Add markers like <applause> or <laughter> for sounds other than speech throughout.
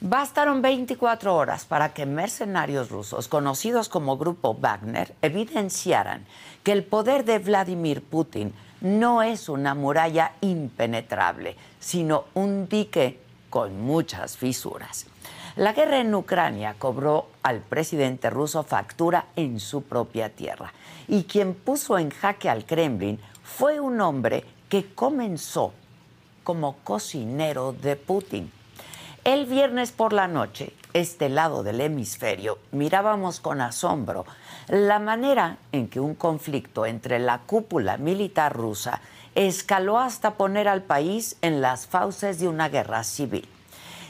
Bastaron 24 horas para que mercenarios rusos, conocidos como Grupo Wagner, evidenciaran que el poder de Vladimir Putin no es una muralla impenetrable, sino un dique con muchas fisuras. La guerra en Ucrania cobró al presidente ruso factura en su propia tierra y quien puso en jaque al Kremlin fue un hombre que comenzó como cocinero de Putin. El viernes por la noche, este lado del hemisferio, mirábamos con asombro la manera en que un conflicto entre la cúpula militar rusa escaló hasta poner al país en las fauces de una guerra civil.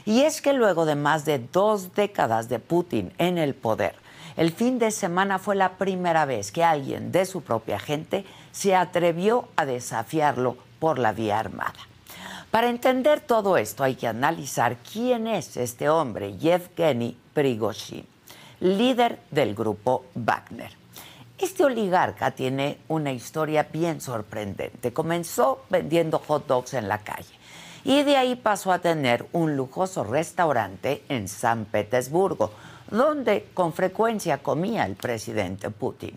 Y es que luego de más de dos décadas de Putin en el poder, el fin de semana fue la primera vez que alguien de su propia gente se atrevió a desafiarlo por la vía armada. Para entender todo esto hay que analizar quién es este hombre, Yevgeny Prigozhin, líder del grupo Wagner. Este oligarca tiene una historia bien sorprendente. Comenzó vendiendo hot dogs en la calle y de ahí pasó a tener un lujoso restaurante en San Petersburgo, donde con frecuencia comía el presidente Putin.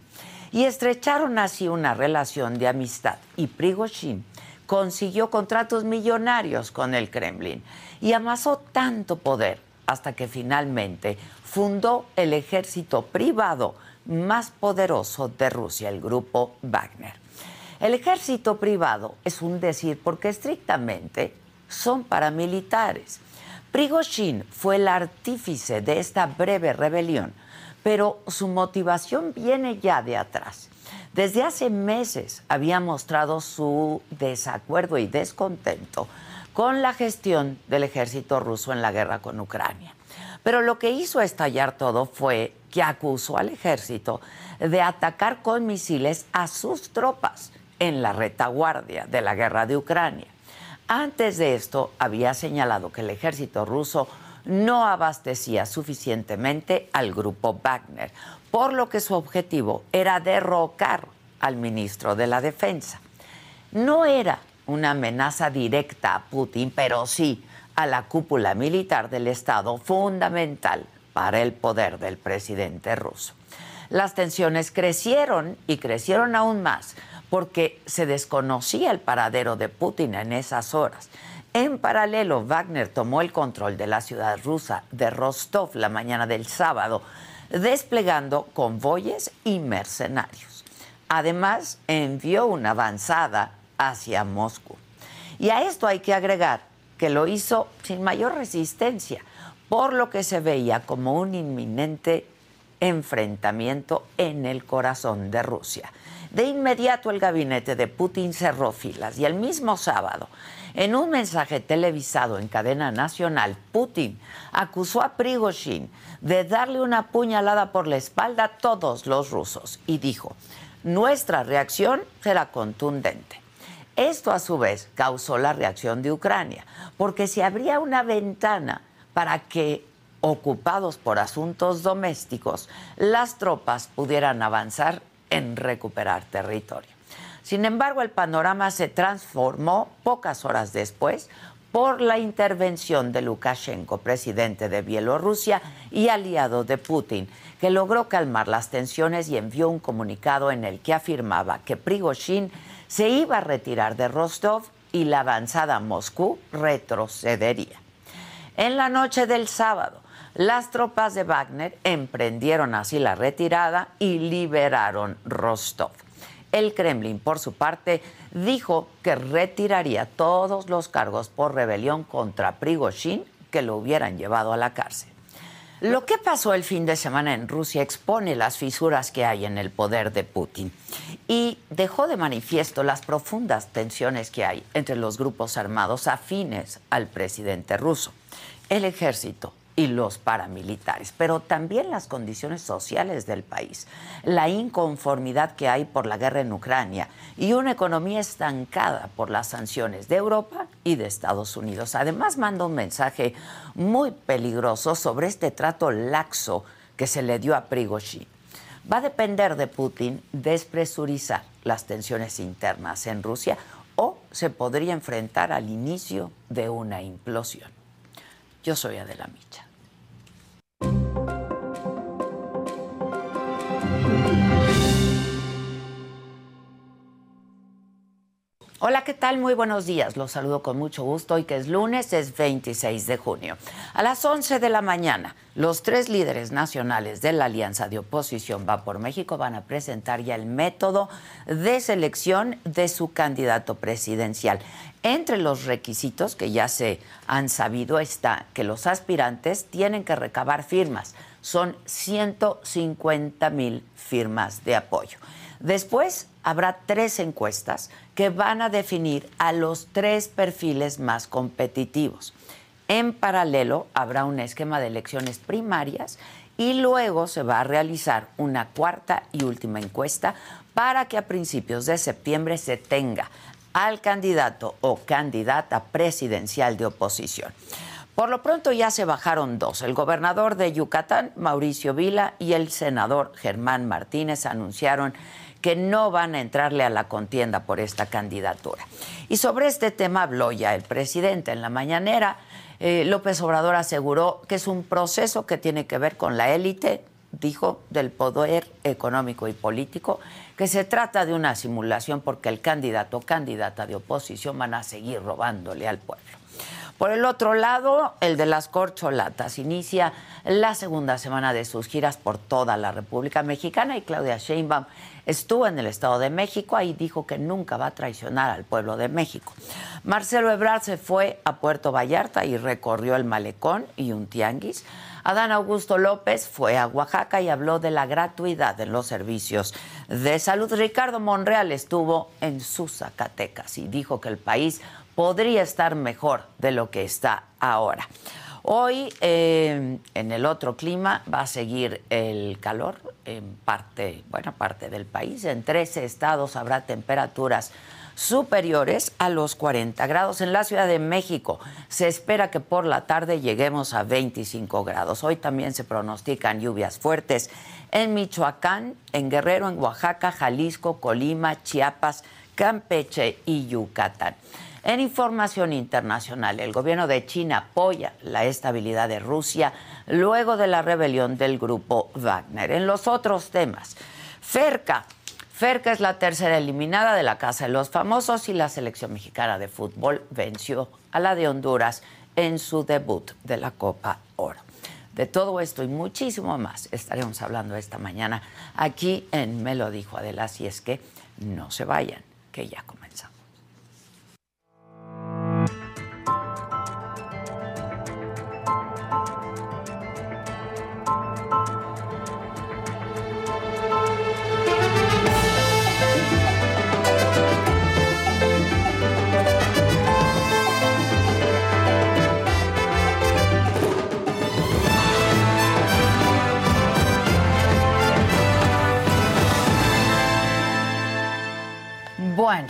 Y estrecharon así una relación de amistad y Prigozhin consiguió contratos millonarios con el Kremlin y amasó tanto poder hasta que finalmente fundó el ejército privado más poderoso de Rusia, el grupo Wagner. El ejército privado es un decir porque estrictamente son paramilitares. Prigozhin fue el artífice de esta breve rebelión, pero su motivación viene ya de atrás. Desde hace meses había mostrado su desacuerdo y descontento con la gestión del ejército ruso en la guerra con Ucrania. Pero lo que hizo estallar todo fue que acusó al ejército de atacar con misiles a sus tropas en la retaguardia de la guerra de Ucrania. Antes de esto, había señalado que el ejército ruso no abastecía suficientemente al grupo Wagner, por lo que su objetivo era derrocar al ministro de la Defensa. No era una amenaza directa a Putin, pero sí a la cúpula militar del Estado fundamental para el poder del presidente ruso. Las tensiones crecieron y crecieron aún más porque se desconocía el paradero de Putin en esas horas. En paralelo, Wagner tomó el control de la ciudad rusa de Rostov la mañana del sábado, desplegando convoyes y mercenarios. Además, envió una avanzada hacia Moscú. Y a esto hay que agregar que lo hizo sin mayor resistencia, por lo que se veía como un inminente enfrentamiento en el corazón de Rusia. De inmediato el gabinete de Putin cerró filas y el mismo sábado, en un mensaje televisado en cadena nacional, Putin acusó a Prigozhin de darle una puñalada por la espalda a todos los rusos y dijo, nuestra reacción será contundente. Esto a su vez causó la reacción de Ucrania, porque si habría una ventana para que ocupados por asuntos domésticos, las tropas pudieran avanzar en recuperar territorio. Sin embargo, el panorama se transformó pocas horas después por la intervención de Lukashenko, presidente de Bielorrusia y aliado de Putin, que logró calmar las tensiones y envió un comunicado en el que afirmaba que Prigozhin se iba a retirar de Rostov y la avanzada Moscú retrocedería. En la noche del sábado, las tropas de Wagner emprendieron así la retirada y liberaron Rostov. El Kremlin, por su parte, dijo que retiraría todos los cargos por rebelión contra Prigozhin que lo hubieran llevado a la cárcel. Lo que pasó el fin de semana en Rusia expone las fisuras que hay en el poder de Putin y dejó de manifiesto las profundas tensiones que hay entre los grupos armados afines al presidente ruso. El ejército y los paramilitares, pero también las condiciones sociales del país, la inconformidad que hay por la guerra en Ucrania y una economía estancada por las sanciones de Europa y de Estados Unidos. Además, manda un mensaje muy peligroso sobre este trato laxo que se le dio a Prigozhin. Va a depender de Putin despresurizar las tensiones internas en Rusia o se podría enfrentar al inicio de una implosión. Yo soy Adela Micha. Hola, ¿qué tal? Muy buenos días. Los saludo con mucho gusto hoy que es lunes, es 26 de junio. A las 11 de la mañana, los tres líderes nacionales de la Alianza de Oposición Va por México van a presentar ya el método de selección de su candidato presidencial. Entre los requisitos que ya se han sabido está que los aspirantes tienen que recabar firmas. Son 150 mil firmas de apoyo. Después habrá tres encuestas que van a definir a los tres perfiles más competitivos. En paralelo habrá un esquema de elecciones primarias y luego se va a realizar una cuarta y última encuesta para que a principios de septiembre se tenga al candidato o candidata presidencial de oposición. Por lo pronto ya se bajaron dos. El gobernador de Yucatán, Mauricio Vila, y el senador Germán Martínez anunciaron que no van a entrarle a la contienda por esta candidatura. Y sobre este tema habló ya el presidente en la mañanera. Eh, López Obrador aseguró que es un proceso que tiene que ver con la élite, dijo, del poder económico y político, que se trata de una simulación porque el candidato o candidata de oposición van a seguir robándole al pueblo. Por el otro lado, el de las corcholatas inicia la segunda semana de sus giras por toda la República Mexicana y Claudia Sheinbaum estuvo en el Estado de México, ahí dijo que nunca va a traicionar al pueblo de México. Marcelo Ebrard se fue a Puerto Vallarta y recorrió el malecón y un tianguis. Adán Augusto López fue a Oaxaca y habló de la gratuidad en los servicios de salud. Ricardo Monreal estuvo en sus Zacatecas y dijo que el país podría estar mejor de lo que está ahora. Hoy, eh, en el otro clima, va a seguir el calor en parte, buena parte del país. En 13 estados habrá temperaturas superiores a los 40 grados. En la Ciudad de México se espera que por la tarde lleguemos a 25 grados. Hoy también se pronostican lluvias fuertes en Michoacán, en Guerrero, en Oaxaca, Jalisco, Colima, Chiapas, Campeche y Yucatán. En información internacional, el gobierno de China apoya la estabilidad de Rusia luego de la rebelión del grupo Wagner. En los otros temas, Ferca. Ferca es la tercera eliminada de la Casa de los Famosos y la selección mexicana de fútbol venció a la de Honduras en su debut de la Copa Oro. De todo esto y muchísimo más estaremos hablando esta mañana aquí en Me lo dijo Adela, así es que no se vayan, que ya comenzamos. Bueno,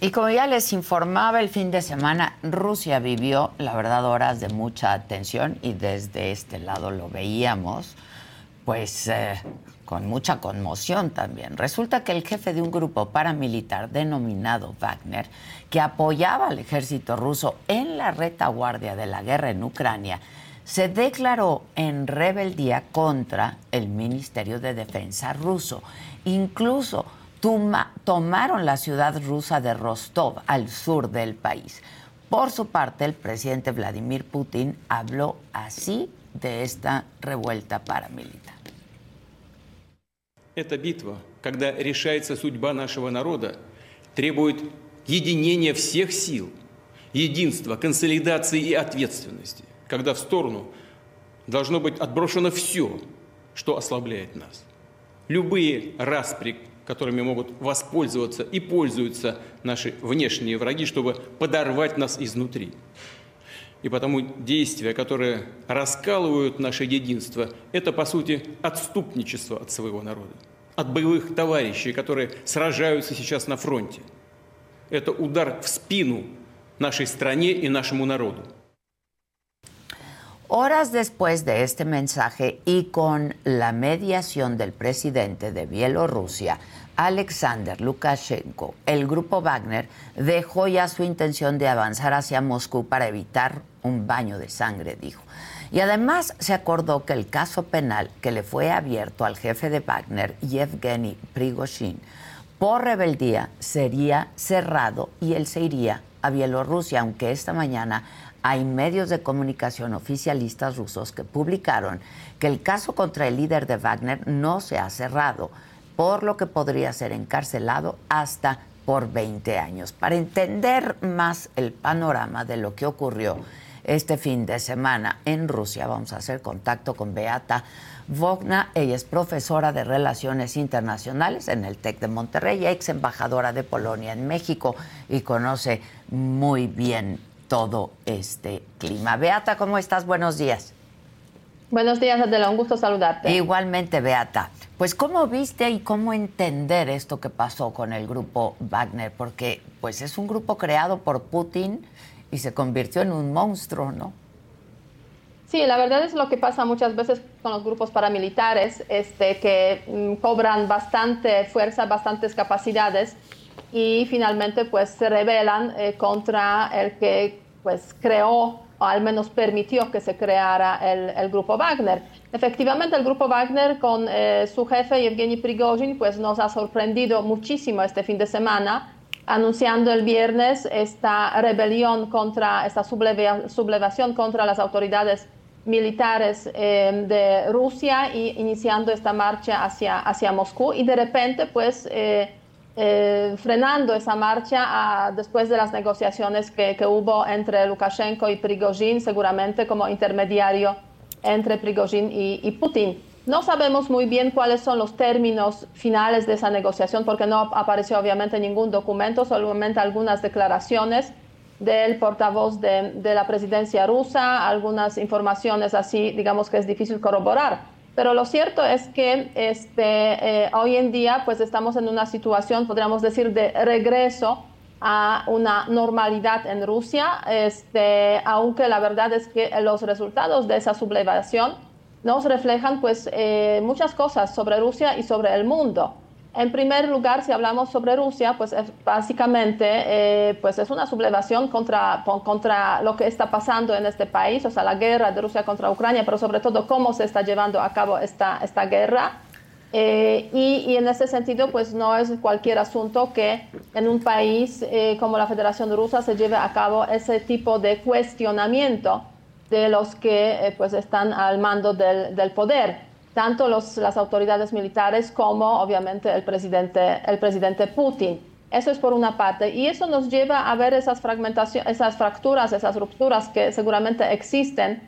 y como ya les informaba el fin de semana, Rusia vivió, la verdad, horas de mucha tensión y desde este lado lo veíamos, pues eh, con mucha conmoción también. Resulta que el jefe de un grupo paramilitar denominado Wagner, que apoyaba al ejército ruso en la retaguardia de la guerra en Ucrania, se declaró en rebeldía contra el Ministerio de Defensa ruso. Incluso tomaron la ciudad rusa de Rostov, al sur del país. Por su parte, el presidente Vladimir Putin habló así de esta revuelta paramilitar. Эта битва, когда решается судьба нашего народа, требует единения всех сил, единства, консолидации и ответственности, когда в сторону должно быть отброшено все, что ослабляет нас. Любые распри, которыми могут воспользоваться и пользуются наши внешние враги, чтобы подорвать нас изнутри. И потому действия, которые раскалывают наше единство, это, по сути, отступничество от своего народа, от боевых товарищей, которые сражаются сейчас на фронте. Это удар в спину нашей стране и нашему народу. Horas después de este mensaje y con la mediación del presidente de Bielorrusia, Alexander Lukashenko, el grupo Wagner dejó ya su intención de avanzar hacia Moscú para evitar un baño de sangre, dijo. Y además se acordó que el caso penal que le fue abierto al jefe de Wagner, Yevgeny Prigozhin, por rebeldía sería cerrado y él se iría a Bielorrusia, aunque esta mañana hay medios de comunicación oficialistas rusos que publicaron que el caso contra el líder de Wagner no se ha cerrado por lo que podría ser encarcelado hasta por 20 años. Para entender más el panorama de lo que ocurrió este fin de semana en Rusia, vamos a hacer contacto con Beata Vogna. Ella es profesora de Relaciones Internacionales en el TEC de Monterrey, ex embajadora de Polonia en México y conoce muy bien todo este clima. Beata, ¿cómo estás? Buenos días. Buenos días, Adela, un gusto saludarte. Igualmente, Beata. Pues, ¿cómo viste y cómo entender esto que pasó con el grupo Wagner? Porque, pues, es un grupo creado por Putin y se convirtió en un monstruo, ¿no? Sí, la verdad es lo que pasa muchas veces con los grupos paramilitares, este, que mm, cobran bastante fuerza, bastantes capacidades y finalmente, pues, se rebelan eh, contra el que, pues, creó o al menos permitió que se creara el, grupo Wagner. Efectivamente, el grupo Wagner con eh, su jefe Yevgeny Prigozhin pues nos ha sorprendido muchísimo este fin de semana, anunciando el viernes esta rebelión contra, esta sublevación contra las autoridades militares eh, de Rusia y iniciando esta marcha hacia, hacia Moscú y de repente pues... Eh, eh, frenando esa marcha ah, después de las negociaciones que, hubo entre Lukashenko y Prigozhin, seguramente como intermediario entre Prigozhin y, Putin. No sabemos muy bien cuáles son los términos finales de esa negociación porque no apareció obviamente ningún documento, solamente algunas declaraciones del portavoz de, de la presidencia rusa, algunas informaciones así, digamos que es difícil corroborar. Pero lo cierto es que este, eh, hoy en día pues estamos en una situación, podríamos decir, de regreso a una normalidad en Rusia, este, aunque la verdad es que los resultados de esa sublevación nos reflejan pues eh, muchas cosas sobre Rusia y sobre el mundo. En primer lugar, si hablamos sobre Rusia, pues básicamente eh, pues es una sublevación contra, contra lo que está pasando en este país, o sea, la guerra de Rusia contra Ucrania, pero sobre todo cómo se está llevando a cabo esta, esta guerra. Eh, y, en ese sentido, pues no es cualquier asunto que en un país eh, como la Federación Rusa se lleve a cabo ese tipo de cuestionamiento de los que pues están al mando del, del poder tanto las autoridades militares como obviamente el presidente, el presidente Putin. Eso es por una parte. Y eso nos lleva a ver esas, fragmentaciones, esas fracturas, esas rupturas que seguramente existen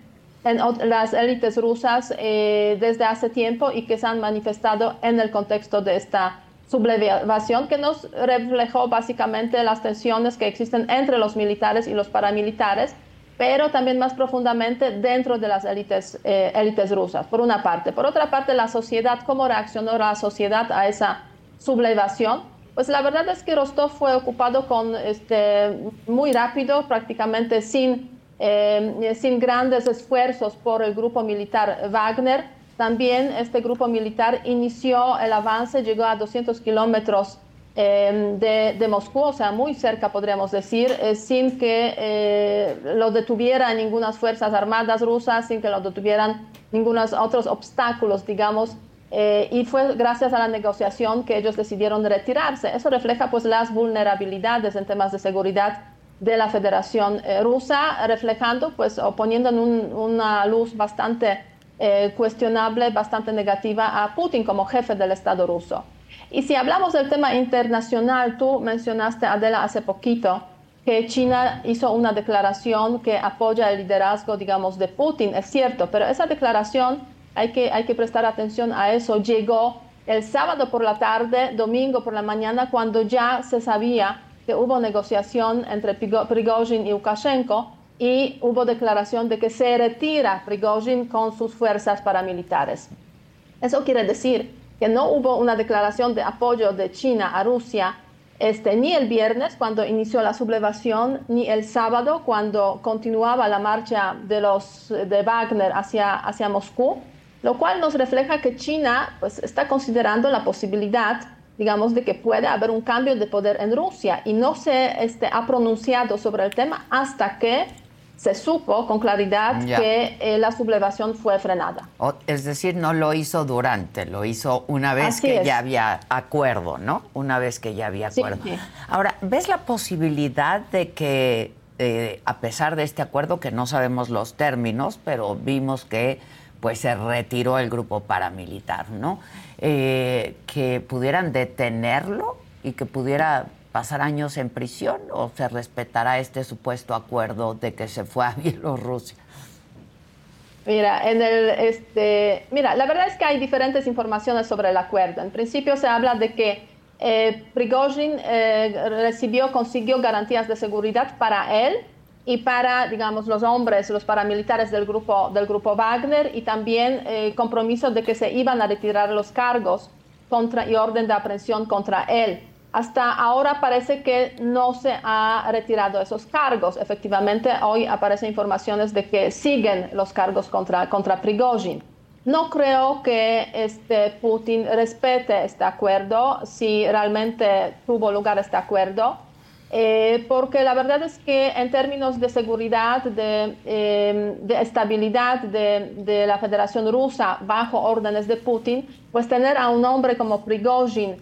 en las élites rusas eh, desde hace tiempo y que se han manifestado en el contexto de esta sublevación que nos reflejó básicamente las tensiones que existen entre los militares y los paramilitares pero también más profundamente dentro de las élites, eh, élites rusas, por una parte. Por otra parte, la sociedad, cómo reaccionó la sociedad a esa sublevación. Pues la verdad es que Rostov fue ocupado con, este, muy rápido, prácticamente sin, eh, sin grandes esfuerzos por el grupo militar Wagner. También este grupo militar inició el avance, llegó a 200 kilómetros Em, de, Moscú, o sea, muy cerca podríamos decir, eh, sin que eh, lo detuvieran ninguna fuerzas armadas rusas, sin que lo detuvieran ningunos otros obstáculos, digamos, eh, y fue gracias a la negociación que ellos decidieron retirarse. Eso refleja pues las vulnerabilidades en temas de seguridad de la Federación Rusa, reflejando pues o poniendo en una luz bastante cuestionable, bastante negativa a Putin como jefe del Estado ruso. Y si hablamos del tema internacional, tú mencionaste, Adela, hace poquito que China hizo una declaración que apoya el liderazgo, digamos, de Putin. Es cierto, pero esa declaración, hay que, hay que prestar atención a eso, llegó el sábado por la tarde, domingo por la mañana, cuando ya se sabía que hubo negociación entre Prigozhin y Lukashenko y hubo declaración de que se retira Prigozhin con sus fuerzas paramilitares. Eso quiere decir que no hubo una declaración de apoyo de China a Rusia este, ni el viernes cuando inició la sublevación, ni el sábado cuando continuaba la marcha de los de Wagner hacia, hacia Moscú, lo cual nos refleja que China pues, está considerando la posibilidad, digamos, de que puede haber un cambio de poder en Rusia y no se este, ha pronunciado sobre el tema hasta que se supo con claridad que eh, la sublevación fue frenada. es decir, no lo hizo durante, lo hizo una vez que ya había acuerdo, ¿no? Una vez que ya había acuerdo. Ahora, ¿ves la posibilidad de que, eh, a pesar de este acuerdo, que no sabemos los términos, pero vimos que pues se retiró el grupo paramilitar, ¿no? Eh, que pudieran detenerlo y que pudiera pasar años en prisión o se respetará este supuesto acuerdo de que se fue a <laughs> Bielorrusia? Mira, en el, este, mira, la verdad es que hay diferentes informaciones sobre el acuerdo. En principio se habla de que eh, Prigozhin eh, recibió, consiguió garantías de seguridad para él y para, digamos, los hombres, los paramilitares del grupo, del grupo Wagner y también eh, compromiso de que se iban a retirar los cargos contra, y orden de aprehensión contra él. Hasta ahora parece que no se ha retirado esos cargos. Efectivamente, hoy aparecen informaciones de que siguen los cargos contra, contra Prigozhin. No creo que este Putin respete este acuerdo, si realmente tuvo lugar este acuerdo, eh, porque la verdad es que en términos de seguridad, de, em, de estabilidad de, de, la Federación Rusa bajo órdenes de Putin, pues tener a un hombre como Prigozhin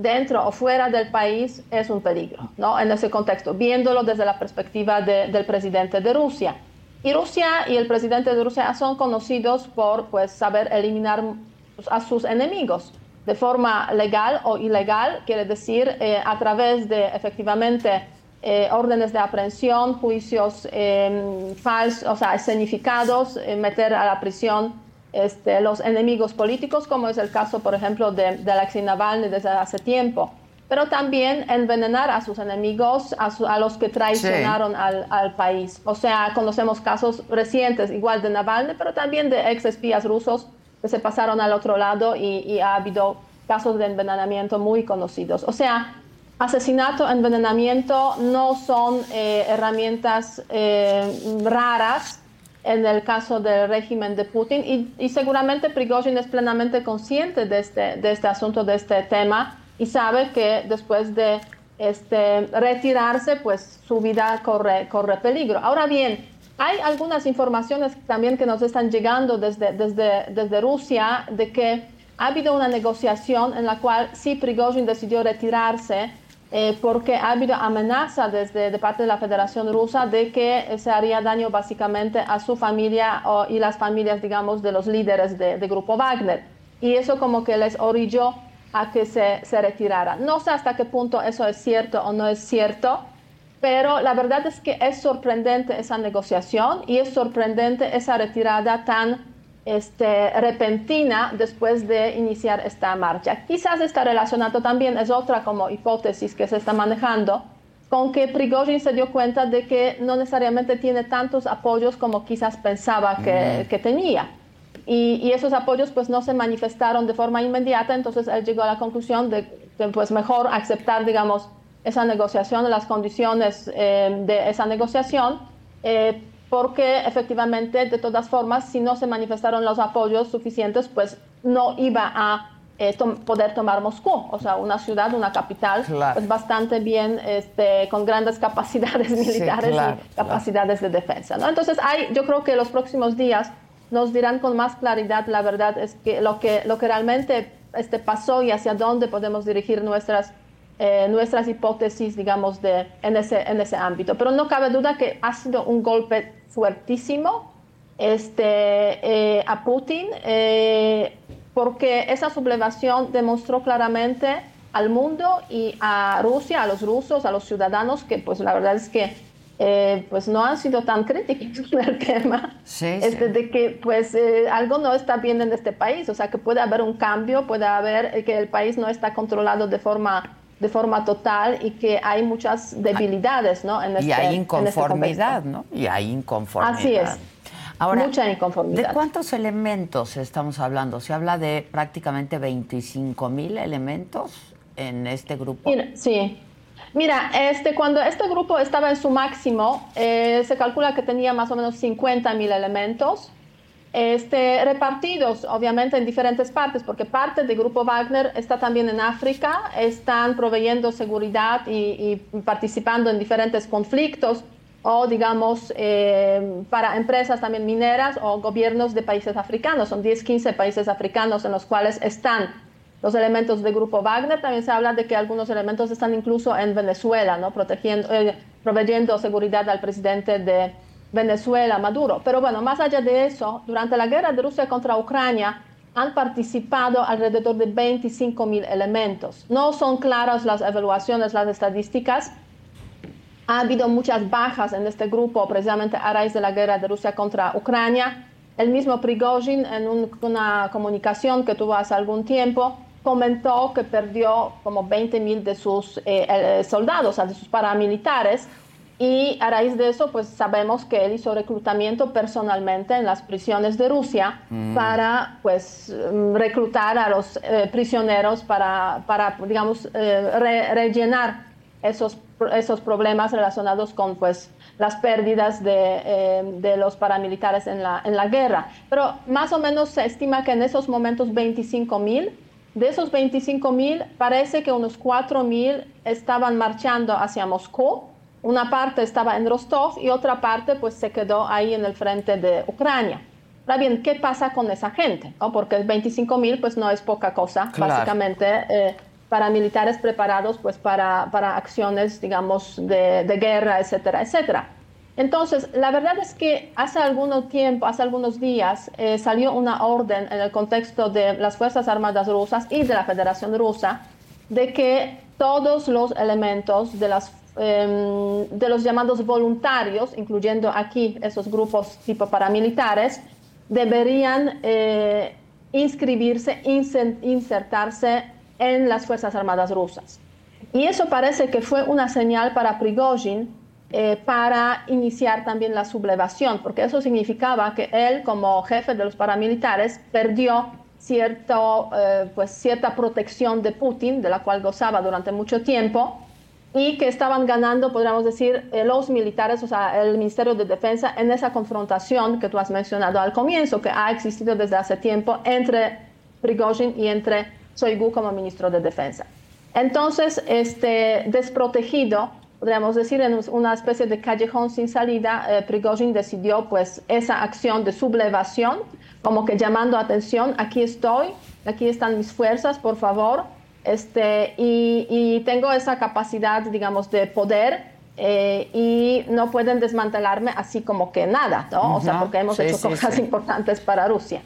dentro o fuera del país es un peligro, ¿no? En ese contexto, viéndolo desde la perspectiva del presidente de Rusia. Y Rusia y el presidente de Rusia son conocidos por pues, saber eliminar a sus enemigos de forma legal o ilegal, quiere decir eh, a través de efectivamente eh, órdenes de aprehensión, juicios eh, falsos, o sea, escenificados, meter a la prisión este, los enemigos políticos, como es el caso, por ejemplo, de, de Alexei Navalny desde hace tiempo, pero también envenenar a sus enemigos, a, los que traicionaron al, país. O sea, conocemos casos recientes, igual de Navalny, pero también de ex espías rusos que se pasaron al otro lado y, ha habido casos de envenenamiento muy conocidos. O sea, asesinato, envenenamiento no son eh, herramientas eh, raras en el caso del régimen de Putin y, seguramente Prigozhin es plenamente consciente de este, de este asunto, de este tema y sabe que después de este, retirarse, pues su vida corre, corre peligro. Ahora bien, hay algunas informaciones también que nos están llegando desde, desde, desde Rusia de que ha habido una negociación en la cual si Prigozhin decidió retirarse, eh, porque ha habido amenaza desde de parte de la Federación Rusa de que se haría daño básicamente a su familia y las familias, digamos, de los líderes de, Grupo Wagner. Y eso como que les orilló a que se, se retirara. No sé hasta qué punto eso es cierto o no es cierto, pero la verdad es que es sorprendente esa negociación y es sorprendente esa retirada tan este, repentina después de iniciar esta marcha. Quizás está relacionado también, es otra como hipótesis que se está manejando, con que Prigozhin se dio cuenta de que no necesariamente tiene tantos apoyos como quizás pensaba que, que tenía. Y, y, esos apoyos pues no se manifestaron de forma inmediata, entonces él llegó a la conclusión de que pues mejor aceptar, digamos, esa negociación, las condiciones eh, de esa negociación, eh, porque efectivamente, de todas formas, si no se manifestaron los apoyos suficientes, pues no iba a eh, poder tomar Moscú, o sea, una ciudad, una capital, pues bastante bien, este, con grandes <laughs> capacidades militares y capacidades de defensa. ¿no? Entonces, hay, yo creo que los próximos días nos dirán con más claridad, la verdad es que lo que, lo que realmente este, pasó y hacia dónde podemos dirigir nuestras eh, nuestras hipótesis, digamos, de, en, ese, en ese ámbito. Pero no cabe duda que ha sido un golpe fuertísimo este, eh, a Putin, eh, porque esa sublevación demostró claramente al mundo y a Rusia, a los rusos, a los ciudadanos, que pues la verdad es que pues no han sido tan críticos <laughs> con el tema, este, de que pues algo no está bien en este país, o sea que puede haber un cambio, puede haber que el país no está controlado de forma de forma total y que hay muchas debilidades, ¿no? En y hay este, inconformidad, ¿no? Y hay inconformidad. Así es. Ahora, Mucha inconformidad. ¿De cuántos elementos estamos hablando? Se habla de prácticamente 25 mil elementos en este grupo. Sí, Mira, este, cuando este grupo estaba en su máximo, eh, se calcula que tenía más o menos 50 mil elementos, este, repartidos obviamente en diferentes partes, porque parte del grupo Wagner está también en África, están proveyendo seguridad y, participando en diferentes conflictos o digamos eh, para empresas también mineras o gobiernos de países africanos. Son 10, 15 países africanos en los cuales están los elementos del grupo Wagner. También se habla de que algunos elementos están incluso en Venezuela, ¿no? Protegiendo, eh, proveyendo seguridad al presidente de Venezuela, Maduro. Pero bueno, más allá de eso, durante la guerra de Rusia contra Ucrania han participado alrededor de 25 mil elementos. No son claras las evaluaciones, las estadísticas. Ha habido muchas bajas en este grupo precisamente a raíz de la guerra de Rusia contra Ucrania. El mismo Prigozhin en una comunicación que tuvo hace algún tiempo comentó que perdió como 20 mil de sus eh, eh, soldados, de sus paramilitares, y a raíz de eso, pues sabemos que él hizo reclutamiento personalmente en las prisiones de Rusia mm. para, pues, reclutar a los eh, prisioneros para, para digamos, eh, rellenar esos, esos problemas relacionados con, pues, las pérdidas de, eh, de, los paramilitares en la, en la guerra. Pero más o menos se estima que en esos momentos 25 mil, de esos 25 mil, parece que unos 4 mil estaban marchando hacia Moscú una parte estaba en Rostov y otra parte pues se quedó ahí en el frente de Ucrania. Ahora bien, ¿qué pasa con esa gente? ¿No? Porque 25 mil pues no es poca cosa, básicamente eh, para militares preparados pues para, para acciones, digamos, de, de, guerra, etcétera, etcétera. Entonces, la verdad es que hace algún tiempo, hace algunos días, eh, salió una orden en el contexto de las Fuerzas Armadas rusas y de la Federación Rusa de que todos los elementos de las Em, de los llamados voluntarios, incluyendo aquí esos grupos tipo paramilitares, deberían eh, inscribirse, insertarse en las Fuerzas Armadas rusas. Y eso parece que fue una señal para Prigozhin eh, para iniciar también la sublevación, porque eso significaba que él, como jefe de los paramilitares, perdió cierto, eh, pues, cierta protección de Putin, de la cual gozaba durante mucho tiempo, y que estaban ganando, podríamos decir, eh, los militares, o sea, el Ministerio de Defensa en esa confrontación que tú has mencionado al comienzo, que ha existido desde hace tiempo entre Prigozhin y entre Shoigu como ministro de Defensa. Entonces, este desprotegido, podríamos decir, en una especie de callejón sin salida, eh, Prigozhin decidió pues esa acción de sublevación, como que llamando atención, aquí estoy, aquí están mis fuerzas, por favor, este, y, tengo esa capacidad, digamos, de poder eh, y no pueden desmantelarme así como que nada, ¿no? O sea, porque hemos hecho cosas importantes para Rusia.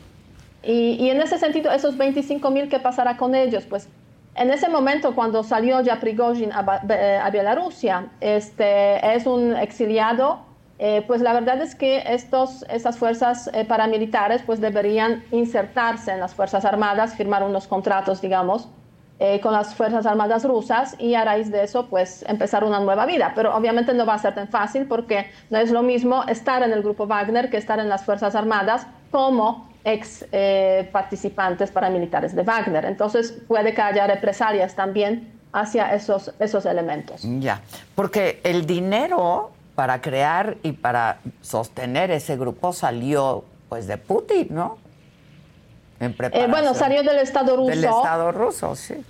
Y, en ese sentido, esos 25 mil, ¿qué pasará con ellos? Pues en ese momento, cuando salió ya Prigozhin a, a Bielorrusia, este, es un exiliado, eh, pues la verdad es que estos, esas fuerzas eh, paramilitares pues deberían insertarse en las Fuerzas Armadas, firmar unos contratos, digamos, eh, con las Fuerzas Armadas rusas y a raíz de eso pues empezar una nueva vida. Pero obviamente no va a ser tan fácil porque no es lo mismo estar en el grupo Wagner que estar en las Fuerzas Armadas como ex eh, participantes paramilitares de Wagner. Entonces puede que haya represalias también hacia esos, esos elementos. Ya, porque el dinero para crear y para sostener ese grupo salió pues de Putin, ¿no? Eh, bueno, salió del Estado ruso. Del Estado ruso, sí.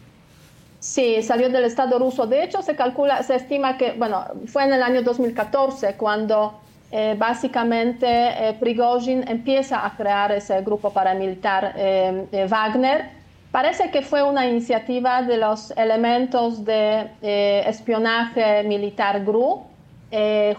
Sí, salió del Estado ruso. De hecho, se calcula, se estima que, bueno, fue en el año 2014 cuando eh, básicamente eh, Prigozhin empieza a crear ese grupo paramilitar Wagner. Parece que fue una iniciativa de los elementos de espionaje militar GRU,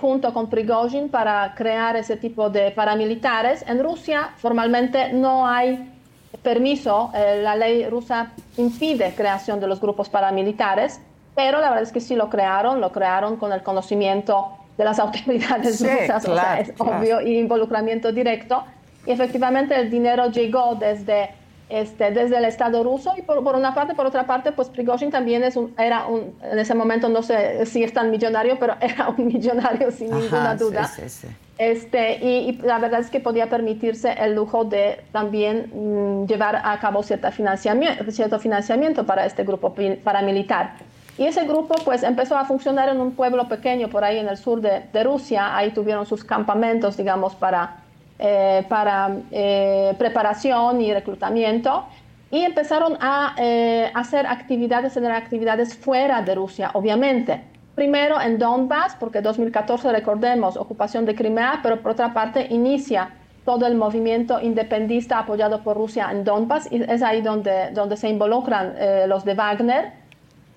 junto con Prigozhin para crear ese tipo de paramilitares. En Rusia formalmente no hay permiso, eh, la ley rusa impide creación de los grupos paramilitares, pero la verdad es que sí lo crearon, lo crearon con el conocimiento de las <laughs> autoridades rusas, o sea, es obvio, y involucramiento directo. Y efectivamente el dinero llegó desde, este, desde el Estado ruso y por, por, una parte, por otra parte, pues Prigozhin también es un, era un, en ese momento no sé si es tan millonario, pero <laughs> era un millonario sin ninguna duda. Sí, sí, este, y, la verdad es que podía permitirse el lujo de también mm, llevar a cabo cierta financiamiento, cierto financiamiento para este grupo paramilitar. Y ese grupo pues empezó a funcionar en un pueblo pequeño por ahí en el sur de, de Rusia. Ahí tuvieron sus campamentos, digamos, para, eh, para eh, preparación y reclutamiento. Y empezaron a eh, hacer actividades, tener actividades fuera de Rusia, obviamente. Primero en Donbass, porque 2014, recordemos, ocupación de Crimea, pero por otra parte inicia todo el movimiento independista apoyado por Rusia en Donbass, y es ahí donde, donde se involucran los de Wagner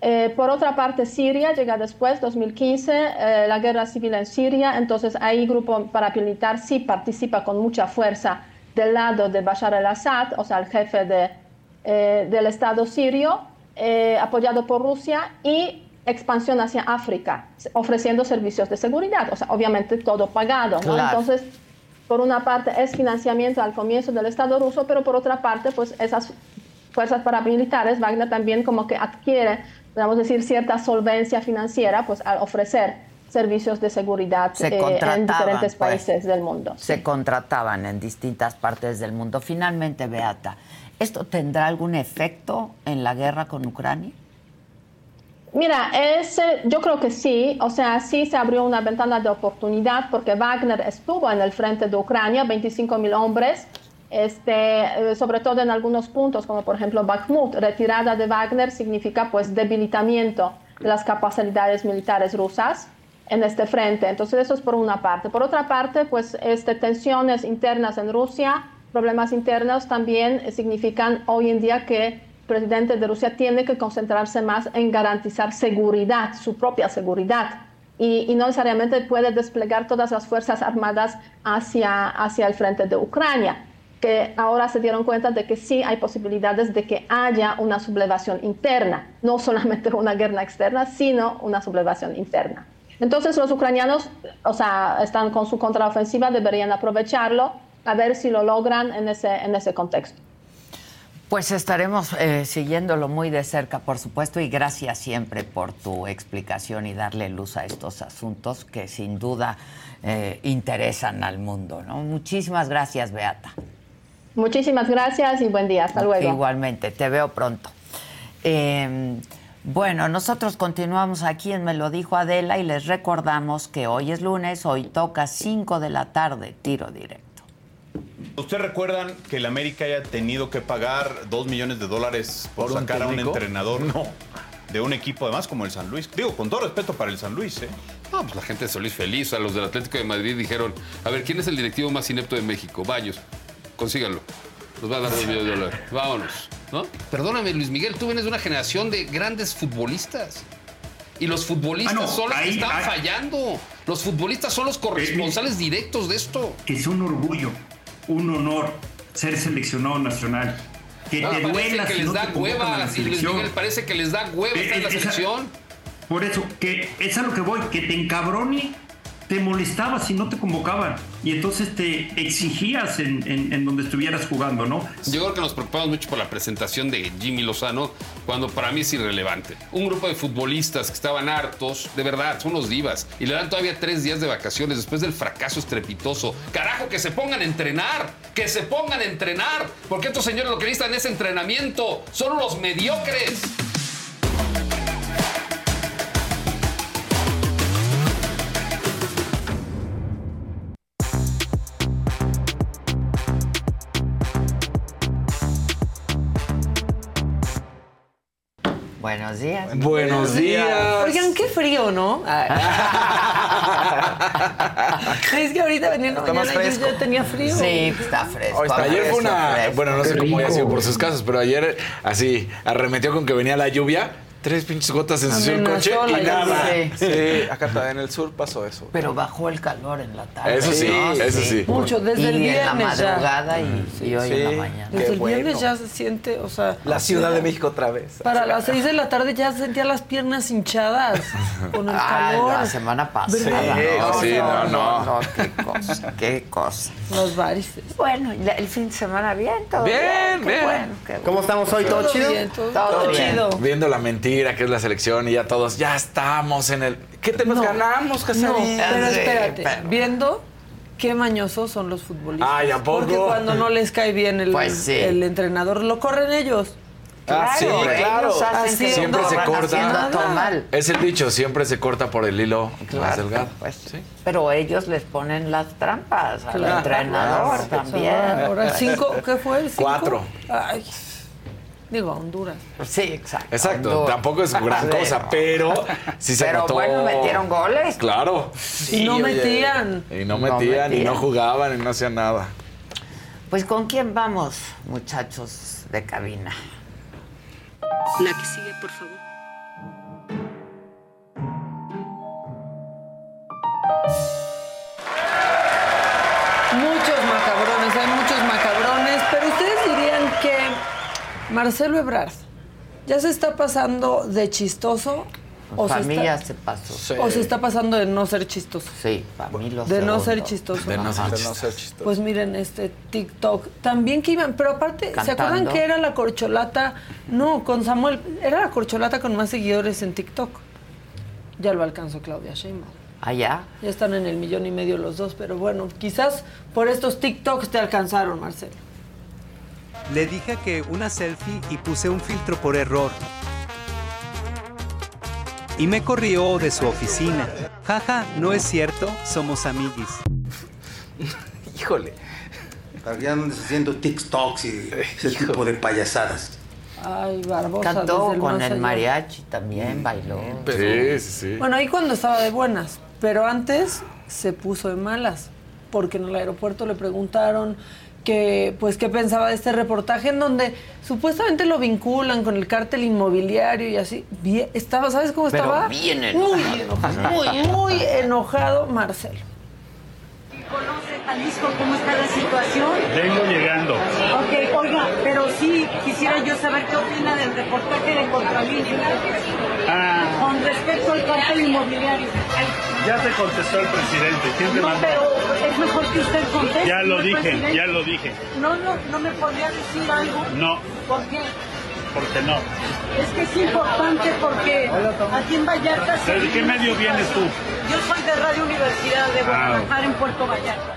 eh, por otra parte, Siria llega después, 2015, eh, la guerra civil en Siria, entonces ahí grupo paramilitar sí participa con mucha fuerza del lado de Bashar al-Assad, o sea, el jefe de, eh, del Estado sirio, apoyado por Rusia, y expansión hacia África, ofreciendo servicios de seguridad, o sea, obviamente todo pagado, Entonces, por una parte es financiamiento al comienzo del Estado ruso, pero por otra parte, pues esas fuerzas paramilitares, Wagner también como que adquiere podemos decir, cierta solvencia financiera, pues al ofrecer servicios de seguridad eh, en diferentes pues. países del mundo. Se contrataban en distintas partes del mundo. Finalmente, Beata, ¿esto tendrá algún efecto en la guerra con Ucrania? Mira, yo creo que sí, o sea, sí se abrió una ventana de oportunidad porque Wagner estuvo en el frente de Ucrania, 25 mil hombres, este, eh, sobre todo en algunos puntos, como por ejemplo Bakhmut, retirada de Wagner significa pues debilitamiento de las capacidades militares rusas en este frente. Entonces eso es por una parte. Por otra parte, pues este, tensiones internas en Rusia, problemas internos también significan hoy en día que el presidente de Rusia tiene que concentrarse más en garantizar seguridad, su propia seguridad. Y, y, no necesariamente puede desplegar todas las fuerzas armadas hacia, hacia el frente de Ucrania que ahora se dieron cuenta de que sí hay posibilidades de que haya una sublevación interna, no solamente una guerra externa, sino una sublevación interna. Entonces los ucranianos, o sea, están con su contraofensiva, deberían aprovecharlo, a ver si lo logran en ese, en ese contexto. Pues estaremos eh, siguiéndolo muy de cerca, por supuesto, y gracias siempre por tu explicación y darle luz a estos asuntos que sin duda eh, interesan al mundo. ¿no? Muchísimas gracias, Beata. Muchísimas gracias y buen día. Hasta luego. Igualmente, te veo pronto. Em, bueno, nosotros continuamos aquí en Me lo dijo Adela y les recordamos que hoy es lunes, hoy toca 5 de la tarde, tiro directo. ¿Ustedes recuerdan que el América haya tenido que pagar 2 millones de dólares por, sacar a un entrenador? No. De un equipo además como el San Luis. Digo, con todo respeto para el San Luis, ¿eh? No, pues la gente de San Luis feliz. A los del Atlético de Madrid dijeron, a ver, ¿quién es el directivo más inepto de México? Baños consíganlo. Nos va a dar dos millones de dólares. Vámonos. ¿no? Perdóname, Luis Miguel, tú vienes de una generación de grandes futbolistas. Y los futbolistas ah, son los que están fallando. Los futbolistas son los corresponsales directos de esto. Es un orgullo, un honor ser seleccionado nacional. Que te duela que les da hueva. Y Luis Miguel parece que les da hueva eh, en la selección. Por eso, que es a lo que voy, que te encabrone te molestaba si no te convocaban y entonces te exigías en, donde estuvieras jugando, ¿no? Yo creo que nos preocupamos mucho por la presentación de Jimmy Lozano, cuando para mí es irrelevante. Un grupo de futbolistas que estaban hartos, de verdad, son unos divas, y le dan todavía tres días de vacaciones después del fracaso estrepitoso. Carajo, que se pongan a entrenar, que se pongan a entrenar, porque estos señores lo que necesitan es entrenamiento, son los mediocres. Buenos días. Buenos días. Oigan, qué frío, ¿no? <laughs> es que ahorita veniendo mañana yo ya tenía frío. Sí, está fresco. ayer fue una, bueno, no sé cómo haya sido por sus casas, pero ayer así arremetió con que venía la lluvia tres pinches gotas en el coche y nada. Sí. acá en el sur pasó eso. Pero bajó el calor en la tarde. Eso sí, eso sí. Mucho, desde el viernes. en la madrugada y, hoy en la mañana. Desde el viernes ya se siente, o sea. La Ciudad de México otra vez. Para las seis de la tarde ya sentía las piernas hinchadas con el ah, calor. La semana pasada. Sí, no, no, no. Qué cosa, qué cosa. Los varices. Bueno, el fin de semana bien, todo bien. Bien, bien. Bueno, ¿Cómo estamos hoy? ¿Todo, chido? todo, chido. Viendo la mentira que es la selección y ya todos, ya estamos en el... ¿Qué te nos ganamos, Casarín? No, pero espérate, viendo qué mañosos son los futbolistas. Ay, ¿a poco? Porque cuando no les cae bien el, pues el entrenador, lo corren ellos. Ah, sí, Claro, claro. ellos hacen que Siempre no se haciendo corta. todo mal. Es el dicho, siempre se corta por el hilo más Claro, delgado. pues, Pero ellos les ponen las trampas al Claro. entrenador Claro. también. Ahora cinco, ¿qué fue? ¿Cinco? Cuatro. Ay, digo, Honduras. Sí, exacto. Exacto, No. tampoco es gran Sí. cosa, pero sí se Pero notó. bueno, metieron goles. Claro. Y no oye. metían. Y no No metían, y no jugaban, y no hacían nada. Pues ¿con quién vamos, muchachos de cabina? La que sigue, por favor. Muchos Marcelo Ebrard ya se está pasando de chistoso o Para se, mí está, ya se pasó. o se está pasando de no ser chistoso. Sí, para mí lo De no ser chistoso. De no ser Ajá. De no ser chistoso. Pues miren, este TikTok, también que iban, pero aparte, ¿se acuerdan que era la corcholata? No, con Samuel, era la corcholata con más seguidores en TikTok. Ya lo alcanzó Claudia Sheinbaum. Allá. Ya están en el millón y medio los dos, pero bueno, quizás por estos TikToks te alcanzaron, Marcelo. Le dije que una selfie y puse un filtro por error. Y me corrió de su oficina. Jaja, no es cierto, somos amiguis. <laughs> Híjole. Para que ya andes haciendo TikToks y <laughs> ese tipo de payasadas. Ay, Barbosa. Cantó el con el allá. mariachi también, bailó. Sí, sí, sí. Bueno, ahí cuando estaba de buenas, pero antes se puso de malas, porque en el aeropuerto le preguntaron que, pues, qué pensaba de este reportaje en donde supuestamente lo vinculan con el cártel inmobiliario y así. Bien, estaba, ¿sabes cómo Pero estaba? bien Muy enojado. enojado, muy, muy enojado Marcelo. ¿Conoce Jalisco cómo está la situación? Vengo llegando. Ok, oiga, pero sí quisiera yo saber qué opina del reportaje de Contralínea Ah, con respecto al cartel inmobiliario. Ya te contestó el presidente. ¿Quién te No, mandó? pero es mejor que usted conteste. Ya lo dije, presidente. ya lo dije. No, no, no me podría decir algo. No, ¿Por qué? porque no. Es que es importante porque aquí en Vallarta... se- ¿De qué medio vienes tú? Yo soy de Radio Universidad de Guadalajara en Puerto Vallarta.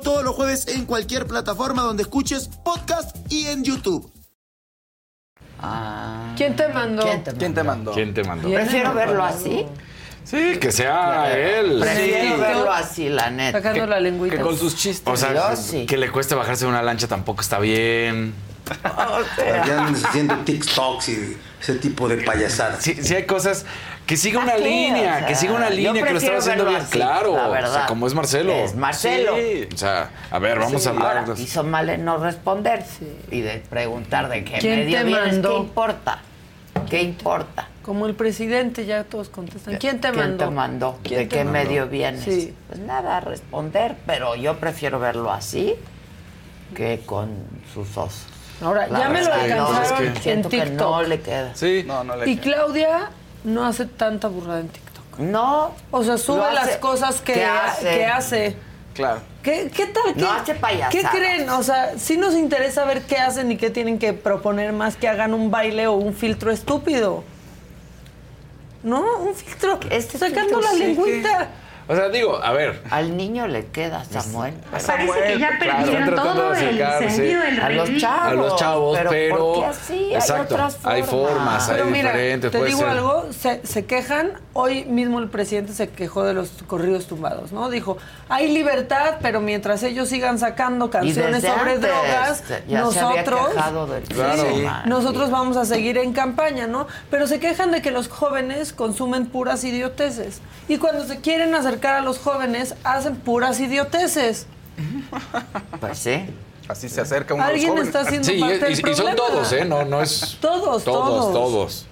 todos los jueves en cualquier plataforma donde escuches podcast y en YouTube. Ah. ¿Quién te mandó? ¿Quién te ¿Quién te mandó? ¿Quién te mandó? Prefiero verlo así. Sí, que sea él. Prefiero Sí. verlo así, la neta. Sacando la lengüita. Que con sus chistes. O sea, que- sí. que le cueste bajarse de una lancha tampoco está bien. Que andes haciendo TikToks y ese tipo de payasadas. Sí, sí hay cosas que siga una línea, O sea, que siga una línea que lo estaba haciendo bien. así, claro, la o verdad. sea, como es Marcelo. Es Marcelo. Sí, o sea, a ver, vamos a hablar. Ahora, hizo mal en no responder y de preguntar de qué ¿Quién medio te vienes, mandó? ¿Qué importa? ¿Qué importa? Como el presidente, ya todos contestan. ¿Quién te ¿Quién mandó? te mandó? ¿Quién ¿De te qué mandó? medio vienes? Sí. Pues nada, responder, pero yo prefiero verlo así que con sus osos. Ahora, La ya me lo verdad, no, alcanzaron es que en siento que TikTok. no le queda. Sí. No, no le Y Claudia no hace tanta burrada en TikTok. No. O sea, sube hace- las cosas que, que hace. que hace. Claro. ¿Qué, qué tal? ¿Qué, No hace payasadas. ¿Qué creen? O sea, sí nos interesa ver qué hacen y qué tienen que proponer más que hagan un baile o un filtro estúpido. No, un filtro. Este sacando filtro la sí lengüita. O sea, digo, a ver. Al niño le queda, Samuel. pero- Parece que ya perdieron todo el sentido del A los chavos. A los chavos, pero, pero. ¿por qué así? Exacto. Hay otras Hay formas, hay Pero mira, diferentes. te digo ser. algo, se, se quejan, hoy mismo el presidente se quejó de los corridos tumbados, ¿no? Dijo, hay libertad, pero mientras ellos sigan sacando canciones sobre antes, drogas, ya se había nosotros, del Claro. nosotros vamos a seguir en campaña, ¿no? Pero se quejan de que los jóvenes consumen puras idioteces. Y cuando se quieren acercar a los jóvenes, hacen puras idioteces. <laughs> Pues sí. Así se acerca uno a los Alguien jóvenes. está haciendo Sí, parte y, del y son todos, ¿eh? No, no es. Todos, Todos, todos. todos.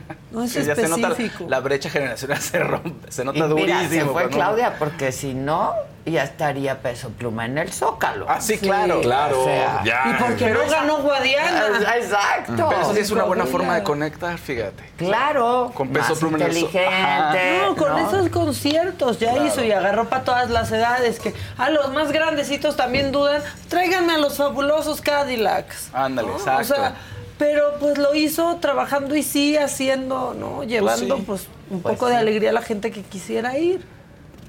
<laughs> No es ya se nota la brecha generacional se rompe, se nota Y mira, durísimo. se fue Claudia porque si no, ya estaría Peso Pluma en el Zócalo. Ah, sí, claro. Claro, O sea, ya. Y porque no ganó Guadiana. Ah, Exacto. Pero sí es una buena forma de conectar, fíjate. Claro. Con Peso más Pluma en el inteligente. No, con ¿no? esos conciertos ya hizo y agarró para todas las edades. Que a los más grandecitos también dudan. Tráiganme a los fabulosos Cadillacs. Ándale, ¿no? exacto. O sea, pero pues lo hizo trabajando y sí haciendo, ¿no? Llevando sí. pues un Pues poco sí. de alegría a la gente que quisiera ir.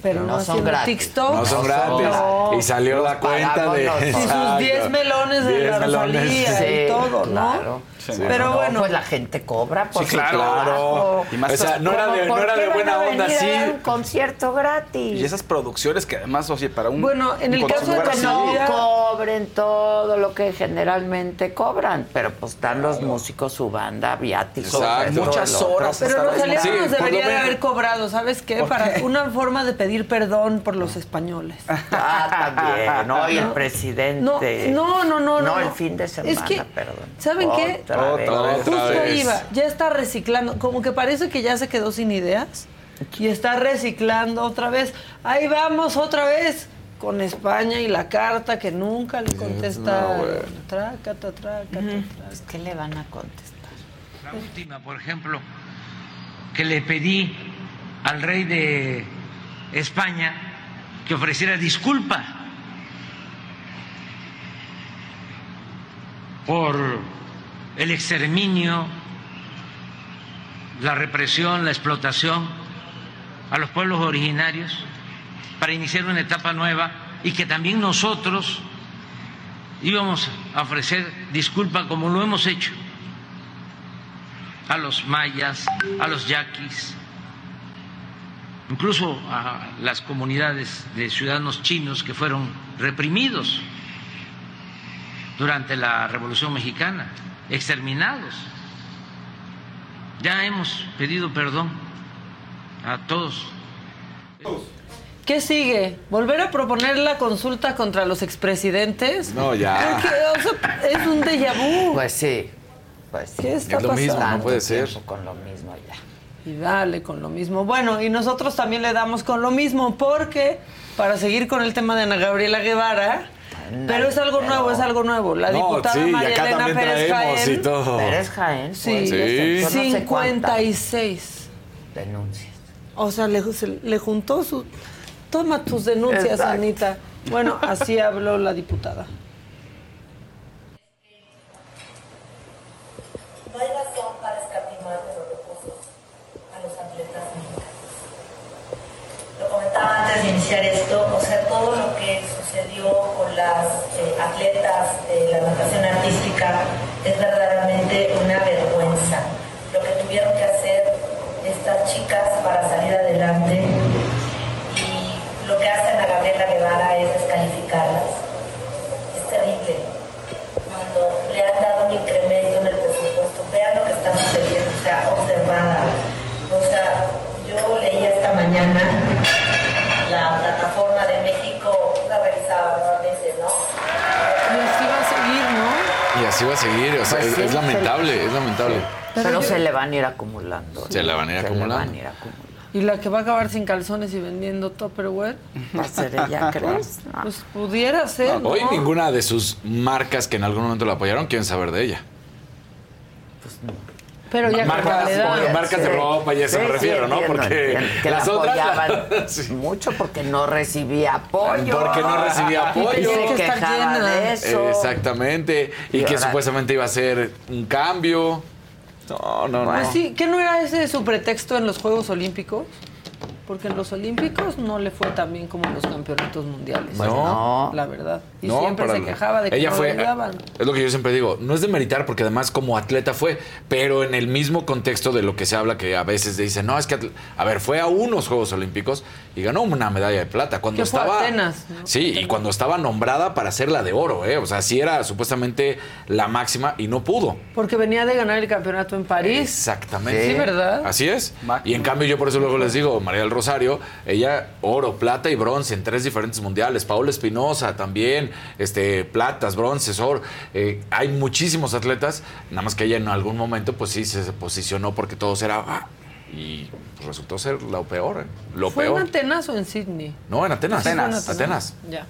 Pero no, No son haciendo gratis. TikTok. No son gratis. No. Y salió la cuenta de. Y sus nosotros. 10 melones de 10 la melones. Rosalía Sí, y todo, ¿no? claro. Sí, Pero No, bueno. pues la gente cobra por Sí, su claro. trabajo. Y más O sea, no era de, no ¿por era qué de van buena onda, venir a sí. dar un concierto gratis. Y esas producciones que además, oye, para un. Bueno, en el caso de que así- no cobren todo lo que generalmente cobran, pero pues están los músicos, su banda, viáticos. Muchas horas. Pero Rosalía Sí, no nos debería de haber cobrado, ¿sabes qué? ¿Por Para qué? una forma de pedir perdón por los españoles. Ah, también, ¿no? Y el presidente. No, no, no, no. No, el fin de semana, Es que, perdón. ¿saben qué? Otra vez. Otra vez. Justo vez. iba, ya está reciclando, como que parece que ya se quedó sin ideas y está reciclando otra vez. Ahí vamos otra vez con España y la carta que nunca le contestaron. bueno. Trácata, trácata, Pues, ¿Qué le van a contestar? La última, por ejemplo, que le pedí al rey de España que ofreciera disculpa por el exterminio, la represión, la explotación a los pueblos originarios para iniciar una etapa nueva y que también nosotros íbamos a ofrecer disculpa como lo hemos hecho a los mayas, a los yaquis, incluso a las comunidades de ciudadanos chinos que fueron reprimidos durante la Revolución Mexicana, exterminados. Ya hemos pedido perdón a todos. ¿Qué sigue? ¿Volver a proponer la consulta contra los expresidentes? No, ya. Porque, o sea, es un déjà vu. Pues sí. Pues sí. ¿Qué está Es lo mismo, no puede ser. Con lo mismo ya. Y dale con lo mismo. Bueno, y nosotros también le damos con lo mismo porque para seguir con el tema de Ana Gabriela Guevara, pero es algo nuevo, es algo nuevo. La No, diputada sí, y María acá Elena también Pérez traemos Jaén. y todo. Pérez Jaén. Sí, pues, Sí. yo no sé cuántas 56. denuncias. O sea, le, se- le juntó su... Toma tus denuncias, Exacto. Anita. Bueno, así habló la diputada. No hay razón para escatimar de los recursos a los atletas mexicanos. Lo comentaba antes de iniciar esto, o sea, todo lo que sucedió con las eh, atletas de la natación artística es verdaderamente una vergüenza. Lo que tuvieron que hacer estas chicas para salir adelante y lo que hacen a Gabriela Guevara es descalificarlas. Es terrible cuando le han dado un incremento en el presupuesto, vean lo que está sucediendo, o sea, observada. O sea, yo leí esta mañana la plataforma Y así va a seguir. O sea, Pues es, sí, es lamentable, es lamentable. Pero, se le van a ir acumulando. Se la van a ir Se le van a ir acumulando. Y la que va a acabar sin calzones y vendiendo Tupperware. Va a ser ella, <laughs> ¿crees? No. Pues pudiera ser, ¿no? Hoy ninguna de sus marcas que en algún momento la apoyaron quieren saber de ella. Pero ya marcas, edad. marcas de Sí. ropa y eso Sí, me sí, refiero, ¿no? entiendo, Porque entiendo, que las la otras apoyaban <laughs> Sí. mucho porque no recibía apoyo. Porque no recibía Y apoyo. se quejaba llena. de eso. Exactamente. Y, Y que ahora- supuestamente iba a ser un cambio. No, no, Pues no. sí, ¿qué no era ese su pretexto en los Juegos Olímpicos? Porque en los Olímpicos no le fue tan bien como en los campeonatos mundiales. No. La verdad. Y No, siempre se quejaba de que ella no fue, ayudaban. Es lo que yo siempre digo. No es de meritar porque además como atleta fue, pero en el mismo contexto de lo que se habla que a veces dicen, no, es que, atl- a ver, fue a unos Juegos Olímpicos y ganó una medalla de plata. Cuando fue estaba... Atenas, ¿no? Sí, y cuando estaba nombrada para ser la de oro, ¿eh? O sea, sí era supuestamente la máxima y no pudo. Porque venía de ganar el campeonato en París. Exactamente. Sí, ¿verdad? Así es. Y en cambio yo por eso luego les digo, María del Rosario, ella oro, plata y bronce en tres diferentes mundiales. Paola Espinosa también, este, platas, bronces, oro. Eh, hay muchísimos atletas, nada más que ella en algún momento pues sí se posicionó porque todos era, ah, Y resultó ser lo peor, ¿eh? Lo ¿Fue peor. en Atenas o en Sydney? No, en Atenas. Sí, en Atenas. Ya.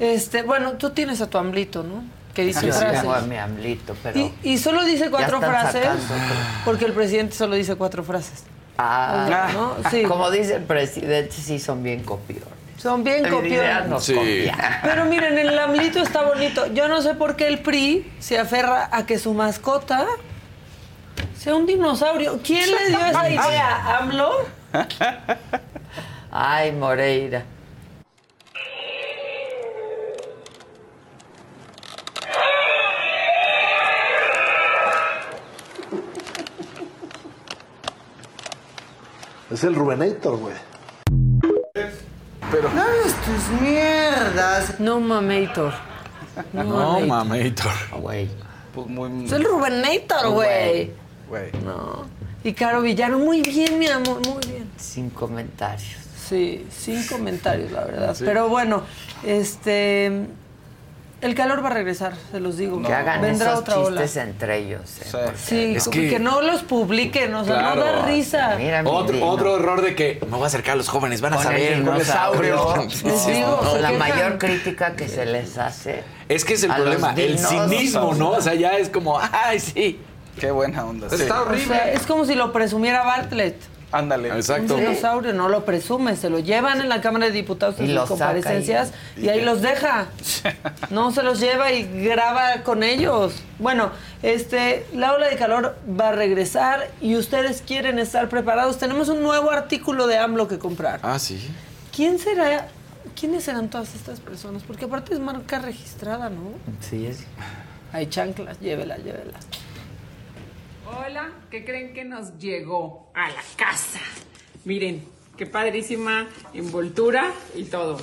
Este, bueno, tú tienes a tu amblito, ¿no? Que dice Yo frases. tengo a mi amblito, pero... Y, y solo dice cuatro frases sacando, porque el presidente solo dice cuatro frases. Ah, ¿no? Sí. <laughs> Como dice el presidente, sí son bien copiones. Son bien copiones. Sí. Pero miren, el AMLito está bonito. Yo no sé por qué el PRI se aferra a que su mascota sea un dinosaurio. ¿Quién le dio esa <laughs> idea? ¿AMLO? <laughs> Ay, Moreira. Es el Rubenator, güey. Pero. No tus mierdas. No mamator. No, No, mamator. mamator. Güey. Pues muy. Es el Rubenator, güey. Güey. No. Y Caro Villano, muy bien, mi amor, muy bien. Sin comentarios. Sí, sin comentarios, la verdad. Sí. Pero bueno, este. El calor va a regresar, se los digo. Que hagan Vendrá esos otra chistes ola. entre ellos. ¿eh? Porque- Sí, Es que, que- no los publiquen, o sea, Claro. no da risa. Mira, mi Otro, otro error de que me voy a acercar a los jóvenes, van a Con el saber. dinosaurio. <laughs> Les digo, No, la mayor crítica que se les hace. Es que es el problema, el cinismo, ¿no? O sea, ya es como, <laughs> ay, sí. Qué buena onda. sí. Está O sea, es como si lo presumiera Bartlett. Ándale. Exacto. Un dinosaurio no lo presume, se lo llevan en la Cámara de Diputados Y en sus comparecencias y- y, ahí los deja. <laughs> No se los lleva y graba con ellos. Bueno, este, la ola de calor va a regresar y ustedes quieren estar preparados. Tenemos un nuevo artículo de AMLO que comprar. Ah, sí. ¿Quién será? ¿Quiénes serán todas estas personas? Porque aparte es marca registrada, ¿no? Sí, es. Hay chanclas, llévela, llévela. Hola, ¿qué creen que nos llegó a la casa? Miren, qué padrísima envoltura y todo.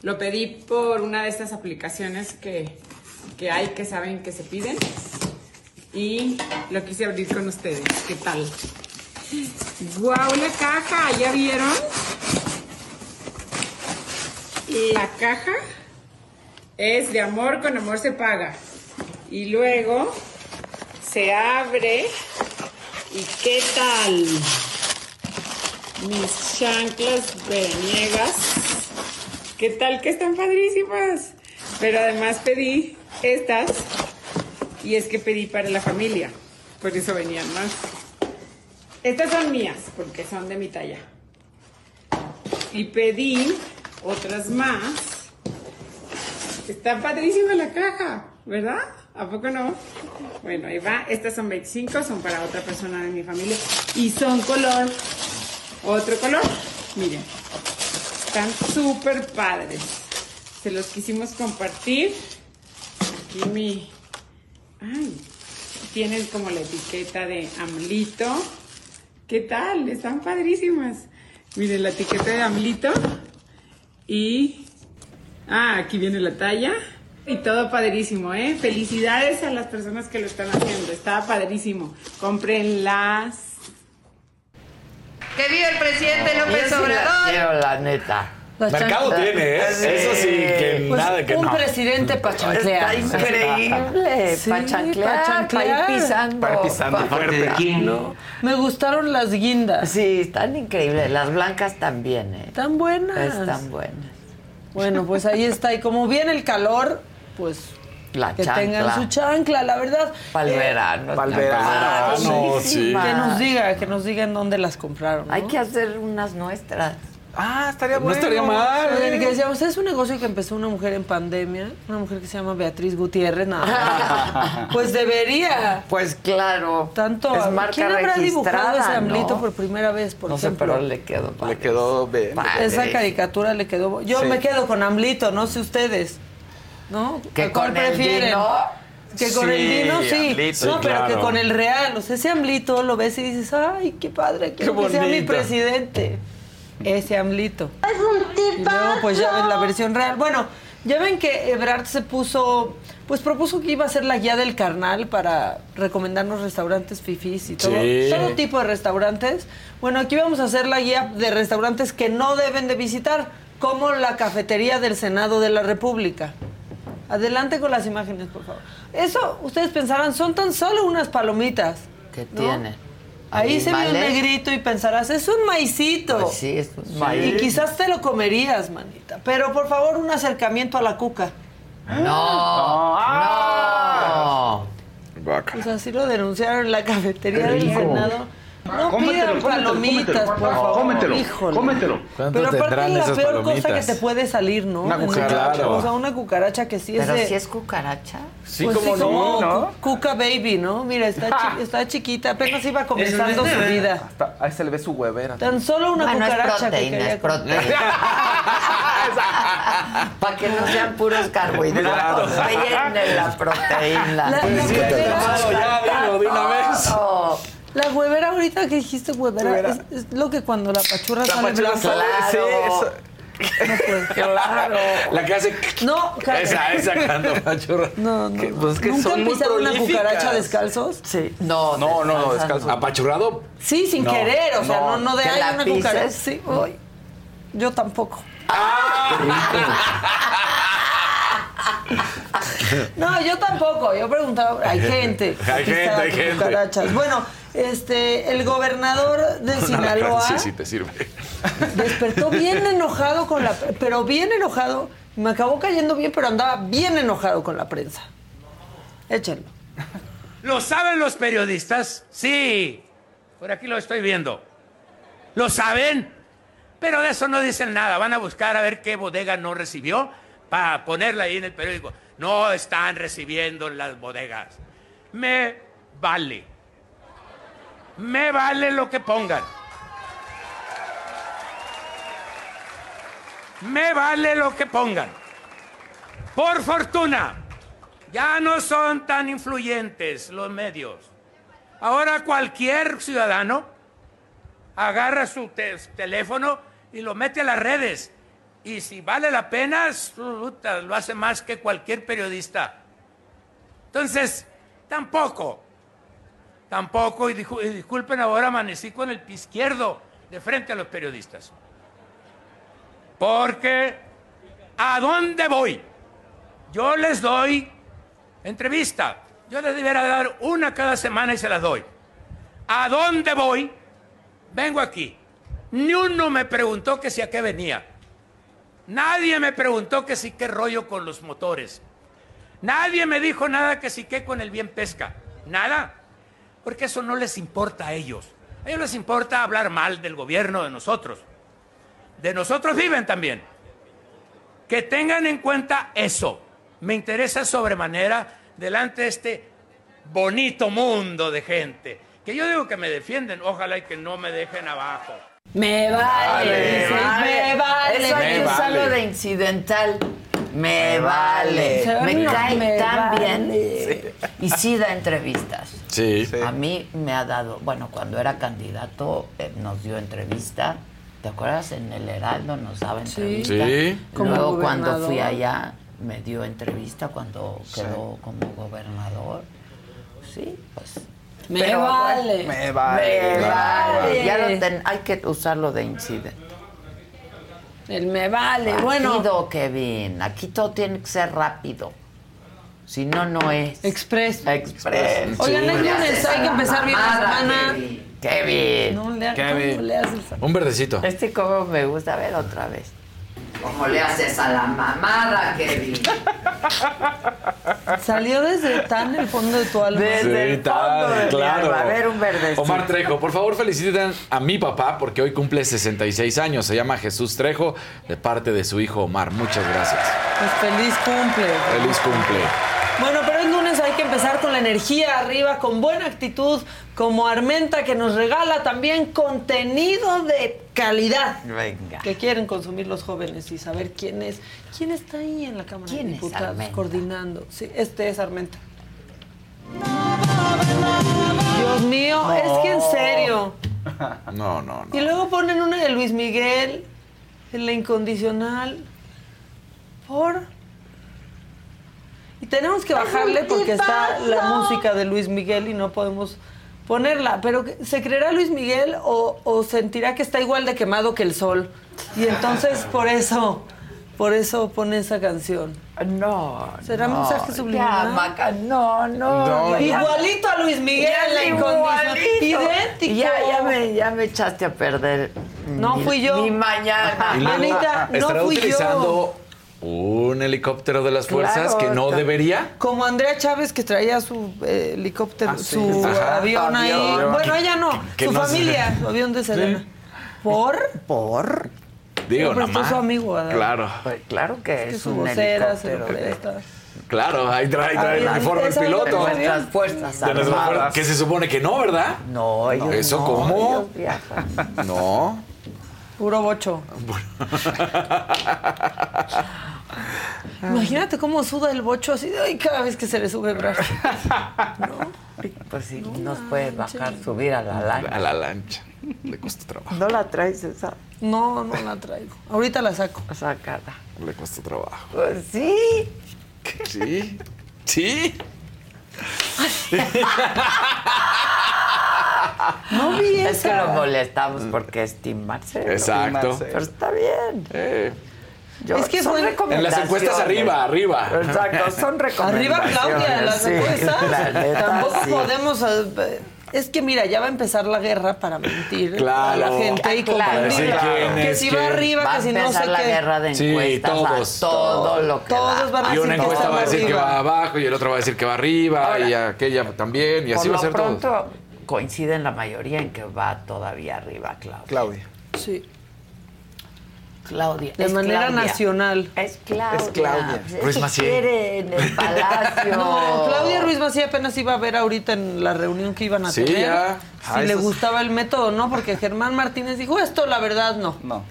Lo pedí por una de estas aplicaciones que, que hay que saben que se piden y lo quise abrir con ustedes. ¿Qué tal? ¡Guau, la caja! ¿Ya vieron? La caja es de amor con amor se paga. Y luego se abre y ¿qué tal? Mis chanclas veraniegas. ¿Qué tal que están padrísimas? Pero además pedí estas y es que pedí para la familia. Por eso venían más. Estas son mías porque son de mi talla. Y pedí otras más. Está padrísima la caja, ¿verdad? ¿A poco no? Bueno, ahí va. Estas son 25, son para otra persona de mi familia. Y son color, otro color. Miren, están súper padres. Se los quisimos compartir. Aquí mi... Ay, tienen como la etiqueta de Amlito. ¿Qué tal? Están padrísimas. Miren la etiqueta de Amlito. Y... Ah, aquí viene la talla. Y todo padrísimo, ¿eh? Felicidades a las personas que lo están haciendo. Está padrísimo. Comprenlas. Que viva el presidente López la Obrador. quiero, la neta. Las Mercado tiene, ¿eh? Eso sí, que Pues, nada que un no. presidente para chanclear. Está increíble. Sí, para chanclear, pa' para ir pisando. Pa' ir pisando fuerte. ¿De quién? No, me gustaron las guindas. Sí, están increíbles. Las blancas también, ¿eh? Están buenas. Están buenas. Bueno, pues ahí está. Y como viene el calor, pues La que chancla. tengan su chancla, la verdad. Para el Eh, verano. verano, padrísimas. Que nos diga, que nos diga en dónde las compraron. ¿no? Hay que hacer unas nuestras. Ah, estaría No bueno. estaría mal. Que decíamos, es un negocio que empezó una mujer en pandemia, una mujer que se llama Beatriz Gutiérrez, nada. <laughs> pues debería. Pues claro. Tanto. Es marca ¿Quién habrá dibujado ese amblito ¿no? por primera vez, por no sé, pero le quedó padre. Le quedó bien. Padre. Esa caricatura le quedó. Yo Sí. me quedo con Amlito, no sé ustedes. ¿No? Que ¿A cuál con el prefieren? Dino. Que con Sí, el Dino sí. No, sí, pero que con el real. O sea, ese Amlito lo ves y dices, ay, qué padre, quiero Qué que sea mi presidente. Ese Amlito. Y luego, pues ya ven la versión real. Bueno, ya ven que Ebrard se puso, pues propuso que iba a ser la guía del carnal para recomendarnos restaurantes fifís y todo, Sí. todo tipo de restaurantes. Bueno, aquí vamos a hacer la guía de restaurantes que no deben de visitar, como la cafetería del Senado de la República. Adelante con las imágenes, por favor. Eso, ustedes pensarán, son tan solo unas palomitas. Que ¿no? tiene. Ahí se ve un negrito y pensarás, es un maicito. Pues sí, es un maíz. Y quizás te lo comerías, manita. Pero por favor, un acercamiento a la cuca. No, no. Pues así lo denunciaron en la cafetería del. Senado. No pidan palomitas, por favor. Cómetelo, Híjole. cómetelo. ¿Cuánto Pero aparte es la peor cosa que te puede salir, ¿no? Una cucaracha. O sea, una cucaracha que sí es Pero de... si es cucaracha. Sí, pues como sí, no, como ¿no? cu- Cuca Baby, ¿no? Mira, está, chi- <laughs> está chiquita, apenas iba comenzando su vida. Hasta ahí se le ve su huevera. Tan solo una Bueno, es cucaracha que proteína, quería es proteína. <laughs> Para que no sean puros carbohidratos. Rellenen la proteína. La- la Pues sí, huevera- hermano, ya dilo de una vez. La huevera, ahorita que dijiste huevera. Es, es lo que cuando la pachurra La sale pachurra blanca. sale- sí, eso. No puedo. <laughs> Claro. La que hace. <laughs> No, ca- Esa, esa cuando pachurra. No, no. Que, pues, que ¿Nunca son muy una cucaracha descalzos? sí. No, No, no, no, descalzo. ¿Apachurrado? Sí, sin No, querer, o sea, no, no, no de ahí una pises. cucaracha. Sí, uy. Yo tampoco. <laughs> No, yo tampoco. Yo preguntaba, hay gente. Hay gente, está, hay gente. cucarachas. Bueno, este, el gobernador de <laughs> Sinaloa Sí, sí, te sirve. despertó bien enojado con la, pero bien enojado. Me acabó cayendo bien, pero andaba bien enojado con la prensa. Échenlo. ¿Lo saben los periodistas? Sí. Por aquí lo estoy viendo. ¿Lo saben? Pero de eso no dicen nada. Van a buscar a ver qué bodega no recibió para ponerla ahí en el periódico. No están recibiendo las bodegas. Me vale. Me vale lo que pongan. Me vale lo que pongan. Por fortuna, ya no son tan influyentes los medios. Ahora cualquier ciudadano agarra su te- teléfono y lo mete a las redes. Y si vale la pena, lo hace más que cualquier periodista. Entonces, tampoco, tampoco, y, discu- y disculpen ahora, amanecí con el pie izquierdo de frente a los periodistas. Porque, ¿a dónde voy? Yo les doy entrevista. Yo les debiera dar una cada semana y se las doy. ¿A dónde voy? Vengo aquí. Ni uno me preguntó que si a qué venía. Nadie me preguntó que si qué rollo con los motores. Nadie me dijo nada que si qué con el bien pesca. Nada. Porque eso no les importa a ellos. A ellos les importa hablar mal del gobierno de nosotros. De nosotros viven también. Que tengan en cuenta eso. Me interesa sobremanera delante de este bonito mundo de gente. Que yo digo que me defienden, ojalá y que no me dejen abajo. Me vale, me vale. Eso vale. de incidental. Me vale. Me cae me tan vale. bien. Y sí da entrevistas. Sí. A mí me ha dado, bueno, cuando era candidato eh, nos dio entrevista. ¿Te acuerdas? En el Heraldo nos daba entrevista. Sí. Como Luego cuando fui allá me dio entrevista cuando quedó como gobernador. Sí, pues. Me Pero, vale. Me vale. Me vale. Ya vale. lo ten- hay que usarlo de incidente. El me vale. Bueno, Rápido, Kevin. Aquí todo tiene que ser rápido. Si no, no es. Express. Express. Oigan, Sí. es lunes, hay que empezar bien la semana. Kevin. Kevin. no le, Kevin. ¿cómo le haces? Un verdecito. Este como me gusta ver otra vez. ¿Cómo le haces a la mamada, Kevin? Salió desde tan el fondo de tu alma. Desde el fondo de mi claro. alma. A ver, un verdecito. Omar Trejo, por favor feliciten a mi papá porque hoy cumple 66 años. Se llama Jesús Trejo de parte de su hijo Omar. Muchas gracias. Pues feliz cumple. Feliz cumple. Bueno, pero es lunes, hay que energía arriba, con buena actitud, como Armenta que nos regala también contenido de calidad Venga. que quieren consumir los jóvenes y saber quién es. ¿Quién está ahí en la Cámara ¿Quién de Diputados coordinando? Sí, este es Armenta. Dios mío, es que en serio. No, no, no. Y luego ponen una de Luis Miguel, en la incondicional. ¿Por? Tenemos que bajarle porque está la música de Luis Miguel y no podemos ponerla. Pero ¿se creerá Luis Miguel o, o sentirá que está igual de quemado que el sol? Y entonces por eso, Por eso pone esa canción. No. ¿Será no, mensaje subliminal? ya, Maca, no, no. No, ya- igualito a Luis Miguel, la. Idéntico. Ya, ya, me, ya me echaste a perder. No mi- fui yo. Mi mañana. Anita, no fui utilizando un helicóptero de las fuerzas Claro, que no está- debería. Como Andrea Chávez que traía su eh, helicóptero, Ah, sí. su Ajá. avión ahí. Avión. Bueno, ella no, que su no se- familia, su avión de Serena. ¿Por? ¿Por? Digo, nada más. su amigo, Adán. Claro, Pues claro que Es que es su un vocera se lo helicóptero. claro, ahí trae, trae el uniforme el piloto. de nuestras fuerzas armadas. que se supone que no, ¿verdad? No, ellos ¿Eso no, cómo? ellos viajan. No. Puro bocho. <laughs> Imagínate cómo suda el bocho así, de, ay, cada vez que se le sube el brazo. <laughs> Pues sí, nos puede bajar, subir a la lancha. A la lancha. Le cuesta trabajo. ¿No la traes esa? No, no la traigo. Ahorita la saco. Sacada. Le cuesta trabajo. Pues sí. Sí. Sí. <laughs> No vi Es que lo molestamos porque es Tim Marcelo. Exacto. Pero está bien. Eh, Yo- Es que son fue- En las encuestas arriba, arriba. Exacto, son Arriba recomendaciones. Claudia, en las sí, encuestas. la neta, Tampoco sí. podemos. eh, Es que mira, ya va a empezar la guerra para mentir a Claro. la gente y claro. Confundirla. quién Que es si quién. va arriba, Va a que si no empezar sé la qué. guerra de Sí, encuestas todos. a todo lo que Todos van a Y una que encuesta va a decir que arriba. va abajo y el otro va a decir que va arriba Ahora, y aquella también y así va a ser todo. Coinciden la mayoría en que va todavía arriba Claudia. Claudia. Sí. Claudia. De es manera Claudia. nacional. Es Claudia. Es Claudia. Pues Ruiz es que Massieu. quiere en el palacio. <laughs> No, Claudia Ruiz Macía apenas iba a ver ahorita en la reunión que iban a Sí, tener. ya. Si Ah, le gustaba el método, no, porque Germán Martínez dijo, esto la verdad no. No.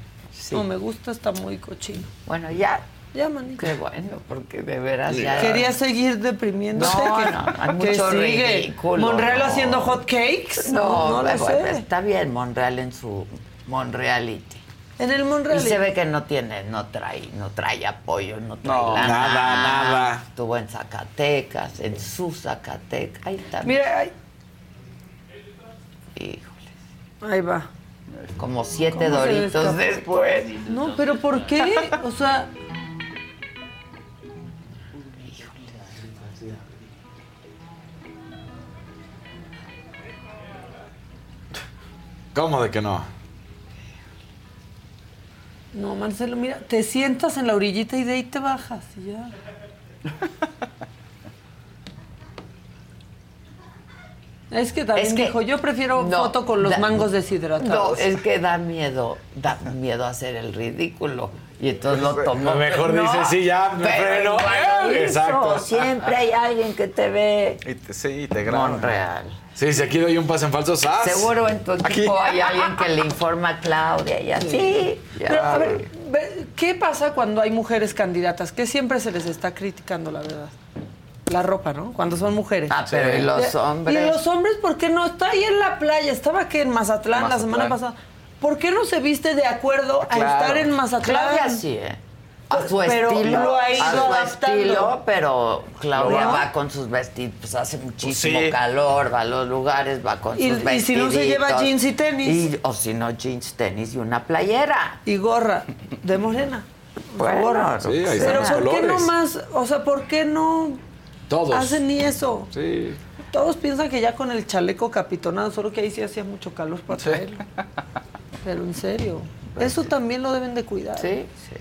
No me gusta, está muy cochino. Bueno, ya. Ya, manito. Qué bueno, porque de veras ya. Quería seguir deprimiéndose. No, que, no, hay que mucho sigue. ridículo, Monreal no. haciendo hot cakes. No, no, lo bueno, sé. está bien Monreal en su Monreality. En el Monreal. Y se ve que no tiene, no trae, no trae apoyo, no trae No, lana. nada, nada. Estuvo en Zacatecas, en su Zacatecas. Ahí también. Mira, ay, Híjole. ahí va. Como siete ¿Cómo se le doritos después. No, pero ¿por qué? O sea, ¿Cómo de que no? no, Marcelo, mira, te sientas en la orillita y de ahí te bajas y ya. <laughs> Es que también Es que- dijo, yo prefiero No, foto con los da- mangos No, deshidratados. es que da miedo, da miedo hacer el ridículo. Y entonces lo tomó. Mejor dice, sí, ya, me pero freno. Eh, exacto. Siempre hay alguien que te ve. Y te, sí, te graba. Monreal. Sí, si aquí doy un pase en falso, ¡zas! Seguro en tu equipo hay alguien que le informa a Claudia y así. ya. Pero, a ver, ve, ¿qué pasa cuando hay mujeres candidatas? Que siempre se les está criticando, la verdad. La ropa, ¿no? Cuando son mujeres. Ah, pero ¿y los hombres? ¿Y los hombres por qué no? Está ahí en la playa. Estaba aquí en Mazatlán, la semana pasada. ¿Por qué no se viste de acuerdo a Claro. estar en Mazatlán? Claudia sí, ¿eh? A su Pero estilo. lo ha ido a su adaptando. estilo, pero Claudia ¿No? va con sus vestidos, pues hace muchísimo sí. calor, va a los lugares, va con Y- sus y vestidos. si no se lleva jeans y tenis. o si no, jeans, tenis y una playera. Y gorra de morena. por Bueno, favor. Sí, ahí están Pero los ¿por qué no más? O sea, ¿por qué no Todos. hacen ni eso? Sí. Todos piensan que ya con el chaleco capitonado, solo que ahí sí hacía mucho calor para traerlo. <laughs> Pero en serio, eso también lo deben de cuidar. Sí, sí.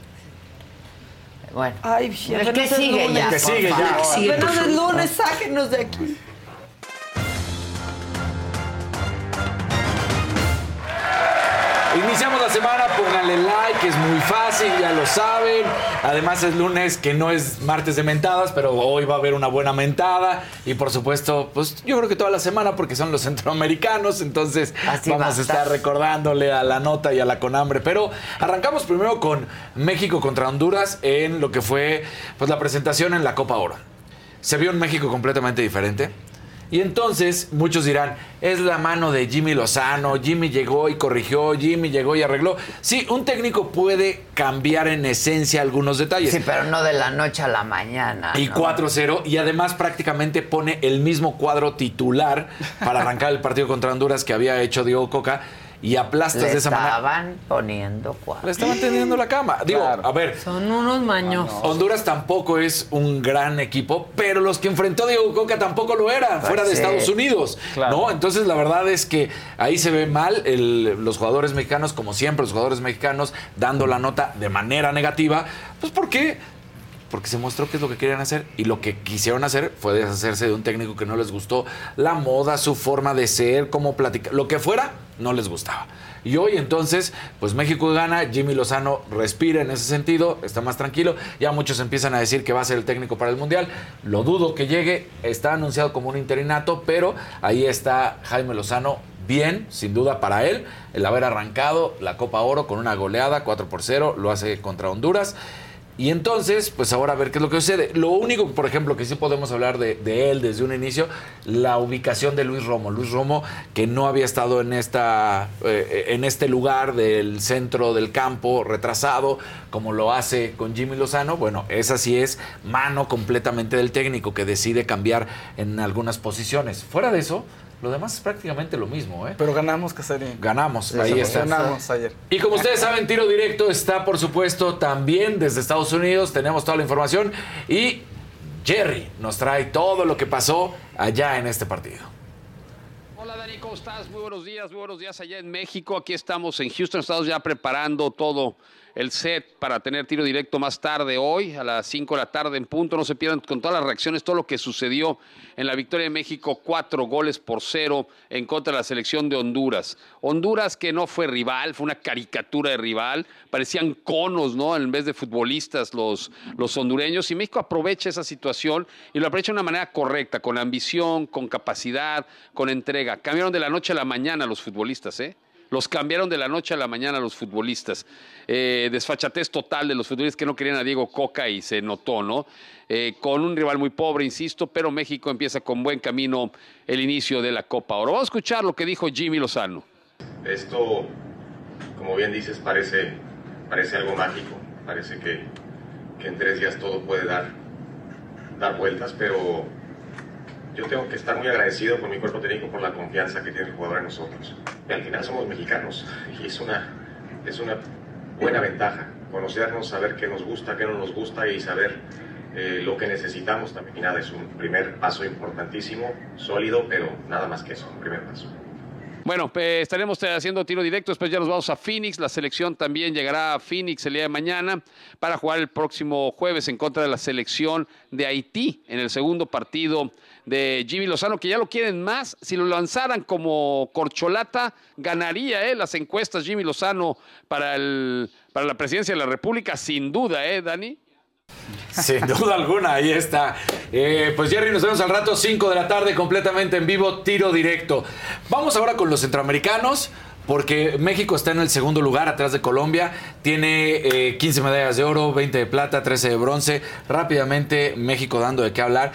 Bueno. Ay, El que sigue ya. El que sigue ya. Apenas es lunes, sáquenos de aquí. Iniciamos la semana, pónganle like, es muy fácil, ya lo saben. Además es lunes que no es martes de mentadas, pero hoy va a haber una buena mentada. Y por supuesto, pues yo creo que toda la semana porque son los <laughs> centroamericanos, entonces Así vamos a a estar recordándole a la nota y a la conhambre. Pero arrancamos primero con México contra Honduras en lo que fue pues, la presentación en la Copa Oro. Se vio un México completamente diferente. Y entonces muchos dirán, es la mano de Jimmy Lozano, Jimmy llegó y corrigió, Jimmy llegó y arregló. Sí, un técnico puede cambiar en esencia algunos detalles. Sí, pero no de la noche a la mañana. Y ¿no? 4-0 y además prácticamente pone el mismo cuadro titular para arrancar el partido contra Honduras que había hecho Diego Coca y aplastas Le de esa manera. estaban poniendo cuatro. Le estaban tendiendo la cama. Digo, a ver, Son unos mañosos. Honduras tampoco es un gran equipo, pero los que enfrentó Diego Coca tampoco lo era, fuera de. Estados Unidos. ¿no? Entonces, la verdad es que ahí se ve mal el- los jugadores mexicanos, como siempre, los jugadores mexicanos dando la nota de manera negativa. Pues, ¿por qué? Porque se mostró qué es lo que querían hacer y lo que quisieron hacer fue deshacerse de un técnico que no les gustó la moda, su forma de ser, cómo platicar, lo que fuera, no les gustaba. Y hoy entonces, pues México gana, Jimmy Lozano respira en ese sentido, está más tranquilo, ya muchos empiezan a decir que va a ser el técnico para el Mundial, lo dudo que llegue, está anunciado como un interinato, pero ahí está Jaime Lozano bien, sin duda para él, el haber arrancado la Copa Oro con una goleada 4 por 0, lo hace contra Honduras. Y entonces, pues ahora a ver qué es lo que sucede. Lo único, por ejemplo, que sí podemos hablar de, él desde un inicio, la ubicación de Luis Romo. Luis Romo, que no había estado en, esta, eh, en este lugar del centro del campo, retrasado, como lo hace con Jimmy Lozano. Bueno, esa sí es mano completamente del técnico que decide cambiar en algunas posiciones. Fuera de eso, lo demás es prácticamente lo mismo. ¿eh? Pero ganamos, Casarín. Ganamos, Sí, ahí está. Ganamos ayer. Y como ustedes saben, Tiro Directo está, por supuesto, también desde Estados Unidos. Tenemos toda la información. Y Jerry nos trae todo lo que pasó allá en este partido. Hola Dani, ¿cómo estás? Muy buenos días, muy buenos días allá en México. Aquí estamos en Houston, estamos ya preparando todo el set para tener tiro directo más tarde hoy, a las 5 de la tarde en punto. No se pierdan con todas las reacciones, todo lo que sucedió en la victoria de México, cuatro goles por cero en contra de la selección de Honduras. Honduras que no fue rival, fue una caricatura de rival, parecían conos, ¿no? En vez de futbolistas los, los hondureños. Y México aprovecha esa situación y lo aprovecha de una manera correcta, con ambición, con capacidad, con entrega. Cambiaron de la noche a la mañana los futbolistas, ¿eh? Los cambiaron de la noche a la mañana los futbolistas. Eh, desfachatez total de los futbolistas que no querían a Diego Coca y se notó, ¿no? Eh, con un rival muy pobre, insisto, pero México empieza con buen camino el inicio de la Copa Oro. Vamos a escuchar lo que dijo Jimmy Lozano. Esto, como bien dices, parece, parece algo mágico. Parece que, que en tres días todo puede dar, dar vueltas, pero yo tengo que estar muy agradecido con mi cuerpo técnico por la confianza que tiene el jugador en nosotros. Y al final somos mexicanos y es una, es una buena ventaja conocernos, saber qué nos gusta, qué no nos gusta y saber eh, lo que necesitamos también. Nada, es un primer paso importantísimo, sólido, pero nada más que eso, un primer paso. Bueno, pues, estaremos haciendo tiro directo, después ya nos vamos a Phoenix, la selección también llegará a Phoenix el día de mañana para jugar el próximo jueves en contra de la selección de Haití en el segundo partido de Jimmy Lozano, que ya lo quieren más, si lo lanzaran como corcholata, ganaría ¿eh? las encuestas Jimmy Lozano para, el, para la presidencia de la República, sin duda, ¿eh, Dani? Sin duda alguna, ahí está. Eh, pues Jerry, nos vemos al rato, 5 de la tarde, completamente en vivo, tiro directo. Vamos ahora con los centroamericanos. Porque México está en el segundo lugar atrás de Colombia. Tiene eh, 15 medallas de oro, 20 de plata, 13 de bronce. Rápidamente México dando de qué hablar.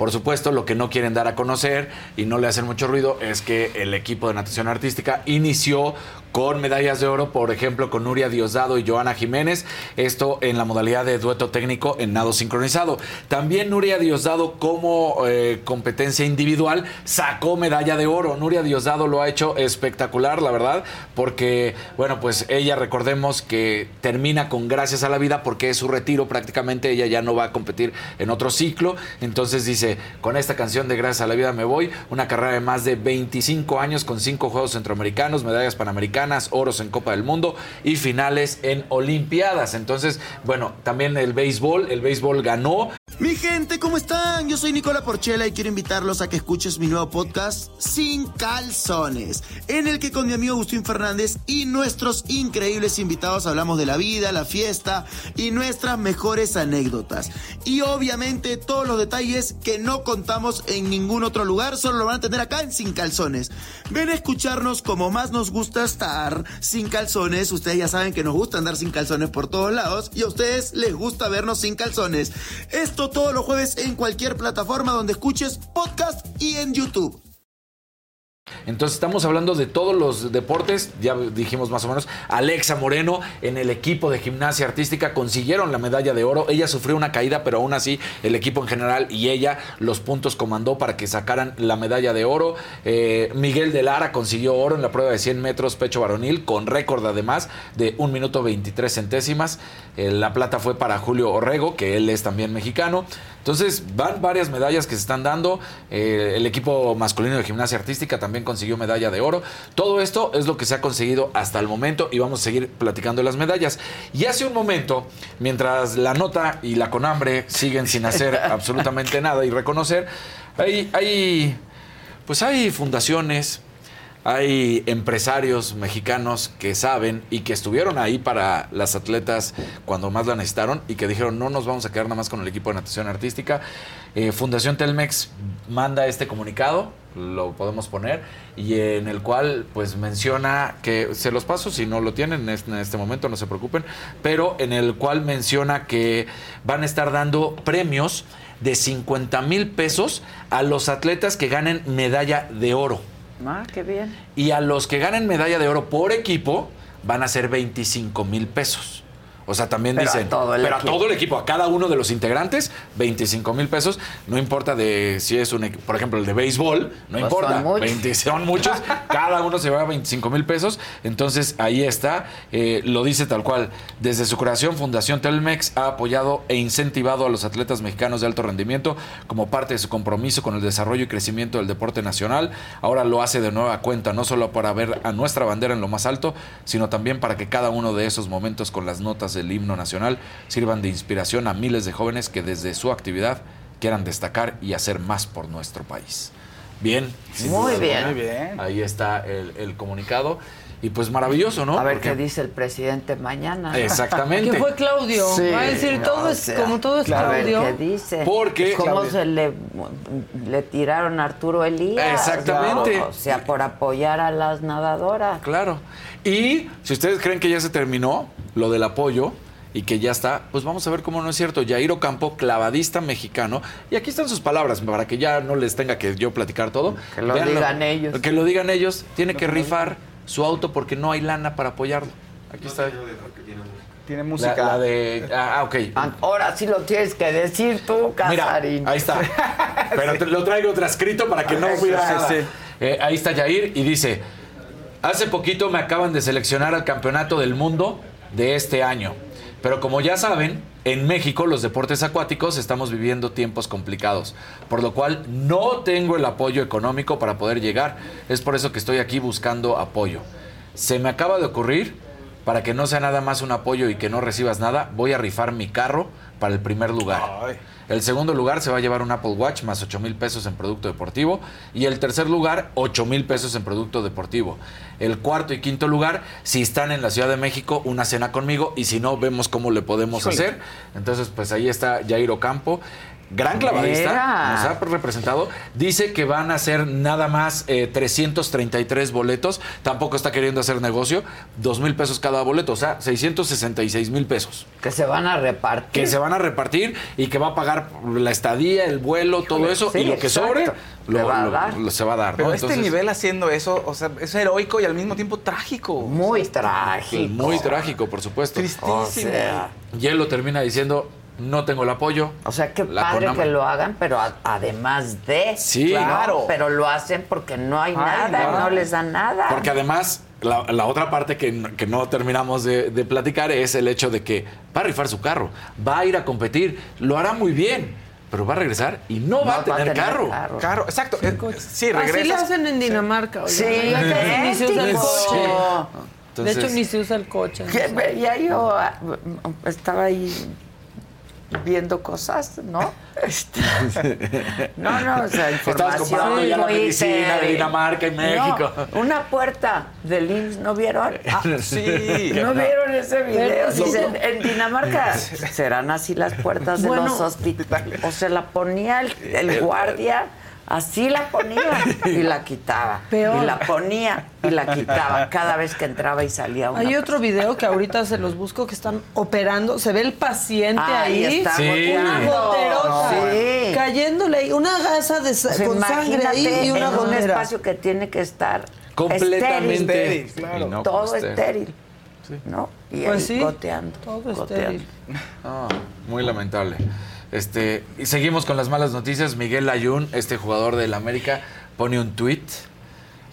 Por supuesto, lo que no quieren dar a conocer y no le hacen mucho ruido es que el equipo de natación artística inició con medallas de oro, por ejemplo, con Nuria Diosdado y Joana Jiménez, esto en la modalidad de dueto técnico en nado sincronizado. También Nuria Diosdado como eh, competencia individual sacó medalla de oro. Nuria Diosdado lo ha hecho espectacular, la verdad, porque, bueno, pues ella recordemos que termina con gracias a la vida porque es su retiro prácticamente, ella ya no va a competir en otro ciclo, entonces dice, con esta canción de Gracias a la vida me voy, una carrera de más de 25 años con cinco Juegos Centroamericanos, medallas panamericanas, oros en Copa del Mundo y finales en Olimpiadas. Entonces, bueno, también el béisbol, el béisbol ganó. Mi gente, ¿cómo están? Yo soy Nicola Porchela y quiero invitarlos a que escuches mi nuevo podcast Sin Calzones, en el que con mi amigo Agustín Fernández y nuestros increíbles invitados hablamos de la vida, la fiesta y nuestras mejores anécdotas. Y obviamente todos los detalles que no contamos en ningún otro lugar, solo lo van a tener acá en Sin Calzones. Ven a escucharnos como más nos gusta sin calzones. Ustedes ya saben que nos gusta andar sin calzones por todos lados y a ustedes les gusta vernos sin calzones. Esto todos los jueves en cualquier plataforma donde escuches podcast y en YouTube. Entonces estamos hablando de todos los deportes, ya dijimos más o menos, Alexa Moreno en el equipo de gimnasia artística consiguieron la medalla de oro, ella sufrió una caída, pero aún así el equipo en general y ella los puntos comandó para que sacaran la medalla de oro. Eh, Miguel de Lara consiguió oro en la prueba de 100 metros pecho varonil, con récord además de 1 minuto 23 centésimas. Eh, la plata fue para Julio Orrego, que él es también mexicano. Entonces van varias medallas que se están dando. Eh, el equipo masculino de gimnasia artística también consiguió medalla de oro. Todo esto es lo que se ha conseguido hasta el momento y vamos a seguir platicando de las medallas. Y hace un momento, mientras la nota y la conambre siguen sin hacer <laughs> absolutamente nada y reconocer, hay, hay pues hay fundaciones, hay empresarios mexicanos que saben y que estuvieron ahí para las atletas cuando más la necesitaron y que dijeron no nos vamos a quedar nada más con el equipo de natación artística. Eh, Fundación Telmex manda este comunicado, lo podemos poner, y en el cual pues menciona que, se los paso si no lo tienen en este, en momento, no se preocupen, pero en el cual menciona que van a estar dando premios de 50 mil pesos a los atletas que ganen medalla de oro. Ah, qué bien. Y a los que ganen medalla de oro por equipo van a ser 25 mil pesos. O sea, también Pero a dicen, todo el pero equipo. a todo el equipo, a cada uno de los integrantes, 25 mil pesos. No importa de si es un, por ejemplo, el de béisbol, no Pues importa. son muchos. 20 son muchos, <laughs> cada uno se lleva 25 mil pesos. Entonces, ahí está, eh, lo dice tal cual. Desde su creación, Fundación Telmex ha apoyado e incentivado a los atletas mexicanos de alto rendimiento como parte de su compromiso con el desarrollo y crecimiento del deporte nacional. Ahora lo hace de nueva cuenta, no solo para ver a nuestra bandera en lo más alto, sino también para que cada uno de esos momentos con las notas del himno nacional sirvan de inspiración a miles de jóvenes que desde su actividad quieran destacar y hacer más por nuestro país. Bien. Muy bien. Muy bien. Ahí está el, el comunicado. Y pues maravilloso, ¿no? A ver Porque- qué dice el presidente mañana. Exactamente. Que fue Claudio. Sí, Va a decir, todo o es como todo es A ver Claudio. qué dice. Porque- ¿Cómo Claudio. se le, le tiraron a Arturo Elías? Exactamente. ¿no? O sea, por apoyar a las nadadoras. Claro. Y si ustedes creen que ya se terminó lo del apoyo y que ya está, pues vamos a ver cómo no es cierto. Jair Ocampo, clavadista mexicano. Y aquí están sus palabras para que ya no les tenga que yo platicar todo. Que lo Véanlo. digan ellos. Que lo digan ellos. Tiene que rifar su auto porque no hay lana para apoyarlo. Aquí está. Tiene música. la de. Ah, ok. Ahora sí lo tienes que decir tú, Mira, Casarín. ahí está. Pero te- lo traigo transcrito para que no sí, nada. sí. Eh, ahí está Jair y dice, hace poquito me acaban de seleccionar al campeonato del mundo de este año. Pero como ya saben, en México los deportes acuáticos estamos viviendo tiempos complicados, por lo cual no tengo el apoyo económico para poder llegar. Es por eso que estoy aquí buscando apoyo. Se me acaba de ocurrir, para que no sea nada más un apoyo y que no recibas nada, voy a rifar mi carro para el primer lugar. El segundo lugar se va a llevar un Apple Watch más 8 mil pesos en producto deportivo. Y el tercer lugar, 8 mil pesos en producto deportivo. El cuarto y quinto lugar, si están en la Ciudad de México, una cena conmigo. Y si no, vemos cómo le podemos Híjole. hacer. Entonces, pues ahí está Jair Ocampo. Gran clavadista, Mira. nos ha representado. Dice que van a hacer nada más eh, 333 boletos. Tampoco está queriendo hacer negocio. 2 mil pesos cada boleto, o sea, 666 mil pesos. Que se van a repartir. Que se van a repartir y que va a pagar la estadía, el vuelo, todo eso. sí, y lo que sobre, lo, va a lo- dar. lo- se va a dar. Pero ¿no? este Entonces, nivel haciendo eso, o sea, es heroico y al mismo tiempo trágico. Muy trágico. Muy trágico, por supuesto. Tristísimo. O sea, Y él lo termina diciendo, no tengo el apoyo. o sea, qué La padre Conama. que lo hagan, pero a- además de. Sí. ¿no? Claro. Pero lo hacen porque no hay Ay, nada, no. no. les dan nada. Porque además, la, la otra parte que, no- que no terminamos de, de platicar es el hecho de que va a rifar su carro, va a ir a competir, lo hará muy bien, pero va a regresar y no, va a tener, carro. Claro, exacto. Eh, Sí, Así le regresas. hacen en Dinamarca. Sí, Allá ni se usa el coche. Entonces- de hecho, ni se usa el coche. Veía yo, ah, estaba ahí viendo cosas, ¿no? <laughs> Este, <laughs> no, no, o sea, Estabas información. comparando ya la medicina de Dinamarca y México. No, una puerta del IMSS, ¿no vieron? Ah, <laughs> Sí. ¿No vieron ese video? Dicen, en Dinamarca serán así las puertas de Bueno. los hospitales. O se la ponía el, el guardia, así la ponía <laughs> y la quitaba. Peor. Y la ponía y la quitaba cada vez que entraba y salía una Hay otro video que ahorita se los busco que están operando. Se ve el paciente Ahí ahí. está Sí. Una goterota. Sí. cayéndole ahí, una gasa de sea, con sangre ahí imagínate y una en un espacio que tiene que estar Completamente. estéril. Claro. No todo estéril. estéril, ¿no? Y Pues ahí sí, goteando, todo goteando. estéril. Ah, muy lamentable. Este, y seguimos con las malas noticias. Miguel Ayun, este jugador del América, pone un tweet.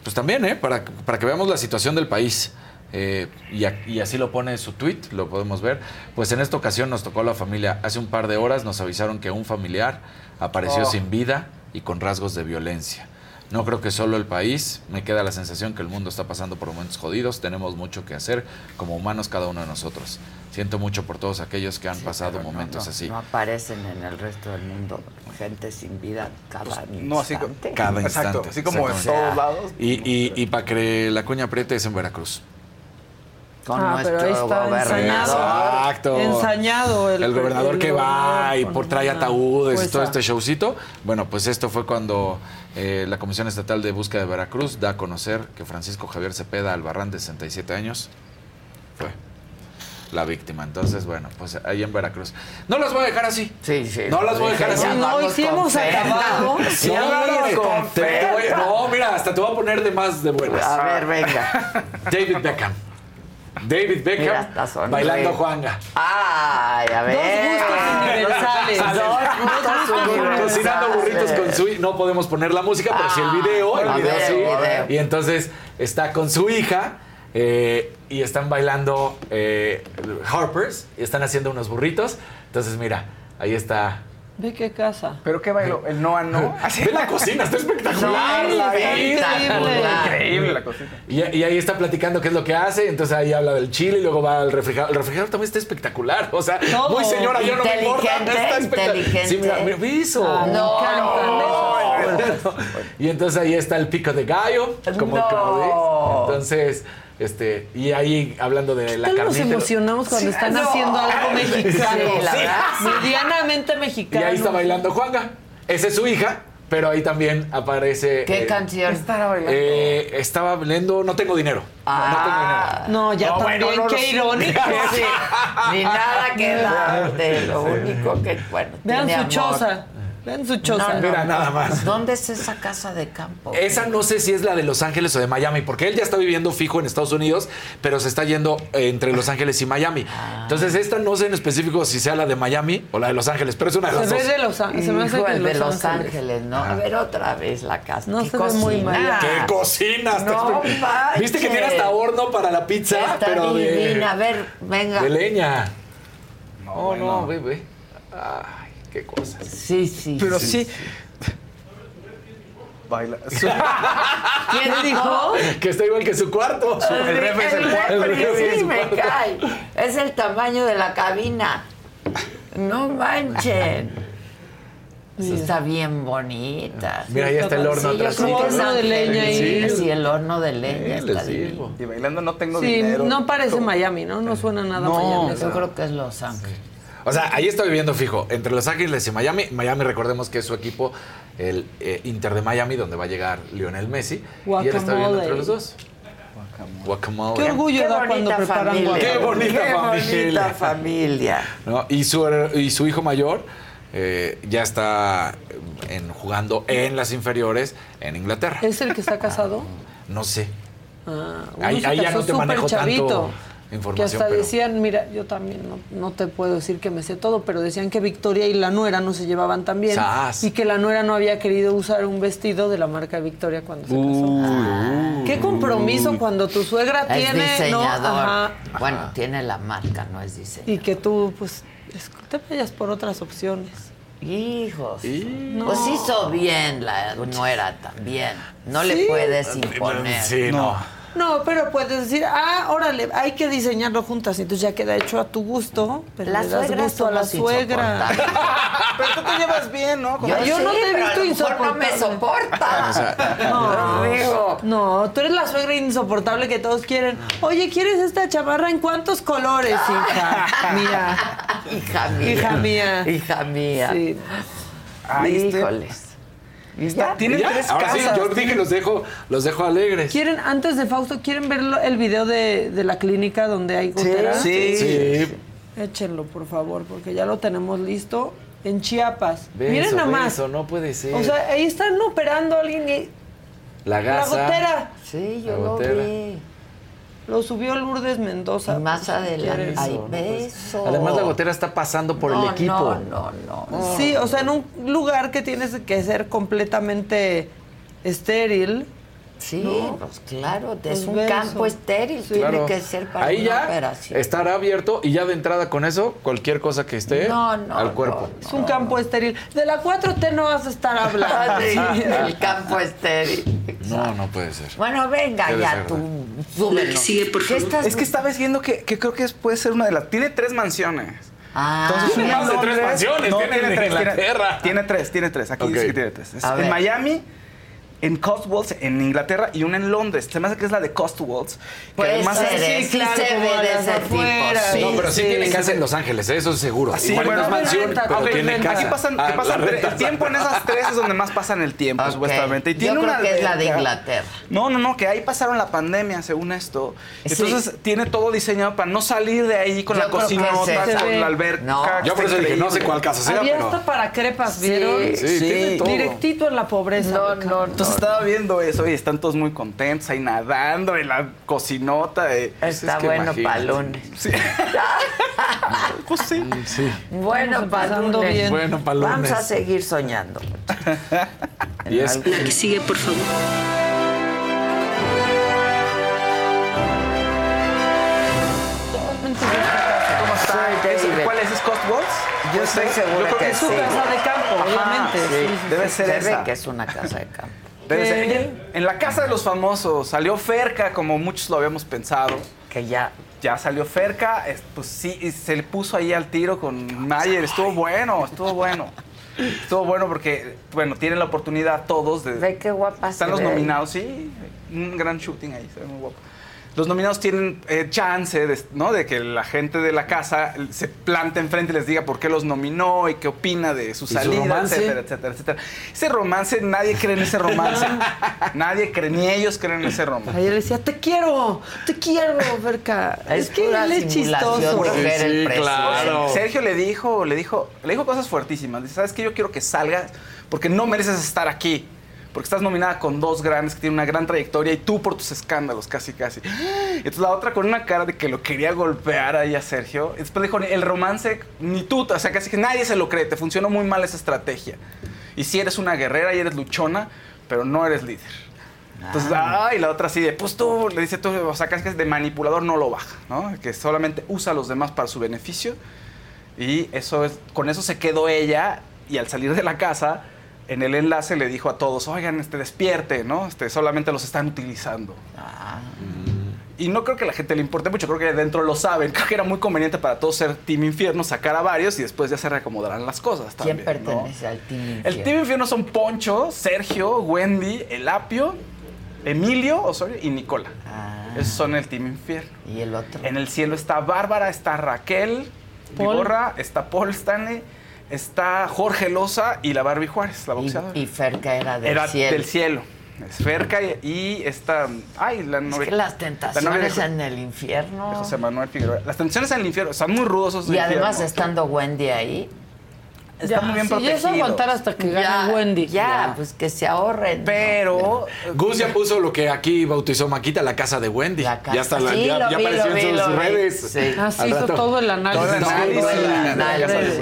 Pues también, ¿eh? Para, para que veamos la situación del país. Eh, y, a- y así lo pone su tweet, lo podemos ver. Pues en esta ocasión nos tocó a la familia. Hace un par de horas nos avisaron que un familiar apareció Oh. sin vida y con rasgos de violencia. No creo que solo el país, me queda la sensación que el mundo está pasando por momentos jodidos, tenemos mucho que hacer como humanos cada uno de nosotros. Siento mucho por todos aquellos que han pasado no, momentos no, así. No aparecen en el resto del mundo gente sin vida cada no, así co- instante. Cada Exacto, instante. así como en todos lados. Y, y, y para que la cuña apriete es en Veracruz. Con Ah, pero ahí nuestro está gobernador. ensañado. Exacto. Ensañado el, El, gobernador el que va y por trae ataúdes y jueza. todo este showcito. Bueno, pues esto fue cuando eh, la Comisión Estatal de Búsqueda de Veracruz da a conocer que Francisco Javier Cepeda Albarrán, de 67 años, fue la víctima. Entonces, bueno, pues ahí en Veracruz. No las voy a dejar así. Sí, sí. No las voy a dejar así. No, y si hemos acabado. <laughs> Sí, No, vamos te- con te- te voy- Fer. no, mira, hasta te voy a poner de más de buenas. A ver, venga. David Beckham. David Beckham bailando Juanga. Ay, a ver. Dos gustos universales. Cocinando burritos con su hi- No podemos poner la música, pero sí el video. El video ver, sí. el video. Y entonces está con su hija eh, y están bailando eh, Harpers y están haciendo unos burritos. Entonces, mira, ahí está. Ve qué casa. ¿Pero qué bailó? ¿El no a <laughs> no? Así. Ve la cocina, está espectacular. No, la espectacular. Increíble la cocina. Y, y ahí está platicando qué es lo que hace, entonces ahí habla del chile y luego va al refrigerador. El refrigerador también está espectacular, o sea, Todo. muy señora, yo no me importa. Está espectacular. Sí, mira, mira, eso. Ah, me No, no. esos. Y entonces ahí está el pico de gallo, como No. Claudia. Entonces, este, y ahí hablando de la ¿Qué tal nos emocionamos cuando están No. haciendo algo mexicano? Sí, la verdad. Medianamente Y mexicano. ahí está bailando Juanga. Esa es su hija, pero ahí también aparece. ¿Qué eh, canción? Estaba bailando. eh, estaba bailando No tengo dinero. Ah, No, ya No, también, bueno, no, qué no, irónico. sí. <laughs> Ni nada que dar de lo único que, bueno, Vean tiene su amor. choza. Vean su choza. No, no, Mira, no. nada más. ¿Dónde es esa casa de campo? Esa no sé si es la de Los Ángeles o de Miami, porque él ya está viviendo fijo en Estados Unidos, pero se está yendo eh, entre Los Ángeles y Miami. Ah. Entonces, esta no sé en específico si sea la de Miami o la de Los Ángeles, pero es una de las Se dos. ve de Los Ángeles. Se me hace Hijo, que el de Los Los Ángeles. Ángeles, ¿no? A ver otra vez la casa. No ¿Qué se ve muy cocina? mal. ¡Qué cocina! Está No. ¿Viste que tiene hasta horno para la pizza? Está pero de. A ver, venga. de leña. No, bueno. no, ve, ve. Qué cosas. Sí, sí. Pero sí. Baila. Su- <laughs> ¿Quién <laughs> dijo? Que está igual que su cuarto. El refri es el cuarto. El refri, sí, me cuarto. cae. Es el tamaño de la cabina. No manchen. Sí, está bien bonita. Mira, ahí está el horno Sí, atrás. Horno de leña ahí. Sí, el horno de leña Sí, está divino. Y bailando no tengo Sí, dinero. no parece Miami, ¿no? No suena nada No. Miami. Yo creo que es Los Ángeles. O sea, ahí está viviendo fijo, entre Los Ángeles y Miami. Miami, recordemos que es su equipo, el eh, Inter de Miami, donde va a llegar Lionel Messi. Y él está viviendo entre los dos. Guacamole. Qué orgullo Qué da cuando bonita preparan familia. Qué bonita Qué familia. bonita familia. ¿no? Y, su, y su hijo mayor eh, ya está en, jugando en las inferiores en Inglaterra. ¿Es el que está casado? No sé. Ah, Ahí, ya no te manejo chavito, tanto Que hasta pero- decían, mira, yo también no, no te puedo decir que me sé todo, pero decían que Victoria y la nuera no se llevaban tan bien Sas. y que la nuera no había querido usar un vestido de la marca Victoria cuando se casó. Qué compromiso cuando tu suegra Es tiene, ¿no? Ajá. Bueno, tiene la marca, no es diseñador. Y que tú, pues, es- te vayas por otras opciones. Hijos. No. Pues hizo bien la nuera también. No Sí. le puedes imponer. Sí, no. No, pero puedes decir, ah, órale, hay que diseñarlo juntas, entonces ya queda hecho a tu gusto, pero Las le das suegras gusto a la somos suegra. Pero tú te llevas bien, ¿no? Yo, Yo sí, no te he pero a visto lo mejor no me soporta. No, Digo. no, tú eres la suegra insoportable que todos quieren. Oye, ¿quieres esta chamarra en cuántos colores, hija? <laughs> Mía. Hija mía. Hija mía. Hija mía. Sí. Ay, este- Híjoles. ¿Y ya? Tienen Ya, tres Ahora sí, casas. yo dije los dejo, los dejo alegres. ¿Quieren, antes de Fausto, ¿quieren ver el video de, de la clínica donde hay goteras? Sí. Sí. Échenlo, por favor, porque ya lo tenemos listo. en Chiapas. Beso, Miren nada más. beso, no puede ser. O sea, ahí están operando a alguien y la la gasa. gotera. Sí, La yo lo gotera. vi. Lo subió Lourdes Mendoza. Y más Pues, adelante. ¿quieres? Ay, no puede beso. Además, la gotera está pasando por No, el equipo. No, no, no. Sí, o sea, en un lugar que tienes que ser completamente estéril. Sí, ¿no? pues claro, es Pues un beso. campo estéril, Sí. tiene Claro. que ser para Ahí una ya operación. estará abierto y ya de entrada con eso, cualquier cosa que esté No, no, al cuerpo. Es un campo estéril. De la 4T no vas a estar hablando. <laughs> Ah, Sí, el campo estéril. No, no puede ser. Bueno, venga ya tú, súbelo. ¿Qué estás Es que estaba viendo que, que creo que es- puede ser una de las. Tiene tres mansiones. Ah, Entonces, una Más de tres mansiones No, tiene tiene en tres. Tiene, tiene tres, tiene tres. Aquí Ok. dice que tiene tres. Es en Miami, en Cotswolds, en Inglaterra, y una en Londres. Se me hace que es la de Cotswolds. Que Puede además ser, es- ¿eh? sí se ve de ese tipo. Sí, no, pero sí, sí. tiene casa en Los Ángeles, eso es seguro. Sí, Igual bueno, no es mansión, renta, pero Ok, tiene casa. aquí pasan, Ah, que renta. el tiempo en esas tres es donde más pasan el tiempo, Ok. supuestamente. Y Yo tiene creo una que es la de. Inglaterra. No, no, no, que ahí pasaron la pandemia, según esto. Sí. Entonces tiene todo diseñado para no salir de ahí con Yo la que esa. con la alberca. No. que Yo por eso dije, no sé cuál casa sea, hasta para crepas, ¿vieron? Sí. Directito en la pobreza. No, no, cago. Entonces estaba viendo eso y están todos muy contentos ahí nadando en la cocinota. eh. Está Es que bueno lunes. <laughs> Sí. <laughs> pues sí. Sí. Bueno, bien. Bueno, pa' Vamos a seguir soñando. <laughs> Y es- algún- La que sigue, por favor. ¿Cómo está? Soy ¿Es- David. ¿Cuál es? ¿Es Cotswolds? Yo Pues, estoy creo que Es su sí. casa de campo, Ajá, obviamente. sí, Sí, sí, debe sí. ser Se ve esa. que es una casa de campo. En la casa de los famosos salió Ferca, como muchos lo habíamos pensado. Que ya. Ya salió Ferca, es- pues sí, y se le puso ahí al tiro con Mayer. Estuvo bueno, estuvo bueno. Estuvo bueno porque, bueno, tienen la oportunidad todos de... Ve qué guapa Están los ve. nominados, sí. Un gran shooting ahí, se ve muy guapo. Los nominados tienen eh, chance de, ¿no? de que la gente de la casa se plante enfrente y les diga por qué los nominó y qué opina de su salida, etcétera, etcétera, etcétera. Ese romance, nadie cree en ese romance. <laughs> nadie cree, ni ellos creen en ese romance. Ayer decía, te quiero, te quiero, Ferca. Es, Es que él es chistoso. Sí, precio. claro. Sergio le dijo, le dijo, le dijo cosas fuertísimas. Dice, ¿sabes qué? Yo quiero que salgas porque no mereces estar aquí. Porque estás nominada con dos grandes que tienen una gran trayectoria y tú por tus escándalos, casi, casi. <gasps> Entonces la otra con una cara de que lo quería golpear ahí a Sergio. Después dijo, el romance, ni tú, o sea, casi que nadie se lo cree. Te funcionó muy mal esa estrategia. Y si eres una guerrera y eres luchona, pero no eres líder. Entonces, ay, la otra así de, pues tú, le dice tú, o sea, casi que de manipulador no lo baja, ¿no? Que solamente usa a los demás para su beneficio. Y eso es, con eso se quedó ella y al salir de la casa, en el enlace le dijo a todos, oigan, este, despierte, ¿no? Este, solamente los están utilizando. Y no creo que a la gente le importe mucho, creo que dentro lo saben. Creo que era muy conveniente para todos ser Team Infierno, sacar a varios y después ya se reacomodarán las cosas ¿Quién pertenece al Team El Infierno? Team Infierno son Poncho, Sergio, Wendy, Elapio, Emilio Osorio y Nicola. Ah, Esos son el Team Infierno. y el otro. En el cielo está Bárbara, está Raquel, Paul. Vigorra, está Paul Stanley, está Jorge Loza y la Barbie Juárez, la boxeadora. Y, y Ferca era del Era cielo. del cielo. Es Ferca y, y esta. Ay, la Es que las la tentaciones de- en el infierno. de José Manuel Figueroa. Las tensiones en el infierno están muy rudos esos Y además infierno. estando Wendy ahí. Están muy bien sí, ya es protegidos. aguantar hasta que gane Ya, Wendy. Ya, pues que se ahorren. Pero. Gus ya puso lo que aquí bautizó Maquita, la casa de Wendy. La casa. Ya está, la- Sí, ya, ya vi, apareció vi, en sus redes. Sí. Así Al hizo rato. todo el análisis.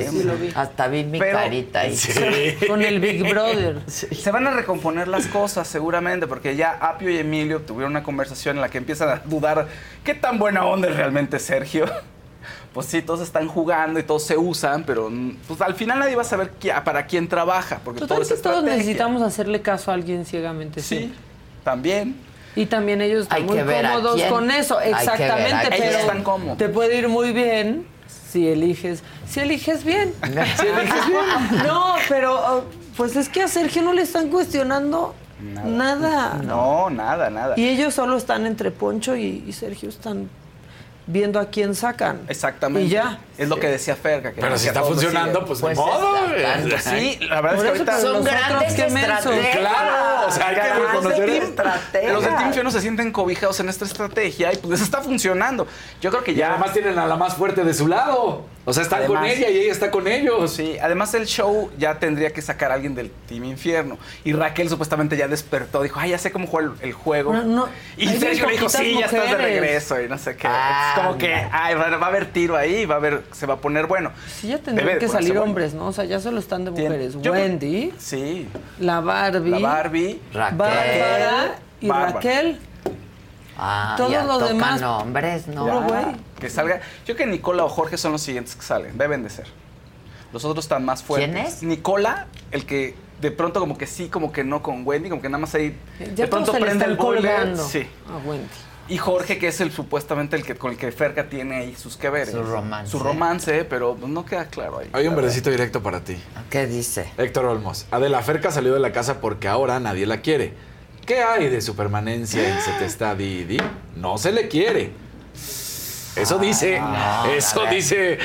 Sí, sí. Hasta vi mi Pero- carita ahí. Sí. <laughs> Con el Big Brother. <laughs> Se van a recomponer las cosas seguramente, porque ya Apio y Emilio tuvieron una conversación en la que empiezan a dudar qué tan buena onda es realmente Sergio. Pues sí, todos están jugando y todos se usan, pero mm, pues al final nadie va a saber para quién trabaja, porque todo Total es que todos necesitamos hacerle caso a alguien ciegamente. Sí, siempre. también. Y también ellos están Hay muy cómodos con eso, ver exactamente. Ellos están cómodos. te puede ir muy bien si eliges, si eliges bien. <laughs> Si eliges bien. No, pero oh, pues es que a Sergio no le están cuestionando nada. No, nada, nada. Y ellos solo están entre Poncho y, y Sergio están viendo a quién sacan. Exactamente. Y ya. Es lo que decía Ferga. Que Pero si que está funcionando, pues, Pues de modo. está güey. dando. Sí, la verdad Por es que ahorita... Son grandes estrategas. Claro, o sea, hay que reconocer eso. estrategas. Los de Team Infierno se sienten cobijados en esta estrategia y pues les está funcionando. Yo creo que Y ya... además tienen a la más fuerte de su lado. O sea, están con ella y ella está con ellos. Sí, además el show ya tendría que sacar a alguien del Team Infierno. Y Raquel supuestamente ya despertó, dijo, ay, ya sé cómo juega el, el juego. No, no, y Sergio le dijo, sí, ya estás de mujeres". regreso y no sé qué. Ah, es como que, ay, va, va a haber tiro ahí, va a haber, se va a poner bueno. Sí, ya tendrían que salir bueno. hombres, ¿no? O sea, ya solo están de mujeres. yo Wendy, Sí, la Barbie, la Barbie, Bárbara y Bárbara. Raquel. Ah, Todos ya los tocan demás- hombres, ¿no? Puro güey. que salga. Yo creo que Nicola o Jorge son los siguientes que salen, deben de ser. Los otros están más fuertes. ¿Quién es? Nicola, el que de pronto como que sí, como que no con Wendy, como que nada más ahí Ya de pronto se prende están el boiler. colgando Sí. a Wendy. Y Jorge, que es el supuestamente el que con el que Ferca tiene ahí sus que veres. Su romance. Su romance, pero pues, no queda claro ahí. Hay un verdecito directo para ti. ¿Qué dice? Héctor Olmos. Adela Ferca salió de la casa porque ahora nadie la quiere. ¿Qué hay de su permanencia en Se te está di di? No se le quiere. Eso dice. no, eso dice.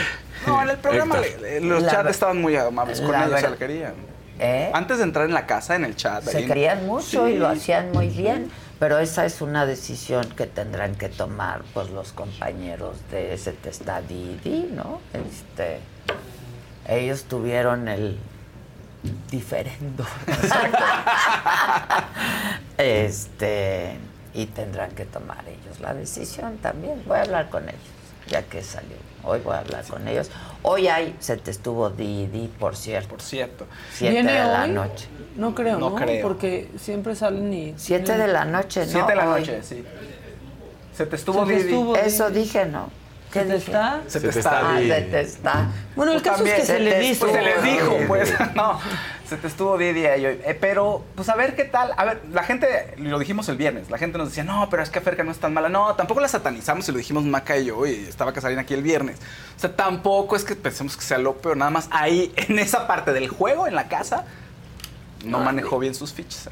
No, en el programa le- los La chats estaban muy amables con ver- la querían. ¿Eh? Antes de entrar en la casa, en el chat. Se ahí- querían mucho y lo hacían muy bien, pero esa es una decisión que tendrán que tomar pues los compañeros de ese está Didi, ¿no? Este, ellos tuvieron el diferendo. <laughs> este, y tendrán que tomar ellos la decisión también. Voy a hablar con ellos, ya que salió. Hoy voy a hablar con ellos. Hoy hay, se te estuvo Didi, por cierto. Por cierto. Siete ¿Viene de la noche. No creo, No ¿no? creo. Porque siempre salen y... Siete de la noche, ¿no? Siete de la Hoy. noche, sí. Se te estuvo Se te Didi. estuvo Eso dije, ¿no? ¿Qué ¿Se te dije? está? Se Se te te está. Ah, se te está. Bueno, el Tú caso es que se Se le dijo. Pues se les dijo, pues, no, se te estuvo Didi ahí hoy. Eh, pero, pues a ver qué tal. A ver, la gente, lo dijimos el viernes, la gente nos decía, no, pero es que Ferca no es tan mala. No, tampoco la satanizamos y lo dijimos Maca y yo, y estaba Casarín aquí el viernes. O sea, tampoco es que pensemos que sea lo peor, nada más ahí, <laughs> en esa parte del juego, en la casa, no manejó bien sus fichas.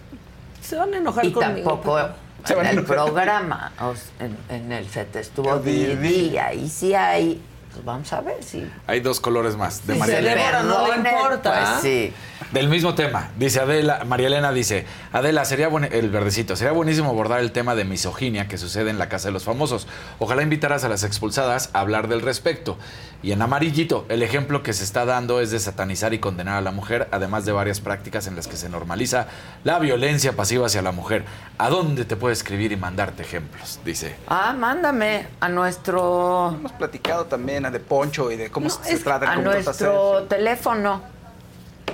Se van a enojar Y conmigo. tampoco pero- Se en el programa, en, en el se te estuvo Didi. Didi, ahí sí hay, pues vamos a ver si Hay dos colores más de Sí, María se Elena. No le importa. Pues sí. Del mismo tema, dice Adela, María Elena dice, Adela, sería buen- el verdecito, sería buenísimo abordar el tema de misoginia que sucede en la casa de los famosos. Ojalá invitaras a las expulsadas a hablar del respecto. Y en amarillito, el ejemplo que se está dando es de satanizar y condenar a la mujer, además de varias prácticas en las que se normaliza la violencia pasiva hacia la mujer. ¿A dónde te puede escribir y mandarte ejemplos? Dice. Ah, mándame a nuestro Hemos platicado también de Poncho y de cómo se es- trata, a nuestro teléfono.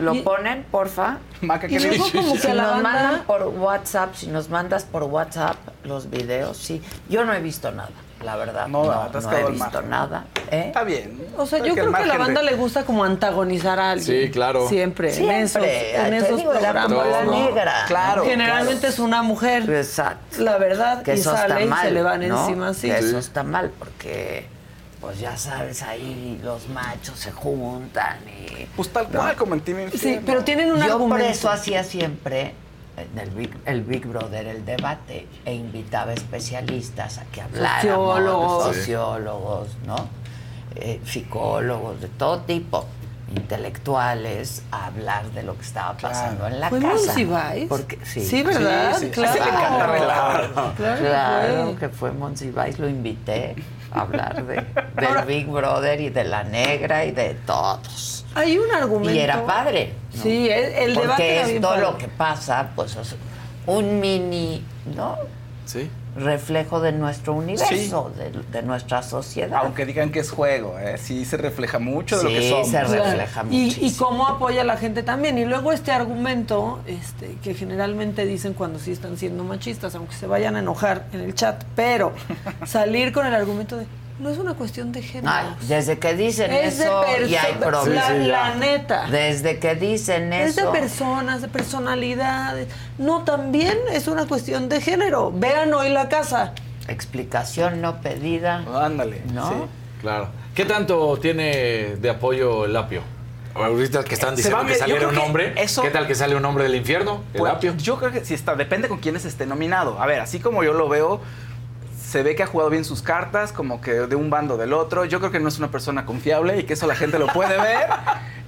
¿Lo Y- ponen, porfa? Maca, Y ¿qué le luego como que Si nos banda... mandan por WhatsApp, si nos mandas por WhatsApp los videos, sí. Yo no he visto nada, la verdad. No, No, te has no quedado he visto nada. ¿eh? Está bien. O sea, yo creo que a la banda de- le gusta como antagonizar a alguien. Sí, claro. Siempre, Siempre. en esos, en esos digo, programas. como la No. negra. Claro. Generalmente es una mujer, Exacto. la verdad, que y eso sale está y mal, se le van ¿no? encima, sí. Que Eso está mal porque, pues ya sabes, ahí los machos se juntan y... Pues tal cual, como en Team Sí, pero tienen un Yo por argumento. eso hacía siempre en el Big, el Big Brother el debate e invitaba especialistas a que hablaran. Sociólogos. Sociólogos, ¿no? Eh, psicólogos, de todo tipo, intelectuales, a hablar de lo que estaba pasando en la ¿Fue casa. Monsiváis? Porque, sí. Sí, ¿verdad? Sí, sí. Claro. Ese le encanta. Claro, que Claro fue. que fue Monsiváis, lo invité hablar de, <laughs> del Big Brother y de la negra y de todos. Hay un argumento. Y era padre. ¿no? Sí, el, el debate Porque era bien esto padre. lo que pasa, pues es un mini, ¿no? Sí. Reflejo de nuestro universo, de, de nuestra sociedad. Aunque digan que es juego, ¿eh? Sí se refleja mucho de lo que Sí, somos. se Claro. refleja y, y muchísimo. cómo apoya a la gente también. Y luego este argumento, este, que generalmente dicen cuando sí están siendo machistas, aunque se vayan a enojar en el chat, pero <laughs> salir con el argumento de no es una cuestión de género. Ay, desde que dicen es de eso, perso- ya hay problemas. la neta. Desde que dicen Es de eso. personas, de personalidades. No, también es una cuestión de género. Vean hoy la casa. Explicación no pedida. Ándale. ¿No? sí. Claro. ¿Qué tanto tiene de apoyo el apio? Ahorita que están Se va diciendo a que saliera un hombre, eso- ¿qué tal que sale un hombre del infierno? El Pues, apio. Yo creo que sí está, depende con quiénes esté nominado. A ver, así como yo lo veo, se ve que ha jugado bien sus cartas, como que de un bando o del otro. Yo creo que no es una persona confiable y que eso la gente lo puede ver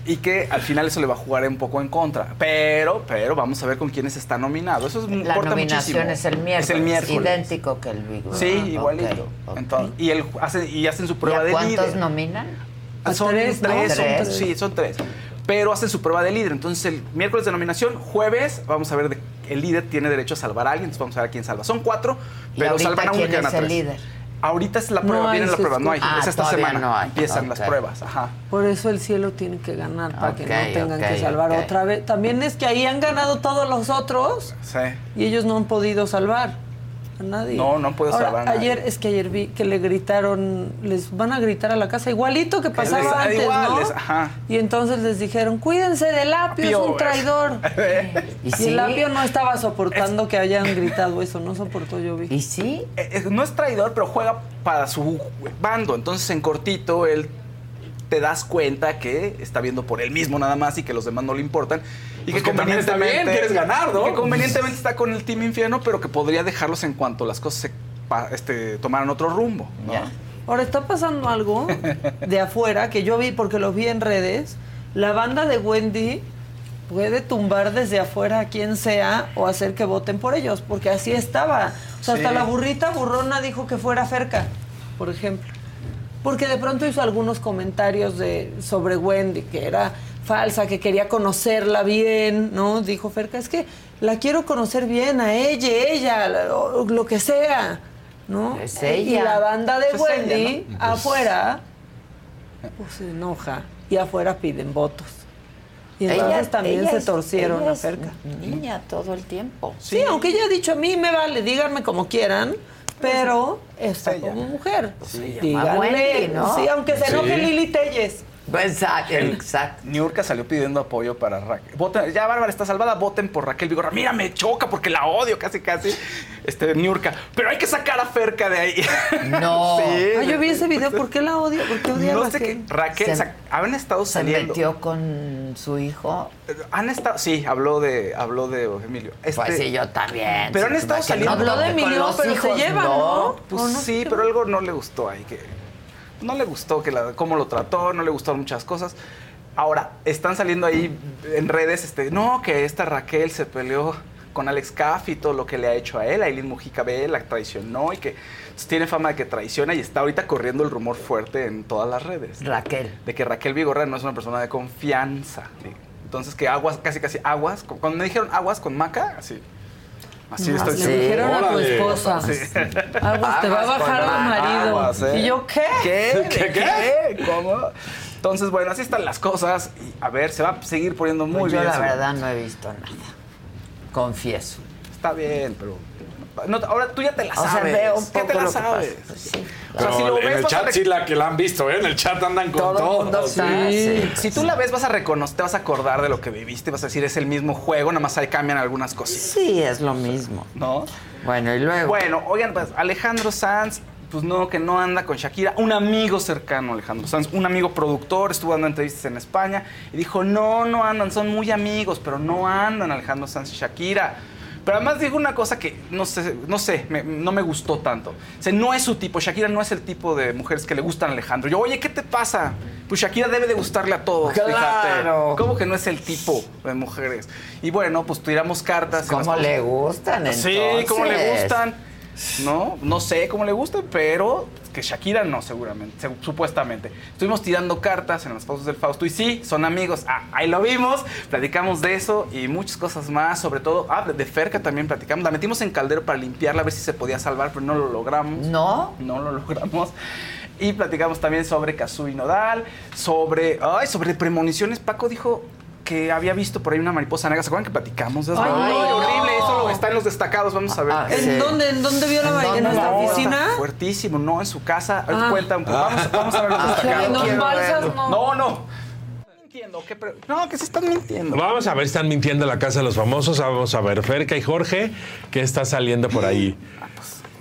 y que al final eso le va a jugar un poco en contra. Pero, pero vamos a ver con quiénes está nominado. Eso es, La importa nominación muchísimo. es el miércoles. Es el miércoles. Idéntico que el Big Brother. Sí, igualito. Entonces, y, el, y hacen su ¿Y prueba a de cuántos líder. nominan? A son tres, son Tres. tres, sí, son tres. Pero hacen su prueba de líder. Entonces, el miércoles de nominación, jueves, vamos a ver, de- el líder tiene derecho a salvar a alguien. Entonces, vamos a ver a quién salva. Son cuatro, ¿Y pero salvan a uno y quedan a tres. líder? Ahorita es la No prueba, hay, viene la se prueba, no hay. es Ah, esta todavía semana. no hay. Empiezan las pruebas, ajá. Por eso el cielo tiene que ganar, para que no tengan que salvar otra vez. También es que ahí han ganado todos los otros Sí. y ellos no han podido salvar a nadie. No, no podido Ahora, salvar a nadie. Ayer, es que ayer vi que le gritaron, les van a gritar a la casa igualito que pasaba les- antes, igual, ¿no? les- ajá. Y entonces les dijeron, cuídense del apio, es un güey. traidor. <laughs> ¿Y Y, sí? el apio no estaba soportando que hayan gritado eso, no soportó yo vi. ¿Y sí? Eh, eh, no es traidor, pero juega para su bando. Entonces, en cortito, él te das cuenta que está viendo por él mismo nada más y que los demás no le importan. Y Pues que que también está bien, convenientemente. quieres ganar, ¿no? Que convenientemente está con el Team Infierno, pero que podría dejarlos en cuanto las cosas se este, tomaran otro rumbo. ¿no? Ahora está pasando algo de afuera que yo vi porque lo vi en redes. La banda de Wendy puede tumbar desde afuera a quien sea o hacer que voten por ellos, porque así estaba. O sea, hasta la burrita burrona dijo que fuera Ferca, por ejemplo. Porque de pronto hizo algunos comentarios de, sobre Wendy, que era falsa, que quería conocerla bien, ¿no? Dijo Ferca, es que la quiero conocer bien, a ella, ella, lo, lo que sea, ¿no? Es Y ella. la banda de Pues es Wendy ella, ¿no? afuera pues se enoja y afuera piden votos. Y entonces también ella se es- torcieron ella a es Ferca. Niña todo el tiempo. Sí, aunque ella ha dicho a mí me vale, díganme como quieran, pero está como mujer. llama Wendy, ¿no? Sí, aunque se enoje Sí. Lili Telles. Exacto, exacto. Niurka salió pidiendo apoyo para Raquel. Voten- ya Bárbara está salvada, voten por Raquel Vigorra. Mira, me choca porque la odio casi, casi. Este, Niurka. Pero hay que sacar a Ferca de ahí. No. <laughs> Sí. Ah, yo vi ese video, ¿por qué la odio? ¿Por qué odia a sé Raquel? Raquel, Se- o sea, han estado Se saliendo. metió con su hijo. Han estado, sí, habló de, habló de Emilio. Este, Pues sí, yo también. Pero han estado saliendo. no Habló de Emilio, los pero se hijos, llevan, ¿no? Pues ¿O no? sí, pero algo no le gustó ahí que no le gustó que la, cómo lo trató, no le gustaron muchas cosas. Ahora, están saliendo ahí en redes, este, no, que esta Raquel se peleó con Alex Caff y todo lo que le ha hecho a él, Aileen Mujica B, la traicionó y que tiene fama de que traiciona y está ahorita corriendo el rumor fuerte en todas las redes. Raquel. De que Raquel Vigorra no es una persona de confianza. Entonces que aguas, casi casi aguas, cuando me dijeron aguas con maca, así. Así No, estoy le dijeron a tu esposa. Sí. Aguas, te va a bajar Maca, marido. Aguas, ¿eh? ¿Y yo qué? ¿Qué? ¿Qué. ¿Cómo? Entonces, bueno, así están las cosas. Y a ver, se va a seguir poniendo muy Pues yo bien. la se- verdad no he visto nada. Confieso. Está bien, pero. No, ahora tú ya te la O sea, sabes. veo un ¿Qué te la sabes? Pues sí. O sea, Pero si lo en ves, el chat sí la que la han visto, ¿eh? En el chat andan con Todo el mundo. Sí. Sí. Si tú la ves, vas a reconocer, te vas a acordar de lo que viviste, vas a decir, es el mismo juego, nada más ahí cambian algunas cosas. Sí, es lo mismo. ¿No? Bueno, y luego. Bueno, oigan, pues Alejandro Sanz, pues no, que no anda con Shakira. Un amigo cercano, a Alejandro Sanz, un amigo productor, estuvo dando entrevistas en España y dijo, no, no andan, son muy amigos, pero no andan Alejandro Sanz y Shakira. Pero además dijo una cosa que no sé, no sé, me- no me gustó tanto. O sea, no es su tipo, Shakira no es el tipo de mujeres que le gustan a Alejandro. Yo, oye, ¿qué te pasa? Pues Shakira debe de gustarle a todos, Claro. fíjate. ¿Cómo que no es el tipo de mujeres? Y bueno, pues tiramos cartas. ¿Cómo le gustan Sí, entonces? ¿cómo le gustan? No, no sé cómo le gustan, pero que Shakira no, seguramente, se- supuestamente. Estuvimos tirando cartas en las pausas del Fausto y sí, son amigos. Ah, ahí lo vimos, platicamos de eso y muchas cosas más, sobre todo, ah, de- de Ferca también platicamos. La metimos en caldero para limpiarla, a ver si se podía salvar, pero no lo logramos. ¿No? No lo logramos. Y platicamos también sobre Kazuy Nodal, sobre, ay, sobre premoniciones. Paco dijo que había visto por ahí una mariposa negra. ¿Se acuerdan que platicamos? de eso? Ay, Ay, no. horrible. Eso lo- está en los destacados. Vamos a ver. Ah, ¿En Sí. dónde? ¿En dónde vio la ¿En ma- ¿En nuestra oficina? Fuertísimo, no en su casa. Ah. cuenta un poco. Vamos, vamos a ver los Ah, destacados. Balsas no. No, no. Están mintiendo. ¿qué No, que se están mintiendo. Vamos a ver, están mintiendo en la casa de los famosos. Vamos a ver, Ferca y Jorge, ¿qué está saliendo por ahí?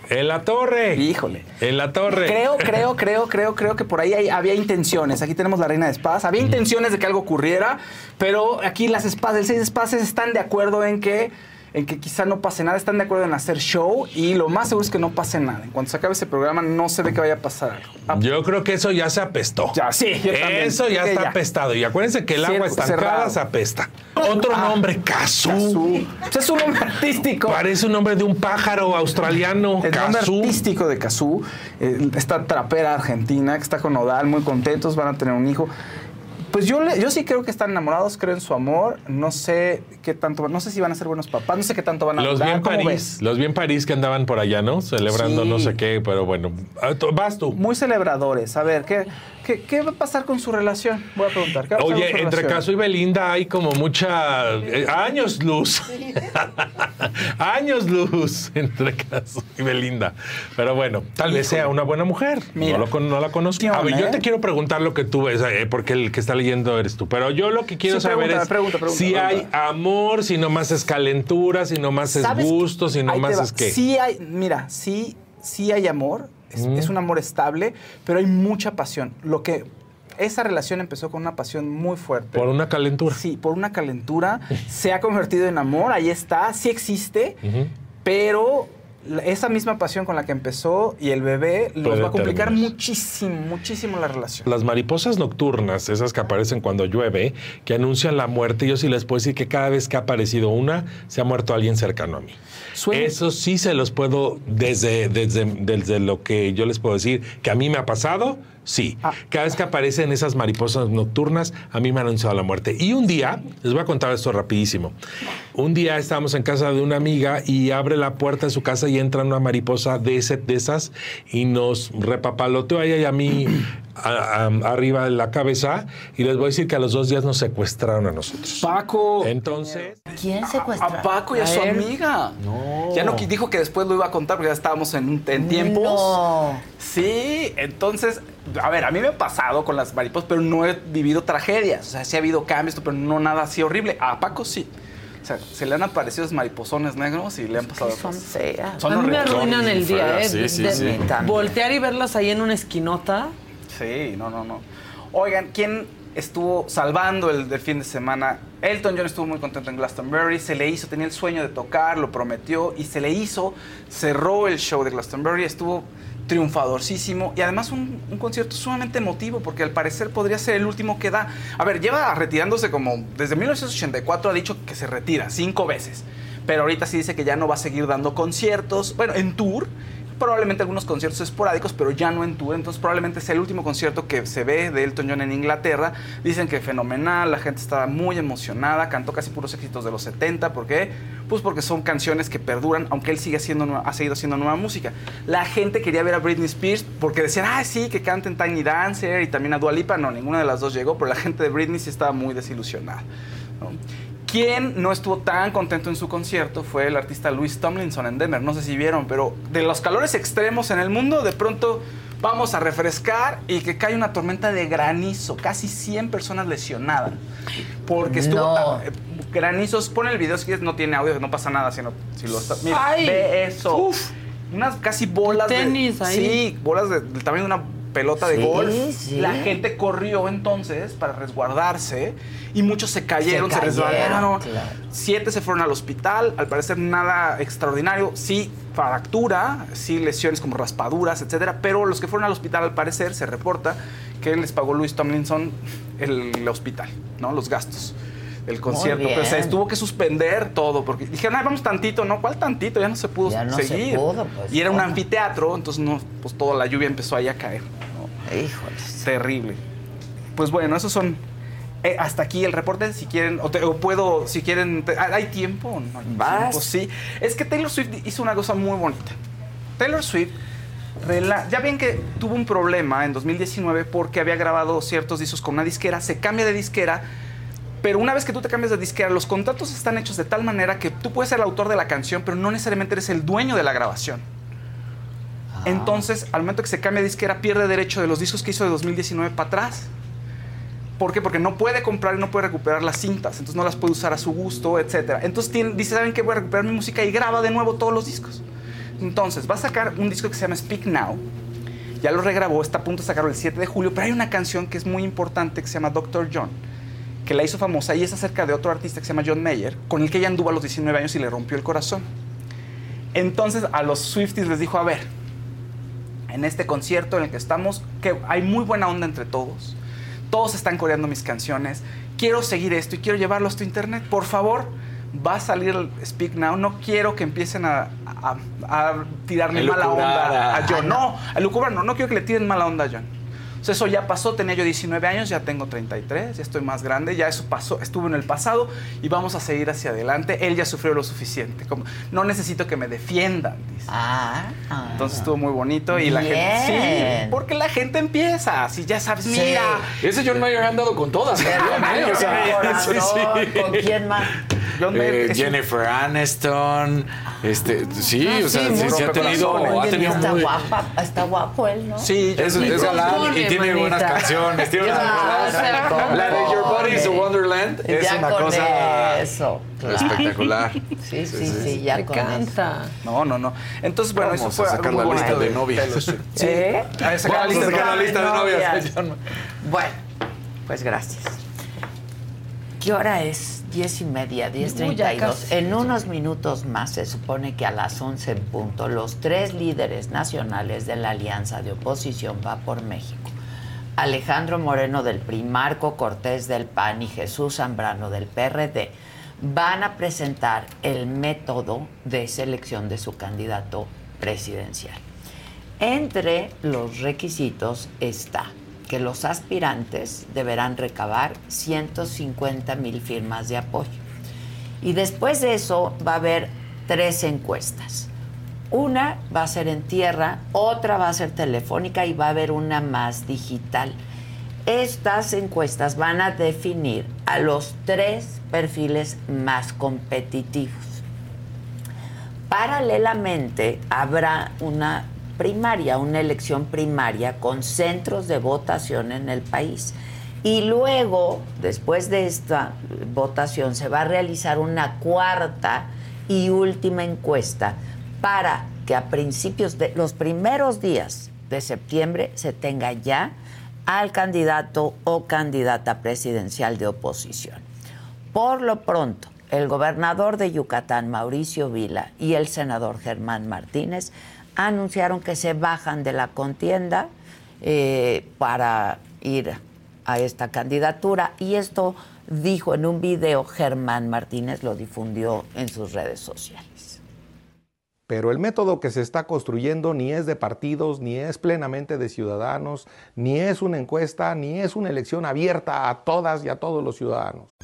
En la torre. Híjole. En la torre. Creo, creo, creo, creo, creo que por ahí hay- había intenciones. Aquí tenemos la reina de espadas. Había intenciones de que algo ocurriera, pero aquí las espadas, el seis de espadas están de acuerdo en que en que quizá no pase nada, están de acuerdo en hacer show y lo más seguro es que no pase nada. En cuanto se acabe ese programa, no se ve que vaya a pasar algo. Ah, Yo creo que eso ya se apestó. Ya, sí, yo también. Eso ya está ya. apestado. Y acuérdense que el Sí, agua estancada se apesta. Otro nombre, Cazú. Pues es un nombre artístico. Parece un nombre de un pájaro australiano. El nombre Cazú. artístico de Cazú, eh, esta trapera argentina que está con Odal, muy contentos, van a tener un hijo. Pues yo, yo sí creo que están enamorados, creo en su amor. No sé qué tanto, no sé si van a ser buenos papás, no sé qué tanto van a Los vi durar. en ¿Cómo París, ves? los vi en París que andaban por allá, ¿no? Celebrando Sí. no sé qué, pero bueno. Ah, Vas tú. Muy celebradores. A ver, ¿qué, qué, qué va a pasar con su relación? Voy a preguntar. ¿qué va a pasar con Oye, su entre relación? Caso y Belinda hay como mucha... eh, años luz. <laughs> años luz entre Caso y Belinda. Pero bueno, tal vez sea una buena mujer. Mira. no, lo no la conozco. A ver, yo eh? te quiero preguntar lo que tú ves, eh, porque el que está leyendo eres tú. Pero yo lo que quiero Sí, saber pregunta, es pregunta, pregunta, si pregunta. hay amor, si no más es calentura, si no más es gusto, si no Ahí te más va. es qué. Sí hay, mira, sí, sí hay amor, es, Mm. es un amor estable, pero hay mucha pasión. Lo que esa relación empezó con una pasión muy fuerte. Por una calentura. Sí, por una calentura, <laughs> se ha convertido en amor, ahí está, sí existe, pero esa misma pasión con la que empezó y el bebé los va a complicar terminar. muchísimo, muchísimo la relación. Las mariposas nocturnas, esas que aparecen cuando llueve, que anuncian la muerte, yo sí les puedo decir que cada vez que ha aparecido una, se ha muerto alguien cercano a mí. Eso sí se los puedo, desde, desde, desde lo que yo les puedo decir, que a mí me ha pasado, sí. Cada vez que aparecen esas mariposas nocturnas, a mí me han anunciado la muerte. Y un día, les voy a contar esto rapidísimo. Un día estábamos en casa de una amiga y abre la puerta de su casa y entra una mariposa de, ese, de esas y nos repapaloteó a ella y a mí a- a- arriba de la cabeza. Y les voy a decir que a los dos días nos secuestraron a nosotros. Paco. Entonces. ¿Quién secuestró? A Paco y a su él? amiga. Ya no dijo que después lo iba a contar porque ya estábamos en, en tiempos. No. Sí, entonces, a ver, a mí me ha pasado con las mariposas, pero no he vivido tragedias. O sea, sí ha habido cambios, pero no nada así horrible. A Paco sí. O sea, se le han aparecido esos mariposones negros y le han pasado Son cosas. feas. Son a mí me arruinan el día, ¿eh? Sí, sí, De- sí. Voltear y verlas ahí en una esquinota. Sí, no, no, no. Oigan, ¿quién estuvo salvando el del fin de semana? Elton John estuvo muy contento en Glastonbury, se le hizo, tenía el sueño de tocar, lo prometió y se le hizo, cerró el show de Glastonbury, estuvo triunfadorcísimo y además un, concierto sumamente emotivo porque al parecer podría ser el último que da. A ver, lleva retirándose como desde 1984 ha dicho que se retira cinco veces, pero ahorita sí dice que ya no va a seguir dando conciertos, bueno, en tour probablemente algunos conciertos esporádicos, pero ya no en tour. Entonces, probablemente sea el último concierto que se ve de Elton John en Inglaterra. Dicen que fenomenal, la gente estaba muy emocionada, cantó casi puros éxitos de los 70. ¿Por qué? Pues porque son canciones que perduran, aunque él sigue haciendo, ha seguido haciendo nueva música. La gente quería ver a Britney Spears porque decían, ah, sí, que canten Tiny Dancer y también a Dua. No, ninguna de las dos llegó, pero la gente de Britney sí estaba muy desilusionada. Quien no estuvo tan contento en su concierto fue el artista Louis Tomlinson en Denver. No sé si vieron, pero de los calores extremos en el mundo, de pronto vamos a refrescar y que cae una tormenta de granizo. Casi 100 personas lesionadas. Porque estuvo. No. eh, Granizos, pon el video si quieres, no tiene audio, no pasa nada si, no, si lo está. Mira, Ay. ve eso. Unas casi bolas Tenis de. ahí. Sí, bolas de- del tamaño de una pelota de Sí, golf. sí. La gente corrió entonces para resguardarse y muchos se cayeron, se, Se cayeron, resbalaron. claro. Siete se fueron al hospital, al parecer nada extraordinario, sí fractura, sí lesiones como raspaduras, etcétera, pero los que fueron al hospital al parecer se reporta que les pagó Luis Tomlinson el, el hospital, ¿no? Los gastos del concierto, pero se tuvo que suspender todo porque dijeron, "Ay, vamos tantito", ¿no? ¿Cuál tantito? Ya no se pudo Ya no se seguir. pudo, pues, y era un anfiteatro, entonces no, pues toda la lluvia empezó ahí a caer. ¿no? Híjoles. Terrible. Pues bueno, esos son. Eh, hasta aquí el reporte, si quieren, o, te- o puedo, si quieren, te- ah, ¿hay tiempo o no hay Vas. tiempo? Sí. Es que Taylor Swift hizo una cosa muy bonita. Taylor Swift, rela- ya ven que tuvo un problema en 2019 porque había grabado ciertos discos con una disquera, se cambia de disquera, pero una vez que tú te cambias de disquera, los contratos están hechos de tal manera que tú puedes ser el autor de la canción, pero no necesariamente eres el dueño de la grabación. Entonces, al momento que se cambia de disquera, pierde derecho de los discos que hizo de 2019 para atrás. ¿Por qué? Porque no puede comprar y no puede recuperar las cintas, entonces no las puede usar a su gusto, etc. Entonces dice, ¿saben qué? Voy a recuperar mi música y graba de nuevo todos los discos. Entonces, va a sacar un disco que se llama Speak Now. Ya lo regrabó, está a punto de sacarlo el 7 de julio, pero hay una canción que es muy importante que se llama Doctor John, que la hizo famosa y es acerca de otro artista que se llama John Mayer, con el que ella anduvo a los 19 años y le rompió el corazón. Entonces a los Swifties les dijo, a ver, en este concierto en el que estamos, que hay muy buena onda entre todos, todos están coreando mis canciones, quiero seguir esto y quiero llevarlo a tu internet, por favor, va a salir el Speak Now, no quiero que empiecen a, a, a tirarle mala onda. a John, no, a lucubrar no, no quiero que le tiren mala onda a John. Entonces eso ya pasó, tenía yo 19 años, ya tengo 33, ya estoy más grande, ya eso pasó, estuvo en el pasado y vamos a seguir hacia adelante. Él ya sufrió lo suficiente, como no necesito que me defiendan, dice. Ah, ah. Entonces estuvo muy bonito y la gente sí, porque la gente empieza, si ya sabes, Sí. mira, Ese John Mayer ha andado con todas. ¿Con quién más? John Eh, es un- Jennifer Aniston, este, sí, Ah, o sea, sí, sí, sí ha tenido, ha tenido está muy, guapa, está guapo él, ¿no? Sí, es, es galán y tiene buenas canciones, tiene unas ¿cómo La de Your Body is a? Wonderland es Ya una con cosa eso, claro. espectacular. Sí, sí, sí, ya Me con eso. encanta. No, no, no. Entonces, bueno, Vamos eso fue a sacar la lista de novias. Sí. ¿Eh? A sacar la Vamos a lista de sacar la novias. lista de novias. <laughs> Bueno, pues gracias. ¿Qué hora es? Diez y media, diez treinta y dos. En unos minutos más se supone que a las once en punto los tres líderes nacionales de la alianza de oposición va por México. Alejandro Moreno del PRI, Marco Cortés del PAN y Jesús Zambrano del PRD van a presentar el método de selección de su candidato presidencial. Entre los requisitos está que los aspirantes deberán recabar 150 mil firmas de apoyo. Y después de eso va a haber tres encuestas. Una va a ser en tierra, otra va a ser telefónica y va a haber una más digital. Estas encuestas van a definir a los tres perfiles más competitivos. Paralelamente habrá una primaria, una elección primaria con centros de votación en el país. Y luego, después de esta votación, se va a realizar una cuarta y última encuesta para que a principios de los primeros días de septiembre se tenga ya al candidato o candidata presidencial de oposición. Por lo pronto, el gobernador de Yucatán, Mauricio Vila, y el senador Germán Martínez anunciaron que se bajan de la contienda eh, para ir a esta candidatura. Y esto dijo en un video Germán Martínez, lo difundió en sus redes sociales. Pero el método que se está construyendo ni es de partidos, ni es plenamente de ciudadanos, ni es una encuesta, ni es una elección abierta a todas y a todos los ciudadanos.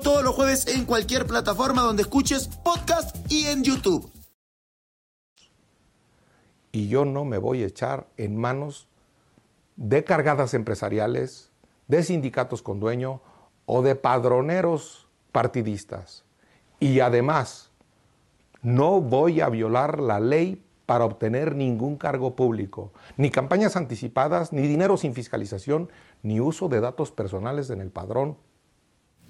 todos los jueves en cualquier plataforma donde escuches podcast y en YouTube. Y yo no me voy a echar en manos de cargadas empresariales, de sindicatos con dueño o de padroneros partidistas. Y además, no voy a violar la ley para obtener ningún cargo público, ni campañas anticipadas, ni dinero sin fiscalización, ni uso de datos personales en el padrón.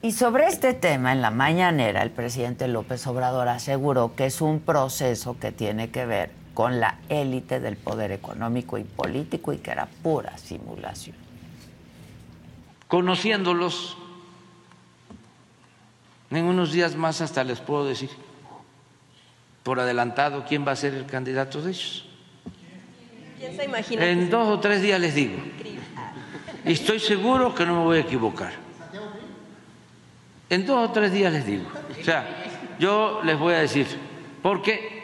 Y sobre este tema, en la mañanera, el presidente López Obrador aseguró que es un proceso que tiene que ver con la élite del poder económico y político y que era pura simulación. Conociéndolos, en unos días más hasta les puedo decir por adelantado quién va a ser el candidato de ellos. ¿Quién se imagina? En dos o tres días les digo. Y estoy seguro que no me voy a equivocar. En dos o tres días les digo. O sea, yo les voy a decir, porque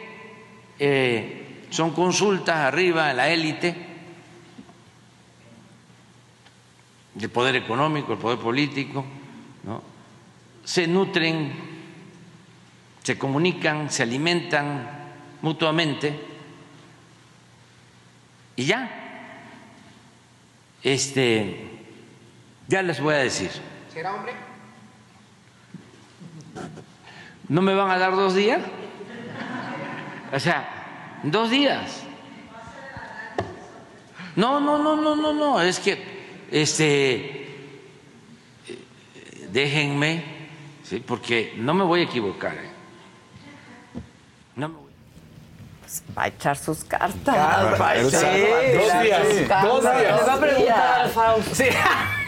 eh, son consultas arriba en la élite del poder económico, el poder político, ¿no? se nutren, se comunican, se alimentan mutuamente y ya. Este, ya les voy a decir. ¿Será hombre? ¿No me van a dar dos días? O sea, dos días. No, no, no, no, no, no. Es que, este, déjenme, ¿sí? porque no me voy a equivocar. ¿eh? No me voy. Va a echar sus cartas. Cartas, Va a echar sí, cartas. sí. Dos días. Le va a preguntar al Fausto. Sí.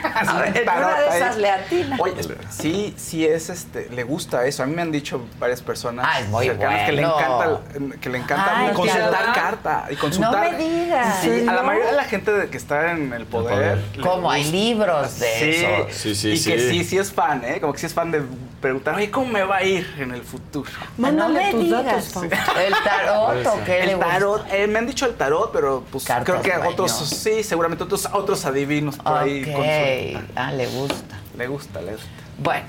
<laughs> A ver, en una de esas le atina. Oye, sí, sí es este, le gusta eso. A mí me han dicho varias personas muy cercanas que le encanta, que le encanta Ay, consultar carta y consultar. No me digas. Sí, a la ¿No? mayoría de la gente de que está en el poder. le Como hay gusta. libros de sí, eso. Sí, sí, y sí. que sí, sí es fan, ¿eh? Como que sí es fan de preguntar, oye, ¿cómo me va a ir en el futuro? Mándale me tus digas. datos. <laughs> El tarot o qué le El gusta? tarot, eh, me han dicho el tarot, pero pues Cartas creo que dueño. otros, sí, seguramente otros, otros adivinos por ahí Ok. consultan. Ah, le gusta. Le gusta, le gusta. Bueno,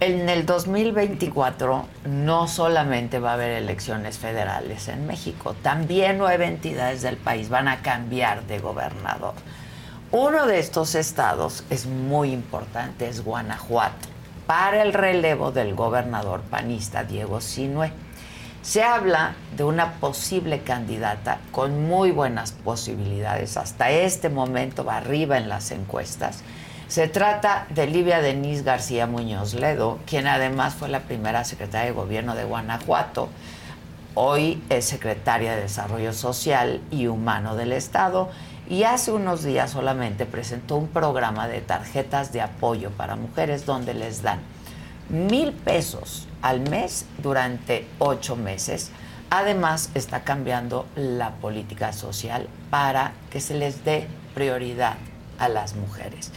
en el 2024 no solamente va a haber elecciones federales en México, también nueve entidades del país van a cambiar de gobernador. Uno de estos estados es muy importante, es Guanajuato, para el relevo del gobernador panista Diego Sinue. Se habla de una posible candidata con muy buenas posibilidades. Hasta este momento va arriba en las encuestas. Se trata de Livia Denise García Muñoz Ledo, quien además fue la primera secretaria de gobierno de Guanajuato. Hoy es secretaria de Desarrollo Social y Humano del Estado y hace unos días solamente presentó un programa de tarjetas de apoyo para mujeres donde les dan mil pesos al mes durante ocho meses. Además, está cambiando la política social para que se les dé prioridad a las mujeres.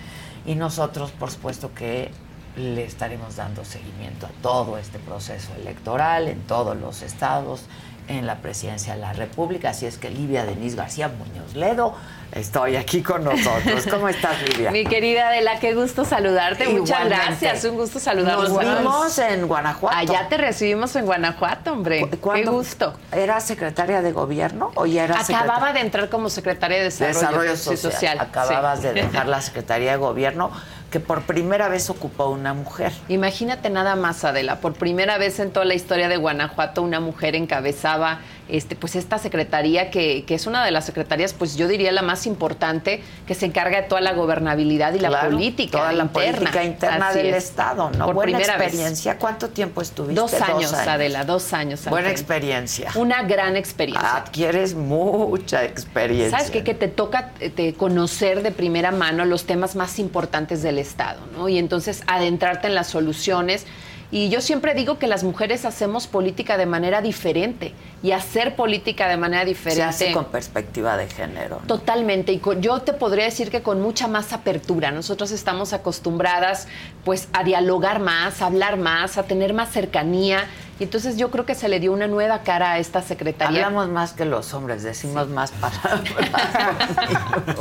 Y nosotros, por supuesto, que le estaremos dando seguimiento a todo este proceso electoral en todos los estados, en la presidencia de la República. Así es que Livia Denise García Muñoz Ledo, estoy aquí con nosotros. ¿Cómo estás, Livia? Mi querida Adela, qué gusto saludarte. Muchas gracias. Un gusto saludarlos. Nos vimos en Guanajuato. Allá te recibimos en Guanajuato, hombre. Qué gusto. ¿Era secretaria de gobierno o ya era Acababa de entrar como secretaria de Desarrollo, Desarrollo social. Acababas sí. de dejar la Secretaría de Gobierno que por primera vez ocupó una mujer. Imagínate nada más, Adela. Por primera vez en toda la historia de Guanajuato, una mujer encabezaba este, pues esta secretaría, que, que es una de las secretarías, pues yo diría la más importante, que se encarga de toda la gobernabilidad y la política toda la interna. política interna Así del es. Estado, ¿no? Por Buena primera vez. experiencia. ¿Cuánto tiempo estuviste? Dos años, Adela, dos años. al Buena experiencia. Una gran experiencia. Adquieres mucha experiencia. ¿Sabes qué? Que te toca eh, te conocer de primera mano los temas más importantes del Estado, ¿no? Y entonces adentrarte en las soluciones. Y yo siempre digo que las mujeres hacemos política de manera diferente. Y hacer política de manera diferente. Se hace con perspectiva de género. ¿no? Totalmente, y con- yo te podría decir que con mucha más apertura. Nosotros estamos acostumbradas pues a dialogar más, a hablar más, a tener más cercanía. Y entonces yo creo que se le dio una nueva cara a esta secretaría. Hablamos más que los hombres, decimos más palabras. <laughs>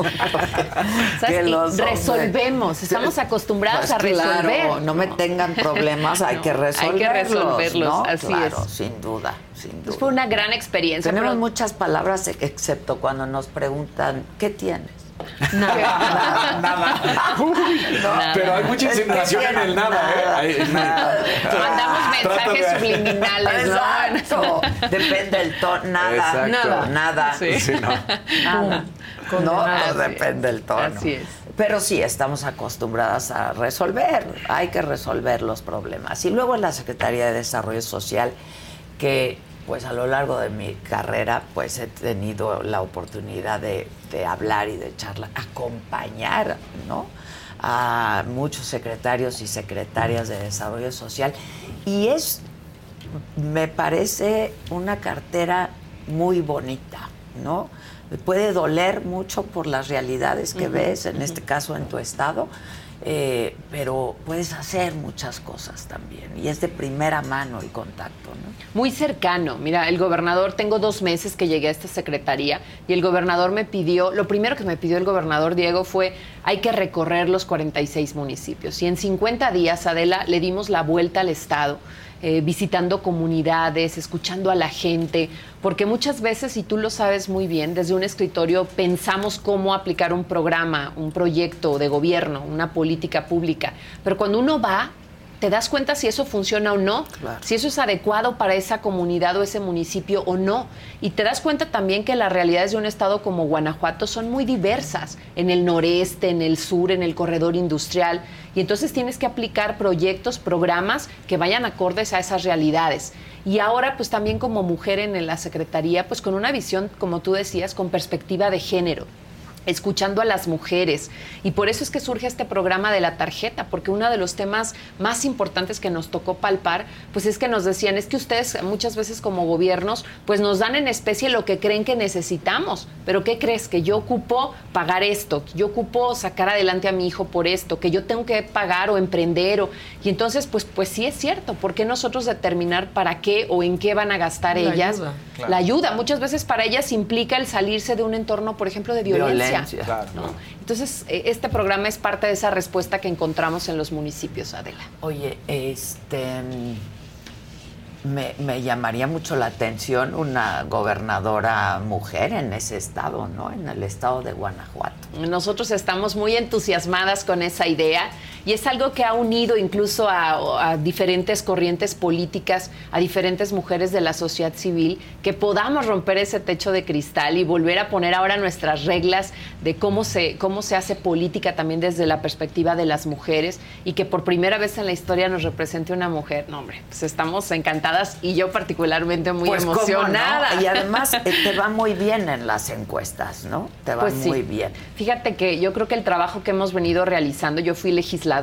¿Sabes? que los hombres. resolvemos, estamos acostumbradas Pues a resolver. claro, no me tengan problemas, hay <laughs> No, que hay que resolverlos. resolverlos, ¿no? así claro, es. sin duda, sin duda. Pues fue una gran experiencia. Tenemos pero- muchas palabras, excepto cuando nos preguntan, ¿qué tienes? Nada. Nada. Pero hay mucha insinuación en el nada, ¿eh? Hay- Mandamos mensajes de- <laughs> subliminales, ¿no? Exacto. Depende del tono, nada, Exacto. nada, nada. Sí. Sí, no. Nada. No, no depende del tono. Así es. Pero sí, estamos acostumbradas a resolver, hay que resolver los problemas. Y luego en la Secretaría de Desarrollo Social, que pues a lo largo de mi carrera pues he tenido la oportunidad de, de hablar y de charlar, acompañar, ¿no? A muchos secretarios y secretarias de Desarrollo Social. Y es, me parece una cartera muy bonita, ¿no? Puede doler mucho por las realidades que ves, en este caso en tu estado, eh, pero puedes hacer muchas cosas también. Y es de primera mano el contacto, ¿no? Muy cercano. Mira, el gobernador, tengo dos meses que llegué a esta secretaría y el gobernador me pidió, lo primero que me pidió el gobernador Diego fue, hay que recorrer los 46 municipios. Y en 50 días, Adela, le dimos la vuelta al Estado. Eh, visitando comunidades, escuchando a la gente, porque muchas veces, y tú lo sabes muy bien, desde un escritorio pensamos cómo aplicar un programa, un proyecto de gobierno, una política pública, pero cuando uno va te das cuenta si eso funciona o no, si eso es adecuado para esa comunidad o ese municipio o no. Y te das cuenta también que las realidades de un estado como Guanajuato son muy diversas, en el noreste, en el sur, en el corredor industrial. Y entonces tienes que aplicar proyectos, programas que vayan acordes a esas realidades. Y ahora, pues también como mujer en la Secretaría, pues con una visión, como tú decías, con perspectiva de género escuchando a las mujeres. Y por eso es que surge este programa de la tarjeta, porque uno de los temas más importantes que nos tocó palpar, pues es que nos decían, es que ustedes muchas veces como gobiernos, pues nos dan en especie lo que creen que necesitamos, pero ¿qué crees? Que yo ocupo pagar esto, yo ocupo sacar adelante a mi hijo por esto, que yo tengo que pagar o emprender, o... y entonces, pues, pues sí es cierto, ¿por qué nosotros determinar para qué o en qué van a gastar ellas? La ayuda, muchas veces para ellas implica el salirse de un entorno, por ejemplo, de violencia entonces, eh, este programa es parte de esa respuesta que encontramos en los municipios, Adela. Oye, este me, llamaría mucho la atención una gobernadora mujer en ese estado, ¿no? En el estado de Guanajuato. Nosotros estamos muy entusiasmadas con esa idea y es algo que ha unido incluso a, diferentes corrientes políticas, a diferentes mujeres de la sociedad civil, que podamos romper ese techo de cristal y volver a poner ahora nuestras reglas de cómo se, cómo se hace política también desde la perspectiva de las mujeres y que por primera vez en la historia nos represente una mujer. No, hombre, pues estamos encantadas y yo particularmente muy pues, emocionada. Y además eh, te va muy <laughs> bien en las encuestas, ¿no? Te va pues muy bien. Fíjate que yo creo que el trabajo que hemos venido realizando, yo fui legisladora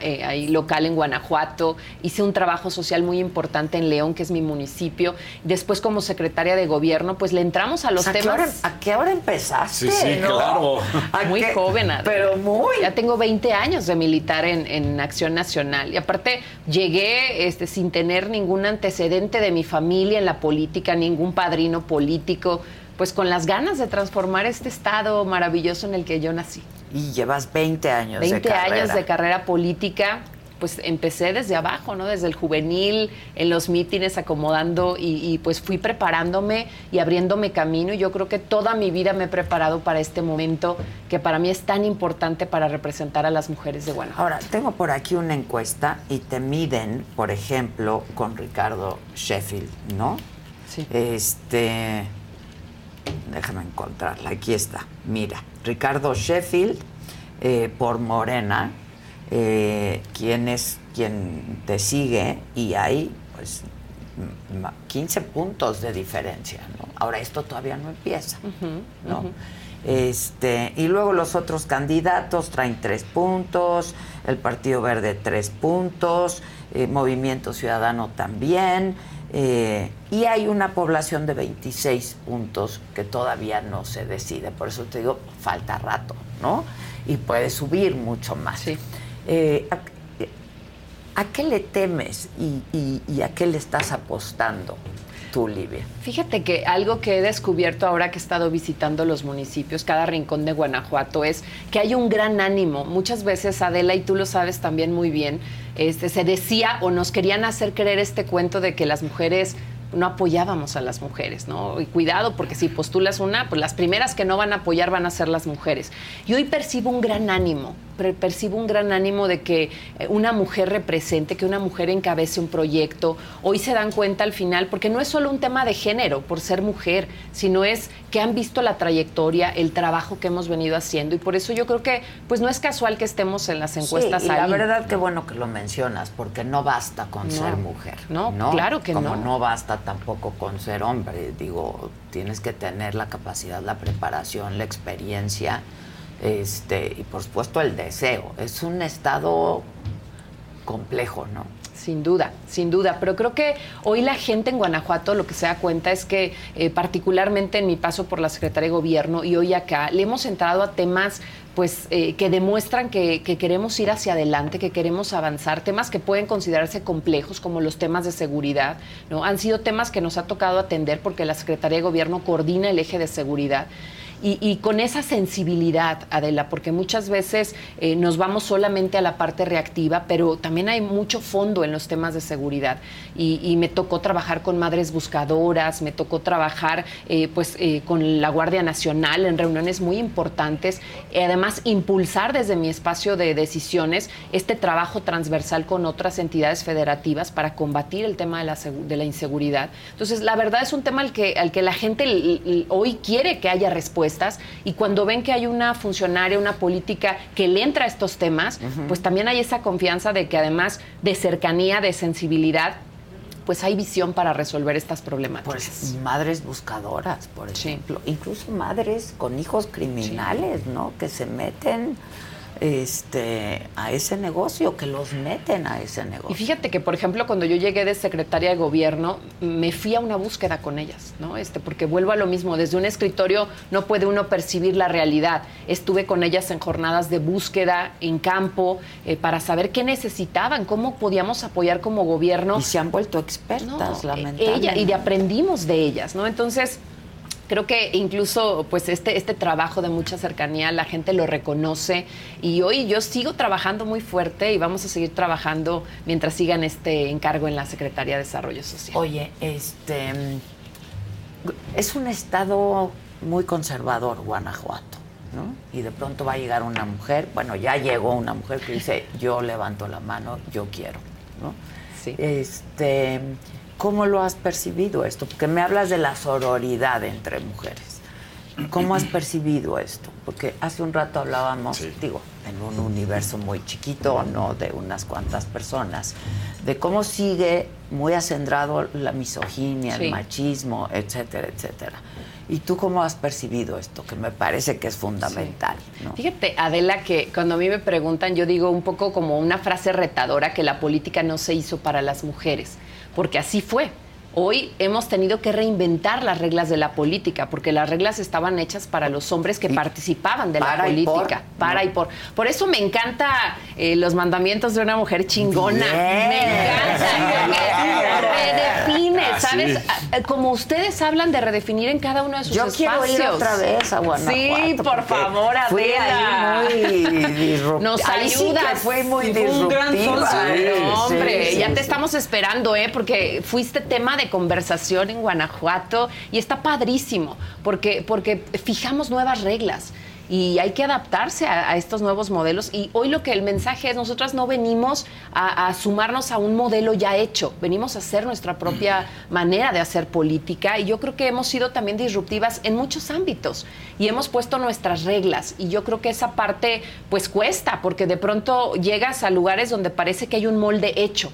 eh, ahí local en Guanajuato, hice un trabajo social muy importante en León, que es mi municipio. Después como secretaria de gobierno, pues le entramos a los temas. ¿A qué hora empezaste? Sí, sí, claro. Muy joven, Pero muy. Ya tengo 20 años de militar en, en, Acción Nacional. Y aparte llegué este, sin tener ningún antecedente de mi familia en la política, ningún padrino político pues con las ganas de transformar este estado maravilloso en el que yo nací. Y llevas 20 años 20 años de carrera política. Pues empecé desde abajo, ¿no? Desde el juvenil, en los mítines, acomodando y, pues fui preparándome y abriéndome camino. Y yo creo que toda mi vida me he preparado para este momento que para mí es tan importante para representar a las mujeres de Guanajuato. Ahora, tengo por aquí una encuesta y te miden, por ejemplo, con Ricardo Sheffield, ¿no? Sí. Este déjame encontrarla, aquí está. Mira, Ricardo Sheffield eh, por Morena, eh, quien es quien te sigue y hay pues 15 puntos de diferencia, ¿no? Ahora esto todavía no empieza, ¿no? Este, y luego los otros candidatos traen tres puntos, el Partido Verde tres puntos, eh, Movimiento Ciudadano también, eh, y hay una población de 26 puntos que todavía no se decide. Por eso te digo, falta rato, ¿no? Y puede subir mucho más. Eh, ¿a, qué le temes y, a qué le estás apostando? Tú, Livia. Fíjate que algo que he descubierto ahora que he estado visitando los municipios, cada rincón de Guanajuato, es que hay un gran ánimo. Muchas veces, Adela, y tú lo sabes también muy bien, este, se decía o nos querían hacer creer este cuento de que las mujeres no apoyábamos a las mujeres, ¿no? Y cuidado, porque si postulas una, pues las primeras que no van a apoyar van a ser las mujeres. Y hoy percibo un gran ánimo, percibo un gran ánimo de que eh, una mujer represente, que una mujer encabece un proyecto. Hoy se dan cuenta al final, porque no es solo un tema de género por ser mujer, sino es que han visto la trayectoria, el trabajo que hemos venido haciendo. Y por eso yo creo que pues no es casual que estemos en las encuestas sí, y La verdad que bueno que lo mencionas, porque no basta con ser mujer. No, claro que Como no. no basta tampoco con ser hombre. Digo, tienes que tener la capacidad, la preparación, la experiencia este, y por supuesto el deseo. Es un estado complejo, ¿no? Sin duda, sin duda. Pero creo que hoy la gente en Guanajuato lo que se da cuenta es que, eh, particularmente en mi paso por la Secretaría de Gobierno y hoy acá, le hemos entrado a temas pues eh, que demuestran que, queremos ir hacia adelante, que queremos avanzar, temas que pueden considerarse complejos como los temas de seguridad, ¿no? Han sido temas que nos ha tocado atender porque la Secretaría de Gobierno coordina el eje de seguridad y, con esa sensibilidad, Adela, porque muchas veces eh, nos vamos solamente a la parte reactiva, pero también hay mucho fondo en los temas de seguridad. Y, me tocó trabajar con madres buscadoras, me tocó trabajar eh, pues eh, con la Guardia Nacional en reuniones muy importantes, y además impulsar desde mi espacio de decisiones este trabajo transversal con otras entidades federativas para combatir el tema de la, de la inseguridad. Entonces, la verdad es un tema al que, al que la gente hoy quiere que haya y cuando ven que hay una funcionaria, una política que le entra a estos temas, pues también hay esa confianza de que además de cercanía, de sensibilidad, pues hay visión para resolver estas problemáticas. Pues madres buscadoras, por ejemplo, incluso madres con hijos criminales, ¿no? Que se meten este, a ese negocio, que los meten a ese negocio. Y fíjate que, por ejemplo, cuando yo llegué de secretaria de gobierno, me fui a una búsqueda con ellas, ¿no? Este, porque vuelvo a lo mismo, desde un escritorio no puede uno percibir la realidad. Estuve con ellas en jornadas de búsqueda en campo eh, para saber qué necesitaban, cómo podíamos apoyar como gobierno. Y se han vuelto expertas, lamentablemente. Ella, y de aprendimos de ellas, ¿no? Entonces, creo que incluso pues este, este trabajo de mucha cercanía la gente lo reconoce y hoy yo sigo trabajando muy fuerte y vamos a seguir trabajando mientras sigan este encargo en la Secretaría de Desarrollo Social. Oye, este es un estado muy conservador Guanajuato, ¿no? Y de pronto va a llegar una mujer, bueno, ya llegó una mujer que dice, "Yo levanto la mano, yo quiero", ¿no? Sí. Este ¿Cómo lo has percibido esto? Porque me hablas de la sororidad entre mujeres. ¿Cómo has percibido esto? Porque hace un rato hablábamos, digo, en un universo muy chiquito, no de unas cuantas personas, de cómo sigue muy acendrado la misoginia, el machismo, etcétera, etcétera. ¿Y tú cómo has percibido esto? Que me parece que es fundamental. Fíjate, Adela, que cuando a mí me preguntan, yo digo un poco como una frase retadora que la política no se hizo para las mujeres porque así fue. Hoy hemos tenido que reinventar las reglas de la política, porque las reglas estaban hechas para los hombres que participaban de la política. para y por. Por eso me encanta eh, los mandamientos de una mujer chingona. Me encanta. Ah, ¿sabes? Ah, como ustedes hablan de redefinir en cada uno de sus Yo espacios. quiero ir otra vez a Guanajuato. Sí, por favor, Adela. muy Nos ayuda. fue muy disruptiva. hombre, ya te estamos esperando, ¿eh? Porque fuiste tema de conversación en Guanajuato y está padrísimo porque, porque fijamos nuevas reglas y hay que adaptarse a, estos nuevos modelos. Y hoy lo que el mensaje es, nosotras no venimos a, sumarnos a un modelo ya hecho, venimos a hacer nuestra propia manera de hacer política y yo creo que hemos sido también disruptivas en muchos ámbitos y hemos puesto nuestras reglas. Y yo creo que esa parte pues cuesta porque de pronto llegas a lugares donde parece que hay un molde hecho.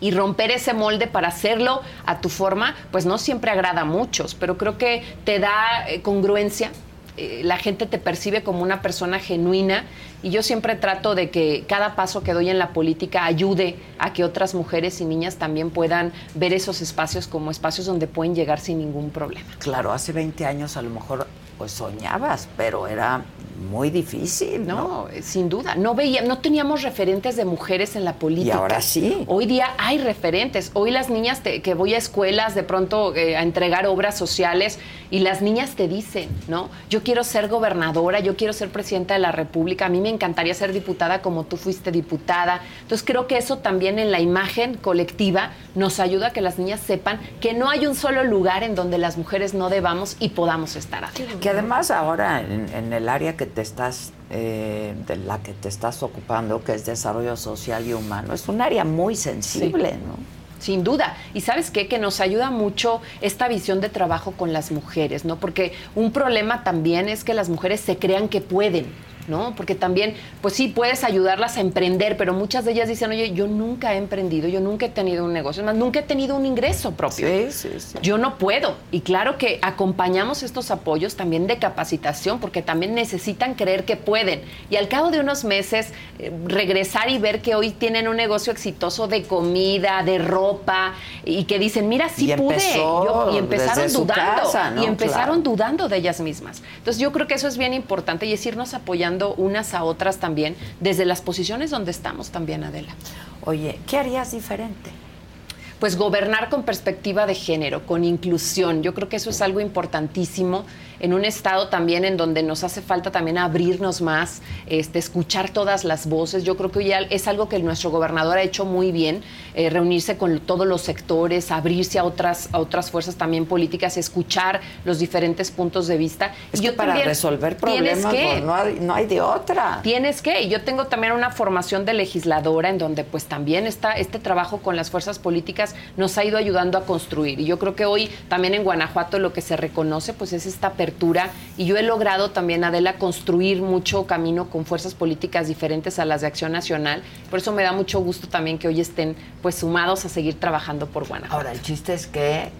Y romper ese molde para hacerlo a tu forma pues no siempre agrada a muchos, pero creo que te da eh, congruencia eh, la gente te percibe como una persona genuina y yo siempre trato de que cada paso que doy en la política ayude a que otras mujeres y niñas también puedan ver esos espacios como espacios donde pueden llegar sin ningún problema. Claro, hace 20 años a lo mejor pues soñabas, pero era muy difícil, ¿no? Eh, sin duda. No veía, no teníamos referentes de mujeres en la política. Y ahora sí. Hoy día hay referentes. Hoy las niñas que voy a escuelas de pronto eh, a entregar obras sociales y las niñas te dicen, ¿no? Yo quiero ser gobernadora, yo quiero ser presidenta de la República, a mí me encantaría ser diputada como tú fuiste diputada. Entonces creo que eso también en la imagen colectiva nos ayuda a que las niñas sepan que no hay un solo lugar en donde las mujeres no debamos y podamos estar. Que además ahora en el área que te estás, eh, de la que te estás ocupando, que es desarrollo social y humano, es un área muy sensible, ¿no? Sin duda. Y sabes qué? Que nos ayuda mucho esta visión de trabajo con las mujeres, ¿no? Porque un problema también es que las mujeres se crean que pueden ¿no? Porque también, pues sí, puedes ayudarlas a emprender, pero muchas de ellas dicen, oye, yo nunca he emprendido, yo nunca he tenido un negocio, más, nunca he tenido un ingreso propio. Sí, sí, sí. Yo no puedo. Y claro que acompañamos estos apoyos también de capacitación, porque también necesitan creer que pueden. Y al cabo de unos meses, eh, regresar y ver que hoy tienen un negocio exitoso de comida, de ropa, y que dicen, mira, sí pude. y empezaron dudando. Y empezaron dudando de ellas mismas. Entonces yo creo que eso es bien importante y es irnos apoyando unas a otras también, desde las posiciones donde estamos también, Adela. Oye, ¿qué harías diferente? pues gobernar con perspectiva de género, con inclusión. Yo creo que eso es algo importantísimo en un estado también en donde nos hace falta también abrirnos más, este, escuchar todas las voces. Yo creo que ya es algo que nuestro gobernador ha hecho muy bien, eh, reunirse con todos los sectores, abrirse a otras, a otras fuerzas también políticas, escuchar los diferentes puntos de vista. y yo para resolver problemas pues, no, hay, no hay de otra. Tienes que, y yo tengo también una formación de legisladora en donde pues también está este trabajo con las fuerzas políticas nos ha ido ayudando a construir. Y yo creo que hoy también en Guanajuato lo que se reconoce pues es esta y yo he logrado también, Adela, construir mucho camino con fuerzas políticas diferentes a las de Acción Nacional. Por eso me da mucho gusto también que hoy estén pues sumados a seguir trabajando por Guanajuato. Ahora, el chiste es que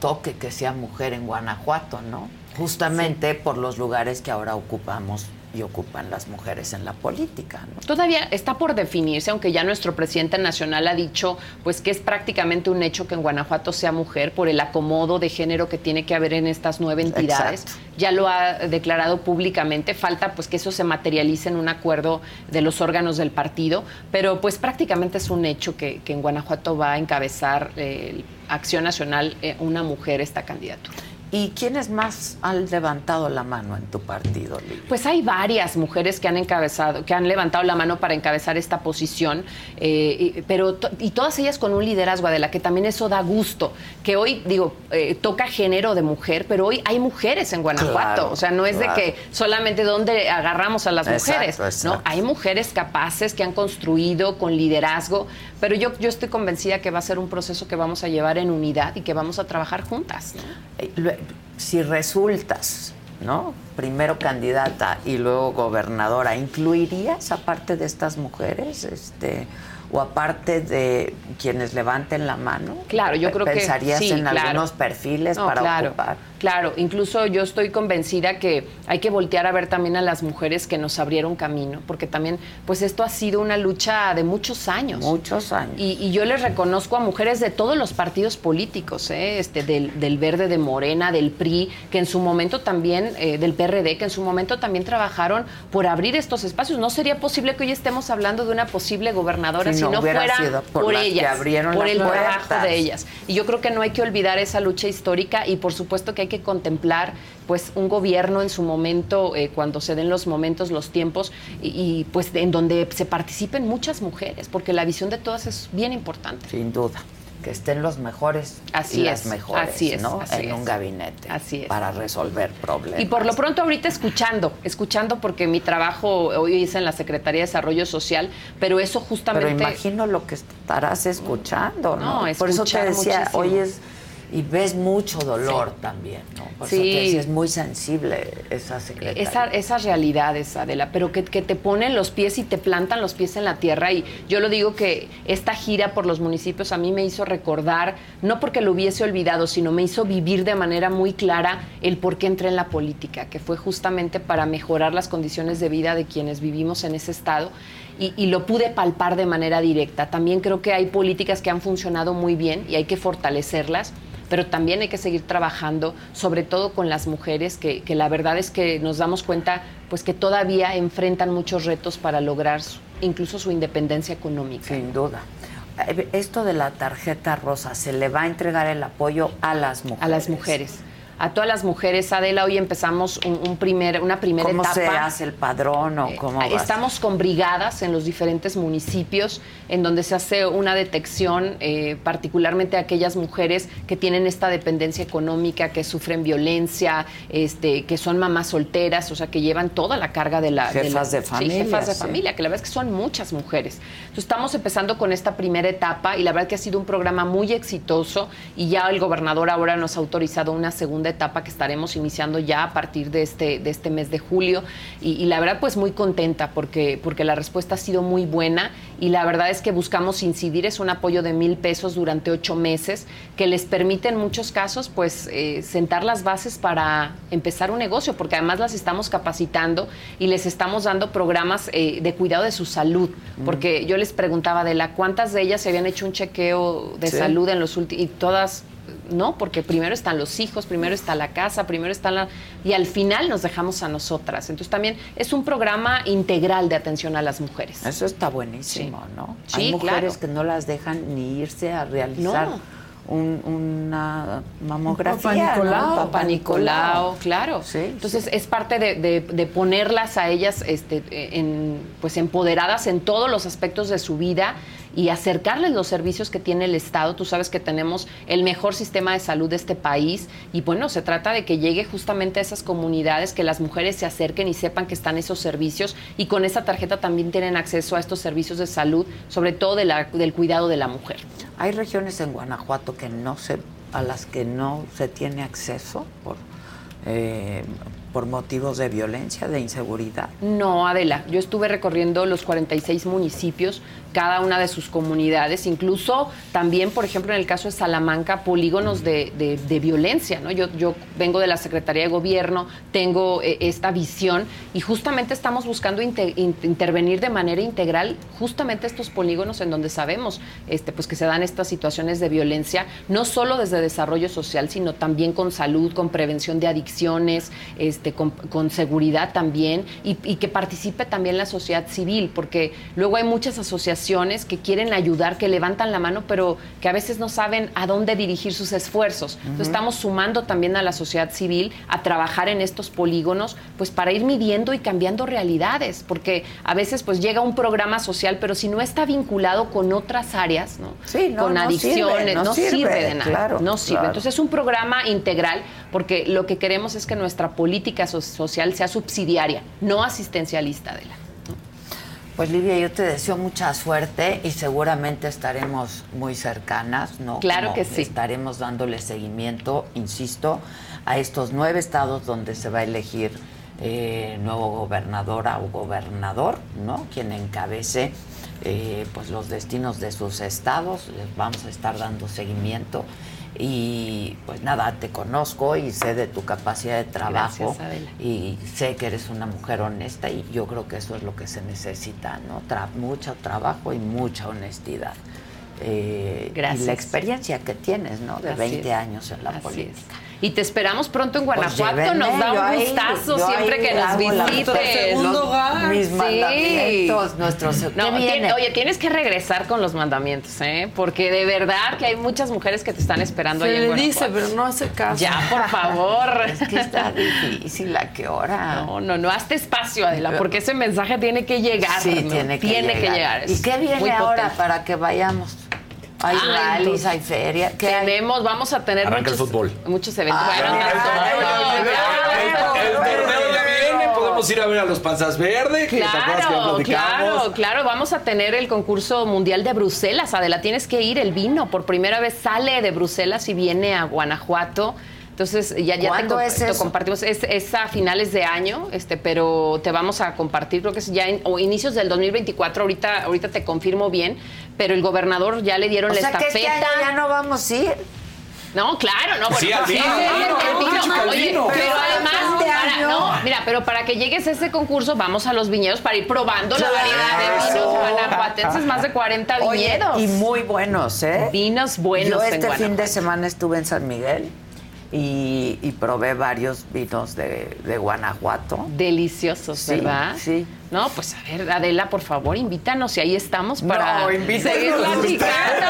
toque que sea mujer en Guanajuato, ¿no? Justamente por los lugares que ahora ocupamos y ocupan las mujeres en la política. Todavía está por definirse, aunque ya nuestro presidente nacional ha dicho pues que es prácticamente un hecho que en Guanajuato sea mujer por el acomodo de género que tiene que haber en estas nueve entidades. Ya lo ha declarado públicamente, falta pues que eso se materialice en un acuerdo de los órganos del partido, pero pues prácticamente es un hecho que, en Guanajuato va a encabezar eh, Acción Nacional eh, una mujer esta candidatura. ¿Y quiénes más han levantado la mano en tu partido, Pues hay varias mujeres que han encabezado, que han levantado la mano para encabezar esta posición, eh, y, pero y todas ellas con un liderazgo de la que también eso da gusto. Que hoy digo eh, toca género de mujer, pero hoy hay mujeres en Guanajuato, o sea no es de que solamente donde agarramos a las mujeres, no hay mujeres capaces que han construido con liderazgo, pero yo yo estoy convencida que va a ser un proceso que vamos a llevar en unidad y que vamos a trabajar juntas. Eh, si resultas, ¿no? Primero candidata y luego gobernadora, ¿incluirías aparte de estas mujeres, este, o aparte de quienes levanten la mano? Claro, yo creo que pensarías en algunos perfiles para claro. ocupar. Claro, incluso yo estoy convencida que hay que voltear a ver también a las mujeres que nos abrieron camino, porque también, pues esto ha sido una lucha de muchos años. Muchos años. Y, yo les reconozco a mujeres de todos los partidos políticos, ¿eh? este, del, Verde, de Morena, del PRI, que en su momento también, eh, del PRD, que en su momento también trabajaron por abrir estos espacios. No sería posible que hoy estemos hablando de una posible gobernadora si, no, fuera por, ellas, por el trabajo de ellas. Y yo creo que no hay que olvidar esa lucha histórica y por supuesto que hay que contemplar pues un gobierno en su momento, eh, cuando se den los momentos, los tiempos, y, pues en donde se participen muchas mujeres, porque la visión de todas es bien importante. Sin duda que estén los mejores así y es, las mejores, así es, ¿no? en un gabinete. Así es. Para resolver problemas. Y por lo pronto ahorita escuchando, escuchando porque mi trabajo hoy hice en la Secretaría de Desarrollo Social, pero eso justamente... Pero imagino lo que estarás escuchando, ¿no? no por eso te decía, hoy es y ves mucho dolor también, ¿no? sí. es muy sensible esa secretaria. Esa, esas realidades, Adela, pero que, que, te ponen los pies y te plantan los pies en la tierra. Y yo lo digo que esta gira por los municipios a mí me hizo recordar, no porque lo hubiese olvidado, sino me hizo vivir de manera muy clara el por qué entré en la política, que fue justamente para mejorar las condiciones de vida de quienes vivimos en ese estado. Y, y, lo pude palpar de manera directa. También creo que hay políticas que han funcionado muy bien y hay que fortalecerlas pero también hay que seguir trabajando, sobre todo con las mujeres, que, la verdad es que nos damos cuenta pues que todavía enfrentan muchos retos para lograr incluso su independencia económica. Sin duda. Eh, esto de la tarjeta rosa, ¿se le va a entregar el apoyo a las mujeres? A las mujeres a todas las mujeres. Adela, hoy empezamos un, primer, una primera etapa. ¿Cómo se hace el padrón o cómo eh, Estamos con brigadas en los diferentes municipios en donde se hace una detección, eh, particularmente a aquellas mujeres que tienen esta dependencia económica, que sufren violencia, este, que son mamás solteras, o sea, que llevan toda la carga de la... Jefas de, familia. Sí, jefas de familia, que la verdad es que son muchas mujeres. Entonces, estamos empezando con esta primera etapa y la verdad que ha sido un programa muy exitoso y ya el gobernador ahora nos ha autorizado una segunda etapa que estaremos iniciando ya a partir de este, de este mes de julio. Y, la verdad, pues muy contenta porque, porque la respuesta ha sido muy buena. Y la verdad es que buscamos incidir, es un apoyo de mil pesos durante ocho meses que les permite en muchos casos pues eh, sentar las bases para empezar un negocio, porque además las estamos capacitando y les estamos dando programas eh, de cuidado de su salud, porque yo les preguntaba de la cuántas de ellas se habían hecho un chequeo de salud en los últimos y todas no, porque primero están los hijos, primero está la casa, primero está la... Y al final nos dejamos a nosotras. Entonces también es un programa integral de atención a las mujeres. Eso está buenísimo, ¿no? Sí, Hay mujeres claro. que no las dejan ni irse a realizar No. un- una mamografía. Papá Nicolau, ¿no? Papá Nicolau, claro. Entonces es parte de, de- de ponerlas a ellas este, en, pues empoderadas en todos los aspectos de su vida y acercarles los servicios que tiene el Estado. Tú sabes que tenemos el mejor sistema de salud de este país y bueno, se trata de que llegue justamente a esas comunidades, que las mujeres se acerquen y sepan que están esos servicios y con esa tarjeta también tienen acceso a estos servicios de salud, sobre todo de la- del cuidado de la mujer. Hay regiones en Guanajuato que no se, a las que no se tiene acceso por, eh, por motivos de violencia, de inseguridad. No, Adela, yo estuve recorriendo los 46 municipios, cada una de sus comunidades, incluso también, por ejemplo, en el caso de Salamanca, polígonos de, de- de violencia, ¿no? Yo, yo vengo de la Secretaría de Gobierno, tengo eh, esta visión y justamente estamos buscando inte- in- intervenir de manera integral justamente estos polígonos en donde sabemos este, pues que se dan estas situaciones de violencia, no solo desde desarrollo social, sino también con salud, con prevención de adicciones, este, con, con seguridad también, y, y que participe también la sociedad civil, porque luego hay muchas asociaciones que quieren ayudar, que levantan la mano, pero que a veces no saben a dónde dirigir sus esfuerzos. Entonces estamos sumando también a la sociedad civil a trabajar en estos polígonos, pues para ir midiendo y cambiando realidades, porque a veces pues llega un programa social, pero si no está vinculado con otras áreas, ¿no? Sí, no, con no adicciones, sirve, no no sirve, sirve, de nada, claro, no sirve. claro. Entonces es un programa integral porque lo que queremos es que nuestra política so- social sea subsidiaria, no asistencialista de la. Pues Livia, yo te deseo mucha suerte y seguramente estaremos muy cercanas, ¿no? Claro Como que sí. Estaremos dándole seguimiento, insisto, a estos nueve estados donde se va a elegir eh, nuevo gobernadora o gobernador, ¿no? Quien encabece eh, pues los destinos de sus estados. Les vamos a estar dando seguimiento. Y pues nada, te conozco y sé de tu capacidad de trabajo Gracias, y sé que eres una mujer honesta y yo creo que eso es lo que se necesita, ¿no? Tra- mucho trabajo y mucha honestidad. Eh, Gracias. Y la experiencia que tienes, ¿no? De Así 20 es. años en la Así política. Y te esperamos pronto en Pues Guanajuato. nos da un gustazo siempre que nos la- visites. segundo Los- hogar. Mis mandamientos, nuestros- No, ¿qué tien- viene? oye, tienes que regresar con los mandamientos, ¿eh? Porque de verdad que hay muchas mujeres que te están esperando Se ahí en le Guanajuato. dice, pero no hace caso. Ya, por favor. <laughs> Es que está difícil, ¿a qué hora? No, no, no, hazte espacio, Adela, porque ese mensaje tiene que llegar. Sí, ¿no? tiene que Tiene llegar. que llegar. ¿Y qué viene ahora para que vayamos? Hay Ah, rallies, entonces, hay feria. ¿Qué hay? Tenemos, vamos a tener Arranca el muchos, fútbol. muchos eventos. Ah, Bueno, arranca el El torneo ya viene, podemos ir a ver a los panzas verdes. que ¿te acuerdas que ya Claro, claro, claro. Vamos a tener el concurso mundial de Bruselas. Adela, tienes que ir. El vino por primera vez sale de Bruselas y viene a Guanajuato. Entonces ya, ya te, ¿Cuándo com- es te compartimos. Es, es a finales de año, este, pero te vamos a compartir, creo que es ya en, o inicios del 2024. Ahorita, ahorita te confirmo bien, pero el gobernador ya le dieron O la sea que estafeta. este año ya no vamos a ir. No, claro, no. Sí, al vino, sí, al vino, que al Oye, pero Pero además, este para- año- no, mira, pero para que llegues a ese concurso, vamos a los viñedos para ir probando la variedad de vinos guanajuatenses, más de 40 Oye, viñedos. y muy buenos, ¿eh? Vinos buenos Yo en este fin de semana estuve en San Miguel y, y probé varios vinos de, de Guanajuato. Deliciosos, Sí, ¿verdad? sí. No, pues a ver, Adela, por favor, invítanos y ahí estamos No, para invítanos seguir platicando.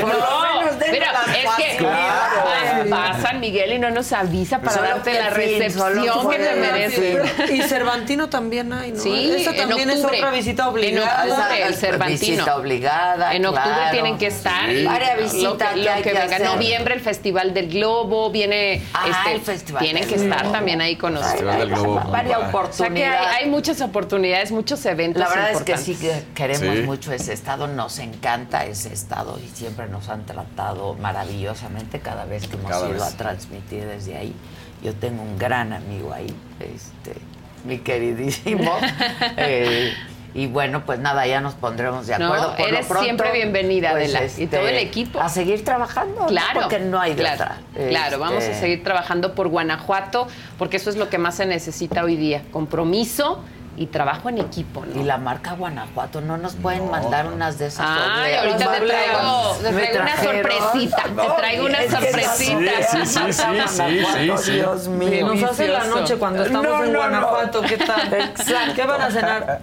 Por No, menos denos mira, las es que facilidades. va, va a San Miguel y no nos avisa para Solo darte la fin, recepción que te mereces. Y Cervantino también hay, ¿no? Sí, Esa en también es octubre. otra visita En obligada. octubre, el Cervantino. Visita obligada, En octubre claro. tienen que estar. Sí. Varia Lo visita que, que lo que que venga. hacer. Noviembre, el Festival del Globo, viene. Ah, este, el Festival Tienen que estar Globo. también ahí con nosotros. Festival del Globo. Varia muy padre. O sea que hay, oportunidad. hay muchas oportunidades, muchos eventos. La verdad es que sí que queremos Sí. mucho ese estado, nos encanta ese estado y siempre nos han tratado maravillosamente cada vez que hemos Cada ido vez. a transmitir desde ahí. Yo tengo un gran amigo ahí, este, mi queridísimo. <laughs> Eh, y bueno, pues nada, ya nos pondremos de No, acuerdo. Por lo eres pronto, siempre bienvenida, pues, Adela, y este, todo el equipo. A seguir trabajando, ¿no? Claro. porque no hay de claro, otra. Claro, vamos a Este, seguir trabajando por Guanajuato, porque eso es lo que más se necesita hoy día. Compromiso y trabajo en equipo, ¿no? Y la marca Guanajuato, ¿no nos pueden mandar unas de esas Ay, obleas? ahorita te traigo, te traigo una sorpresita. No, te traigo una sorpresita. sí, sí, <laughs> sí, sí, sí, sí. Dios mío. Nos hace la noche cuando estamos No, en no, no. Guanajuato. ¿Qué tal? <laughs> Exacto. ¿Qué van a cenar?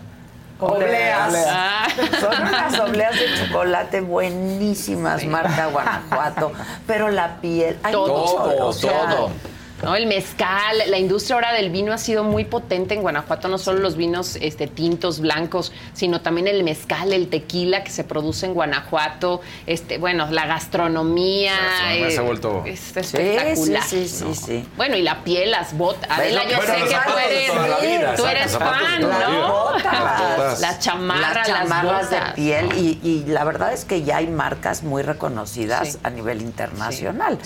Obleas. Ah. <laughs> Son unas obleas de chocolate buenísimas, marca Guanajuato. Pero la piel. hay Todo, mucho, o sea, todo. ¿No? El mezcal, la industria ahora del vino ha sido muy potente en Guanajuato, no solo los vinos este, tintos, blancos, sino también el mezcal, el tequila que se produce en Guanajuato, este, bueno, la gastronomía. gastronomía se ha vuelto- Es espectacular. Sí, sí, sí, sí. Bueno, y la piel, las botas. Adela, yo Bueno, sé que tú de eres, vida, tú eres de fan. ¿no? botas. Las chamarras, las las chamarras de botas. piel y, y la verdad es que ya hay marcas muy reconocidas a nivel internacional.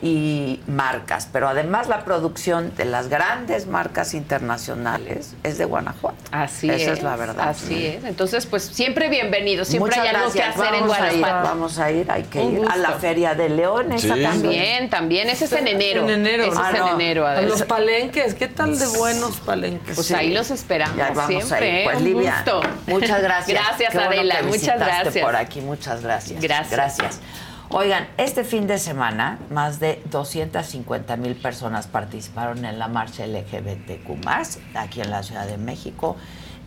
Y marcas, pero además la producción de las grandes marcas internacionales es de Guanajuato. Así Esa es. es la verdad. Así es. Entonces, pues siempre bienvenido. Siempre Muchas hay algo que gracias. hacer en Vamos a ir, Guanajuato. vamos a ir, hay que Un ir a la. Feria de León, esa Sí. también. También. Ese es en enero. En enero. Ese Ah, es en no. enero, A los palenques, ¿qué tal de buenos palenques? Pues ahí los esperamos Ya vamos siempre. a ir. ¿eh? Pues Un Livia, gusto. muchas gracias. <laughs> Gracias, Qué bueno Adela. que Muchas gracias. por aquí, muchas gracias. Gracias. Gracias. Oigan, este fin de semana más de 250 mil personas participaron en la marcha LGBTQ+, aquí en la Ciudad de México,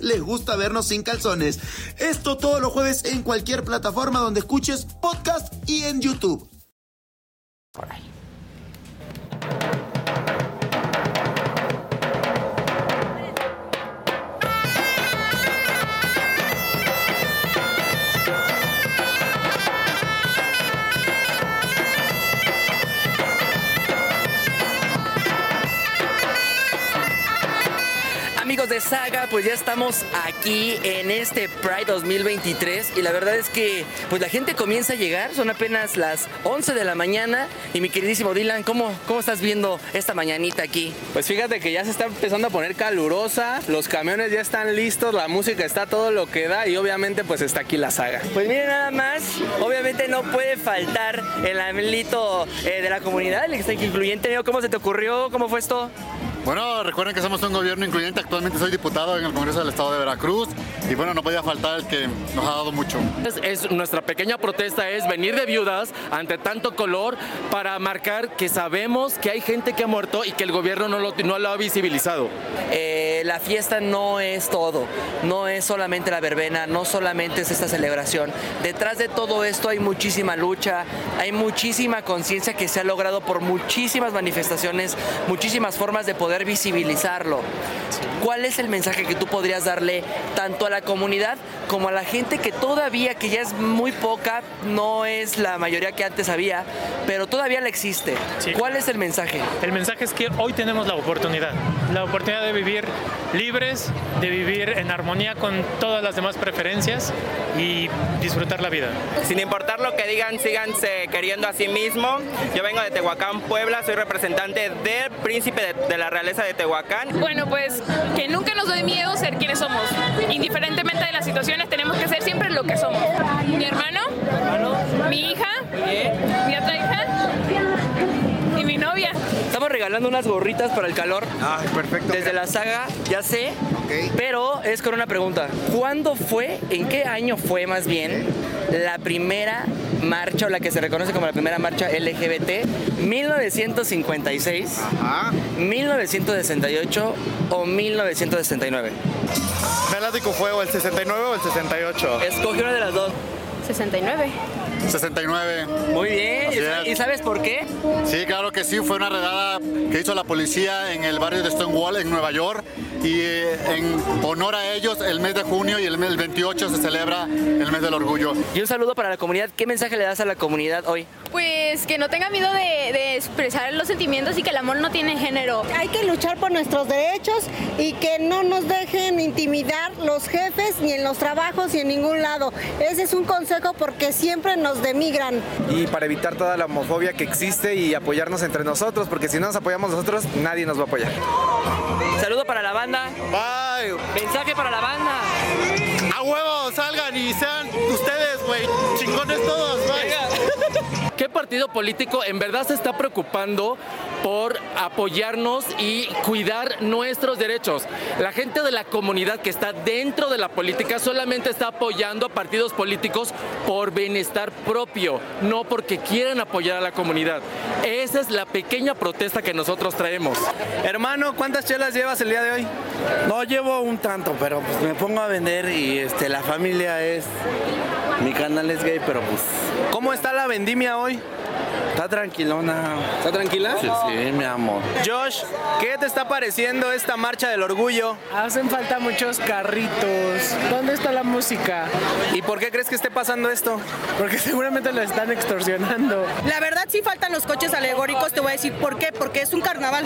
les gusta vernos sin calzones. Esto todos los jueves en cualquier plataforma donde escuches podcast y en YouTube. Amigos de Saga, pues ya estamos aquí en este Pride 2023 y la verdad es que pues la gente comienza a llegar, son apenas las 11 de la mañana y mi queridísimo Dylan, ¿cómo, cómo estás viendo esta mañanita aquí? Pues fíjate que ya se está empezando a poner calurosa, los camiones ya están listos, la música está todo lo que da y obviamente pues está aquí la saga. Pues miren nada más, obviamente no puede faltar el amelito eh, de la comunidad, el que está aquí incluyente. ¿Cómo se te ocurrió? ¿Cómo fue esto? Bueno, recuerden que somos un gobierno incluyente. Actualmente soy diputado en el Congreso del Estado de Veracruz y bueno, no podía faltar el que nos ha dado mucho. Es, es- nuestra pequeña protesta es venir de viudas ante tanto color para marcar que sabemos que hay gente que ha muerto y que el gobierno no lo, no lo ha visibilizado. Eh, la fiesta no es todo, no es solamente la verbena, no solamente es esta celebración. Detrás de todo esto hay muchísima lucha, hay muchísima conciencia que se ha logrado por muchísimas manifestaciones, muchísimas formas de poder visibilizarlo. ¿Cuál es el mensaje que tú podrías darle tanto a la comunidad como a la gente que todavía, que ya es muy poca, no es la mayoría que antes había, pero todavía la existe? ¿Cuál es el mensaje? El mensaje es que hoy tenemos la oportunidad, la oportunidad de vivir libres, de vivir en armonía con todas las demás preferencias y disfrutar la vida. Sin importar lo que digan, síganse queriendo a sí mismo. Yo vengo de Tehuacán, Puebla, soy representante del príncipe de, de la realeza de Tehuacán. Bueno, pues que nunca nos dé miedo ser quienes somos. Indiferentemente de las tenemos que ser siempre lo que somos. Mi hermano, mi hija, mi otra hija y mi novia. Estamos regalando unas gorritas para el calor. Ah, perfecto. Desde la saga, ya sé. Pero es con una pregunta. ¿Cuándo fue, en qué año fue más bien, la primera marcha o la que se reconoce como la primera marcha LGBT? ¿1956? 1968 o 1969? Me late fue o el 69 o el 68. Escoge una de las dos. 69. 69. Muy bien. ¿Y sa- ¿Y sabes por qué? Sí, claro que sí. Fue una redada que hizo la policía en el barrio de Stonewall, en Nueva York. y eh, en honor a ellos el mes de junio y el mes del 28 se celebra el mes del orgullo. Y un saludo para la comunidad. ¿Qué mensaje le das a la comunidad hoy? Pues que no tenga miedo de, de expresar los sentimientos y que el amor no tiene género. Hay que luchar por nuestros derechos y que no nos dejen intimidar los jefes ni en los trabajos ni en ningún lado. Ese es un consejo porque siempre nos demigran. y para evitar toda la homofobia que existe y apoyarnos entre nosotros, porque si no nos apoyamos nosotros, nadie nos va a apoyar. Saludo para la banda. Bye. Mensaje para la banda. Huevo, salgan y sean ustedes, güey. Chingones todos, bye. <laughs> ¿Qué partido político en verdad se está preocupando por apoyarnos y cuidar nuestros derechos? La gente de la comunidad que está dentro de la política solamente está apoyando a partidos políticos por bienestar propio, no porque quieran apoyar a la comunidad. Esa es la pequeña protesta que nosotros traemos. Hermano, ¿cuántas chelas llevas el día de hoy? No llevo un tanto, pero pues me pongo a vender y este la familia es mi canal es gay, pero pues ¿Cómo está la vendimia hoy? Está tranquilona. ¿Está tranquila? Sí, sí, mi amor. Josh, ¿qué te está pareciendo esta marcha del orgullo? Hacen falta muchos carritos. ¿Dónde está la música? ¿Y por qué crees que esté pasando esto? Porque <laughs> seguramente lo están extorsionando. La verdad sí faltan los coches alegóricos, te voy a decir por qué, porque es un carnaval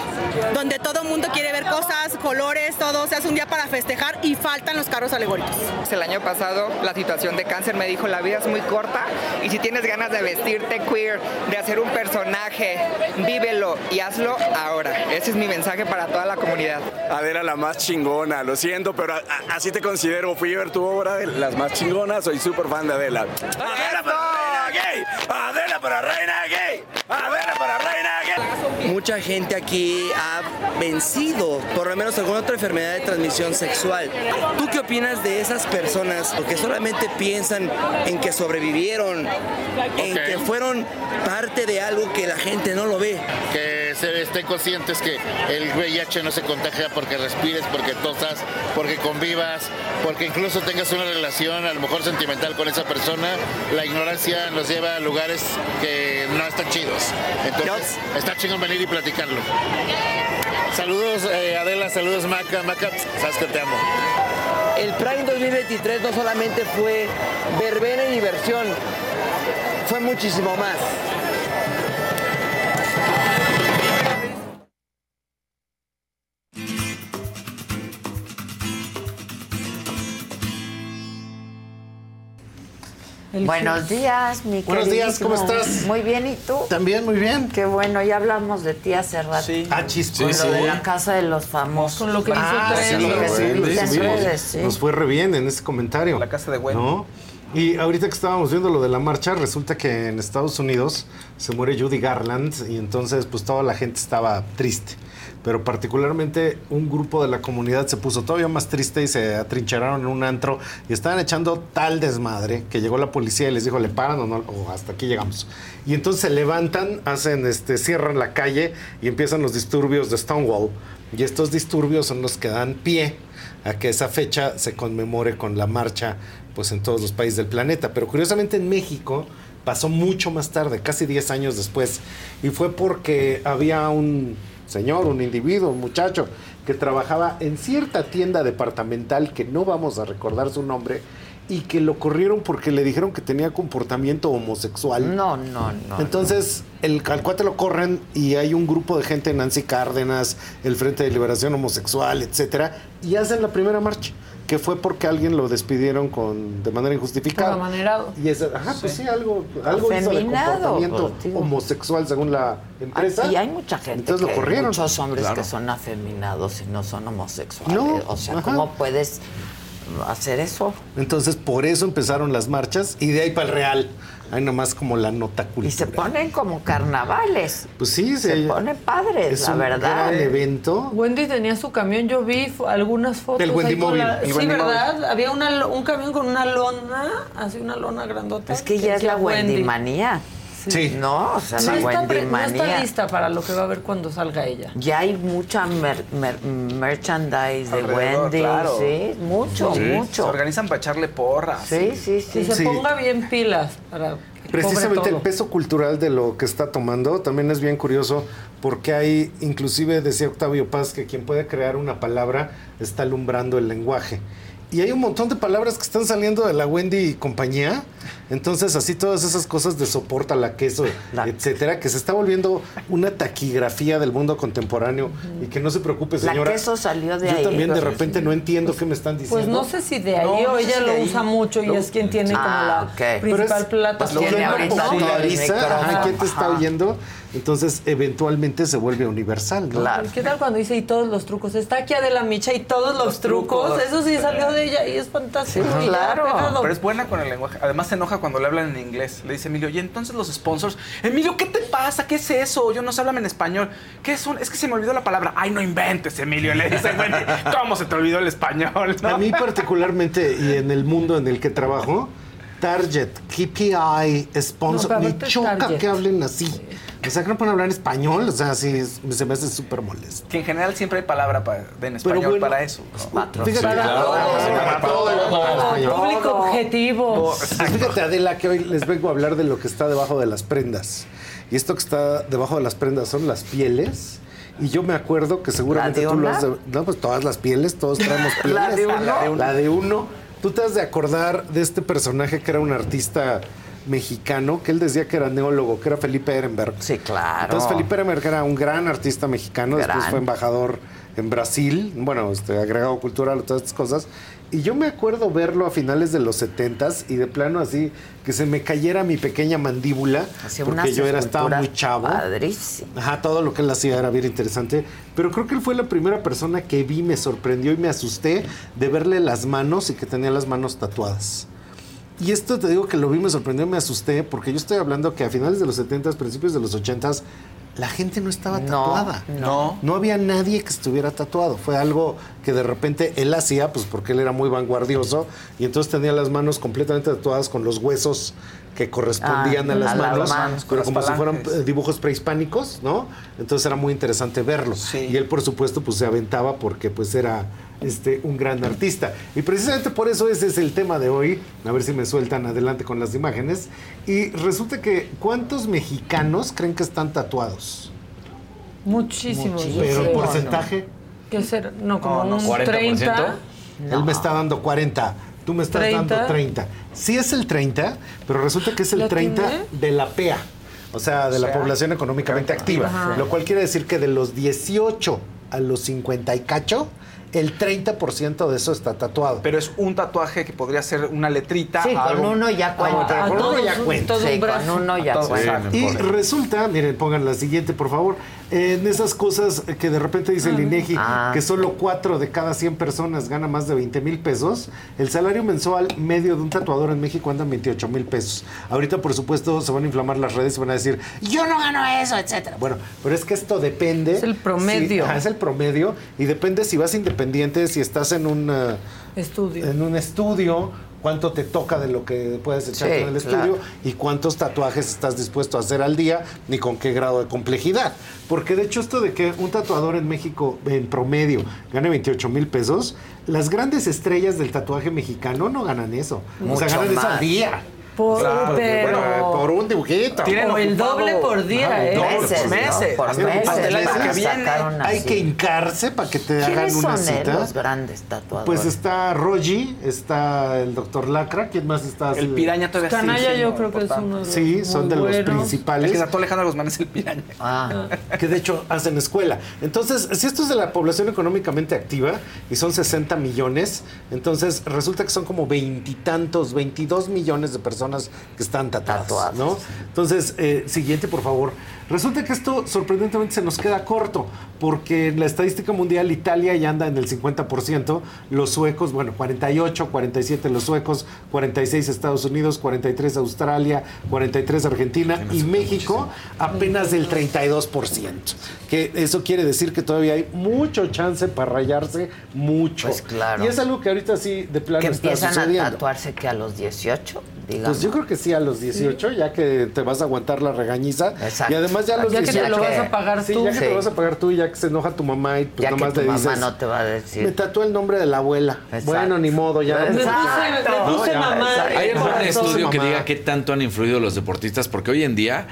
donde todo el mundo quiere ver cosas, colores, todo, se hace un día para festejar y faltan los carros alegóricos. El año pasado la situación de cáncer me dijo la vida es muy corta y si tienes ganas de vestirte queer, de hacer un personaje, vívelo y hazlo ahora. Ese es mi mensaje para toda la comunidad. Adela la más chingona, lo siento, pero a- a- así te considero. Fui a ver tu obra de las más chingonas, soy súper fan de Adela. Adela para reina gay, Adela para reina gay, Adela para reina gay. Mucha gente aquí ha vencido por lo menos alguna otra enfermedad de transmisión sexual. ¿Tú qué opinas de esas personas que solamente piensan en que sobrevivieron, en que fueron parte de algo que la gente no lo ve? Que estén conscientes que el VIH no se contagia porque respires, porque tosas, porque convivas, porque incluso tengas una relación a lo mejor sentimental con esa persona. La ignorancia nos lleva a lugares que no están chidos. Entonces, está chingón venir y platicarlo. Saludos eh, Adela, saludos Maca, Maca, sabes que te amo. El Pride 2023 no solamente fue verbena y diversión, fue muchísimo más. Buenos días, mi Buenos días, ¿cómo estás? Muy bien, ¿y tú? También, muy bien. Qué bueno, ya hablamos de ti hace rato. Ah, chispas. Con Sí, lo de sí. la casa de los famosos. Con lo que hizo Ah, sí, Trendy. lo que Sí, sí. Nos fue re bien en ese comentario. La casa de Wendy. ¿No? Y ahorita que estábamos viendo lo de la marcha, resulta que en Estados Unidos se muere Judy Garland y entonces pues toda la gente estaba triste. Pero particularmente un grupo de la comunidad se puso todavía más triste y se atrincheraron en un antro y estaban echando tal desmadre que llegó la policía y les dijo, ¿le paran o no? O hasta aquí llegamos. Y entonces se levantan, hacen, este, cierran la calle y empiezan los disturbios de Stonewall. Y estos disturbios son los que dan pie a que esa fecha se conmemore con la marcha pues en todos los países del planeta. Pero curiosamente en México pasó mucho más tarde, casi 10 años después, y fue porque había un señor, un individuo, un muchacho que trabajaba en cierta tienda departamental que no vamos a recordar su nombre y que lo corrieron porque le dijeron que tenía comportamiento homosexual. No, no, no. Entonces, el, al cuate lo corren y hay un grupo de gente, Nancy Cárdenas, el Frente de Liberación Homosexual, etcétera, y hacen la primera marcha, que fue porque alguien lo despidieron con de manera injustificada. Estaba amanerado. Y es, ajá, pues sí, algo, algo hizo de comportamiento pues, homosexual según la empresa. Y hay mucha gente, Entonces lo corrieron. muchos hombres Claro. que son afeminados y no son homosexuales. No, o sea, ajá. ¿cómo puedes hacer eso? Entonces, por eso empezaron las marchas y de ahí para el Real. Hay nomás como la nota cultural. Y se ponen como carnavales. Pues sí, Se ponen padres, es la un verdad. gran evento. Wendy tenía su camión, yo vi algunas fotos. El Wendy Móvil, la- sí, Wendy ¿verdad? Había una, un camión con una lona, así una lona grandota. Es que ya es la Wendy manía. Sí. No, o sea, No la está, Wendy no está lista para lo que va a ver cuando salga ella. Ya hay mucha mer- mer- merchandise de Wendy, claro. sí, mucho, Se mucho. organizan para echarle porras. Sí, sí, sí. Que se ponga bien pilas para Precisamente el peso cultural de lo que está tomando también es bien curioso porque hay, inclusive decía Octavio Paz, que quien puede crear una palabra está alumbrando el lenguaje. Y hay un montón de palabras que están saliendo de la Wendy y compañía. Entonces, así todas esas cosas de soporta la queso, etcétera, que se está volviendo una taquigrafía del mundo contemporáneo. Y que no se preocupe, La señora. queso salió de Yo ahí. también de Pues, repente no entiendo qué me están diciendo. Pues no sé si de ahí No, o no sé ella si lo ahí. usa mucho y Lo- es quien tiene como Ah, la ok. Pero principal es- plataforma. Lo que populariza, ajá. ¿quién te está oyendo? Entonces, eventualmente se vuelve universal, ¿no? Pues, ¿Qué tal cuando dice y todos los trucos? Está aquí Adela Micha y todos los, trucos. trucos. Eso sí salió de ella y es fantástico. y pegado. Pero es buena con el lenguaje. Además se enoja cuando le hablan en inglés. Le dice Emilio, y entonces los sponsors, Emilio, ¿qué te pasa? ¿Qué es eso? Yo no sé hablan en español. ¿Qué es un? Es que se me olvidó la palabra. Ay, no inventes, Emilio. Le dice Wendy, <laughs> ¿cómo se te olvidó el español? no? A mí particularmente y en el mundo en el que trabajo, Target, KPI, sponsor, No, me choca Target. que hablen así. O sea, que no pueden hablar en español, o sea, sí, se me hace súper molesto. Que en general siempre hay palabra en español bueno, para eso. ¿no? Fíjate, Para todo. para todo. Público objetivo. Fíjate, Adela, que hoy les vengo a hablar de lo que está debajo de las prendas. Y esto que está debajo de las prendas son las pieles. Y yo me acuerdo que seguramente ¿La de tú lo has de- No, pues todas las pieles, todos traemos pieles. <laughs> ¿La de uno? La de uno. Tú te has de acordar de este personaje que era un artista mexicano, que él decía que era neólogo, que era Felipe Ehrenberg. Sí, claro. Entonces Felipe Ehrenberg era un gran artista mexicano, después fue embajador en Brasil, bueno, este, agregado cultural, todas estas cosas. Y yo me acuerdo verlo a finales de los 70s y de plano así, que se me cayera mi pequeña mandíbula, porque yo era, estaba muy chavo. padrísimas. Ajá, todo lo que él hacía era bien interesante. Pero creo que él fue la primera persona que vi, me sorprendió y me asusté de verle las manos y que tenía las manos tatuadas. Y esto te digo que lo vi, me sorprendió, me asusté, porque yo estoy hablando que a finales de los 70s, principios de los 80s, la gente no estaba tatuada. No. No había nadie que estuviera tatuado. Fue algo que de repente él hacía, pues porque él era muy vanguardioso, y entonces tenía las manos completamente tatuadas con los huesos que correspondían Ah, a las a las manos, pero como si fueran dibujos prehispánicos, ¿no? Entonces era muy interesante verlo. Y él, por supuesto, pues se aventaba porque pues era este, un gran artista. Y precisamente por eso ese es el tema de hoy. A ver si me sueltan adelante con las imágenes. Y resulta que, ¿cuántos mexicanos creen que están tatuados? Muchísimos. Pero el porcentaje, ¿Qué será? No, como No, no, un 30. él me está dando 40. Tú me estás 30. dando 30. Sí es el 30, pero resulta que es el ¿La 30 atiné? de la PEA. O sea, de la sea, población económicamente activa. Ajá. Lo cual quiere decir que de los 18 a los 50 y cacho, el 30% de eso está tatuado. Pero es un tatuaje que podría ser una letrita. Sí, con uno ya cuenta. Ah, con uno ya cuenta. Sí, con uno ya cuenta. Y resulta, miren, pongan la siguiente, por favor, en esas cosas que de repente dice el INEGI Ah. que solo 4 de cada 100 personas gana más de 20 mil pesos, el salario mensual medio de un tatuador en México anda en 28 mil pesos. Ahorita, por supuesto, se van a inflamar las redes y van a decir, yo no gano eso, etcétera. Bueno, pero es que esto depende. Es el promedio. Es el promedio y depende si vas independiente, si estás en un, eh, Estudio. en un estudio, cuánto te toca de lo que puedes echar Sí, en el claro. estudio y cuántos tatuajes estás dispuesto a hacer al día ni con qué grado de complejidad. Porque de hecho esto de que un tatuador en México en promedio gane 28 mil pesos, las grandes estrellas del tatuaje mexicano no ganan eso. o sea, ganan eso al día. Por, Claro, pero... bueno, por un dibujito. Tienen o el doble por día, Ajá, ¿eh? Meses, por- ¿no? Por Hasta meses. que viene Hay que hincarse para que te hagan ¿Quiénes una son eh, cita. los grandes tatuadores? Pues está Rogi, está el doctor Lacra, ¿quién más está? El piraña todavía sigue Canalla yo creo que es uno de los Sí, son de los buenos. El principales. que tatuó Alejandro Guzmán es el piraña. Ah, que de hecho hacen escuela. Entonces, si esto es de la población económicamente activa y son 60 millones, entonces resulta que son como veintitantos, 22 millones de personas que están tatuadas, Tatuadas. ¿no? Entonces, eh, siguiente, por favor. Resulta que esto sorprendentemente se nos queda corto, porque en la estadística mundial Italia ya anda en el 50%, los suecos, bueno, 48, 47 los suecos, 46 Estados Unidos, 43 Australia, 43 Argentina y México apenas del 32%. Que eso quiere decir que todavía hay mucho chance para rayarse, mucho. Pues claro. Y es algo que ahorita sí de plano que está empiezan a tatuarse que a los 18, digamos. Pues yo creo que sí a los 18, ya que te vas a aguantar la regañiza. Exacto. Y además ya los Ya que te 18. lo vas a pagar Sí, tú. ya que te lo vas a pagar tú y ya que se enoja tu mamá y pues Ya que nomás tu le mamá no te va a decir. Me tatuó el nombre de la abuela. Exacto. Bueno, ni modo, ya. Me no- puse- me No, puse ya. mamá. ¿Hay algún estudio que diga qué tanto han influido los deportistas? Porque hoy en día,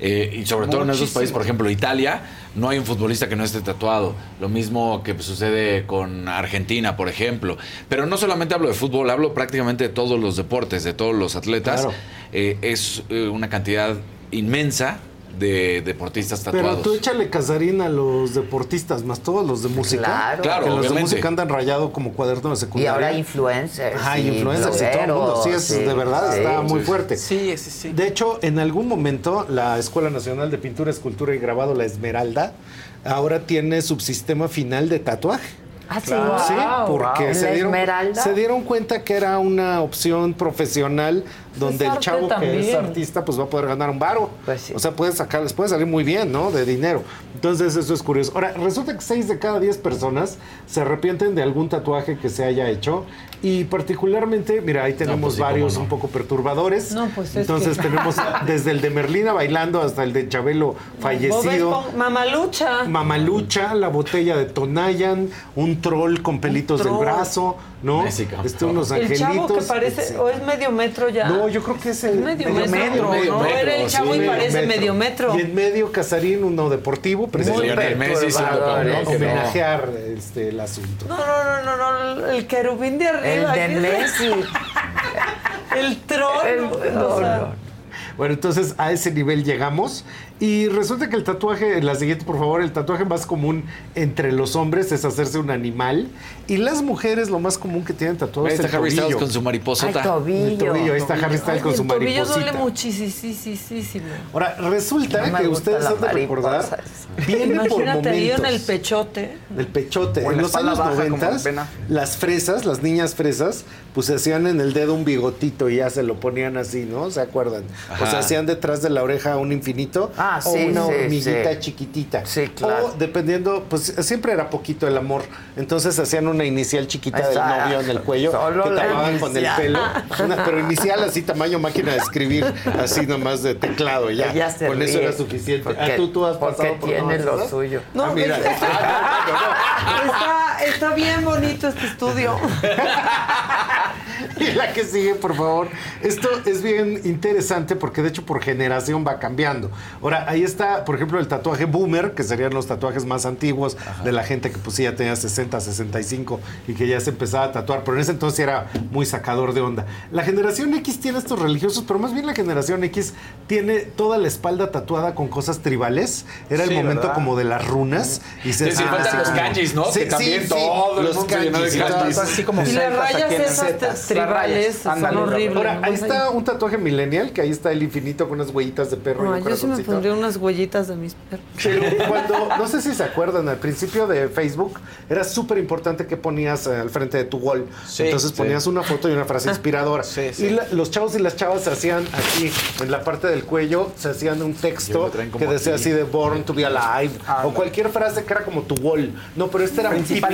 eh, y sobre todo en esos países, por ejemplo, Italia, no hay un futbolista que no esté tatuado. Lo mismo que sucede con Argentina, por ejemplo. Pero no solamente hablo de fútbol, hablo prácticamente de todos los deportes, de todos los atletas. Claro. Eh, es eh, una cantidad inmensa de deportistas Pero tatuados. tú échale casarín a los deportistas, más todos los de música. Claro. Claro, que los de música andan rayado como cuaderno de Y secundaria. ahora influencers. Ajá, influencers y todo el mundo. Sí, es, blogueros, de verdad sí, está sí. muy fuerte. Sí, sí, sí. De hecho, en algún momento la Escuela Nacional de Pintura, Escultura y Grabado, la Esmeralda, ahora tiene subsistema final de tatuaje. Ah, sí. Sí, Wow, porque wow. se, ¿La dieron, se dieron cuenta que era una opción profesional donde el chavo que es artista pues va a poder ganar un varo. Pues sí. O sea, puede sacar, les puede salir muy bien, ¿no? De dinero. Entonces eso es curioso. Ahora, resulta que 6 de cada 10 personas se arrepienten de algún tatuaje que se haya hecho. Y particularmente, mira, ahí tenemos pues sí, varios no. un poco perturbadores. No, pues es Entonces que- tenemos desde el de Merlina bailando hasta el de Chabelo fallecido. Mamalucha. Mamalucha, la botella de Tonayan, un troll con pelitos del brazo, ¿no? Este, unos El angelitos. chavo que parece, Sí. o es medio metro ya. No, yo creo que es el medio, metro. metro, medio no, metro, era el chavo sí. y parece medio metro. Y en medio Casarín, uno deportivo, Muy precisamente Messi homenajear este, el asunto. No, no, no, no, no, el querubín de El arriba. de ¿qué es? Messi. <laughs> El troll. El- o no, sea, no. Bueno, entonces a ese nivel llegamos. Y resulta que el tatuaje, la siguiente por favor, el tatuaje más común entre los hombres es hacerse un animal. Y las mujeres lo más común que tienen tatuado Ahí es está el Harry Styles con su mariposota. El tobillo. tobillo, ahí está Harry Styles con su el tobillo duele mariposita. muchísimo. Ahora, resulta No que ustedes han de recordar, viene por ahí en el momentos. pechote. El pechote. O en los años baja, como 90, Ben Affleck. las fresas, las niñas fresas, pues se hacían en el dedo un bigotito y ya se lo ponían así, ¿no? ¿Se acuerdan? O sea, hacían detrás de la oreja un infinito Ah, o sí, una sí, hormiguita sí. chiquitita. Sí, claro. O dependiendo, pues siempre era poquito el amor. Entonces hacían una inicial chiquita del Exacto. novio en el cuello Solo que tapaban con el pelo. <laughs> Una- pero inicial así tamaño máquina de escribir, así nomás de teclado ya. Ella se con eso era suficiente. porque- ah, tú, tú has porque pasado por tiene lo suyo. No, Ah, mira. es- Está, está bien bonito este estudio. <laughs> Y la que sigue, por favor. Esto es bien interesante porque de hecho por generación va cambiando. Ahora, ahí está, por ejemplo, el tatuaje boomer, que serían los tatuajes más antiguos de la gente que pues sí ya tenía 60, 65 y que ya se empezaba a tatuar, pero en ese entonces era muy sacador de onda. La generación X tiene estos religiosos, pero más bien la generación X tiene toda la espalda tatuada con cosas tribales. Era el Sí, momento ¿verdad? como de las runas y se Sí, sí, hacían faltan así los como- kanjis, ¿no? Que también todo el los kanjis y todo kanjis. eso. Así como Y las rayas esas tribales son horribles. Ahora, ahí está un tatuaje millennial, que ahí está el infinito con unas huellitas de perro No, y un yo sí me unas huellitas de mis perros. Pero cuando, no sé si se acuerdan, al principio de Facebook era súper importante que ponías eh, al frente de tu wall. Sí, Entonces sí. ponías una foto y una frase <laughs> inspiradora. Sí, sí. Y la- los chavos y las chavas se hacían aquí, en la parte del cuello, se hacían un texto que decía así de Born to be Alive Ah, o no. cualquier frase que era como tu wall. No, pero este era un típico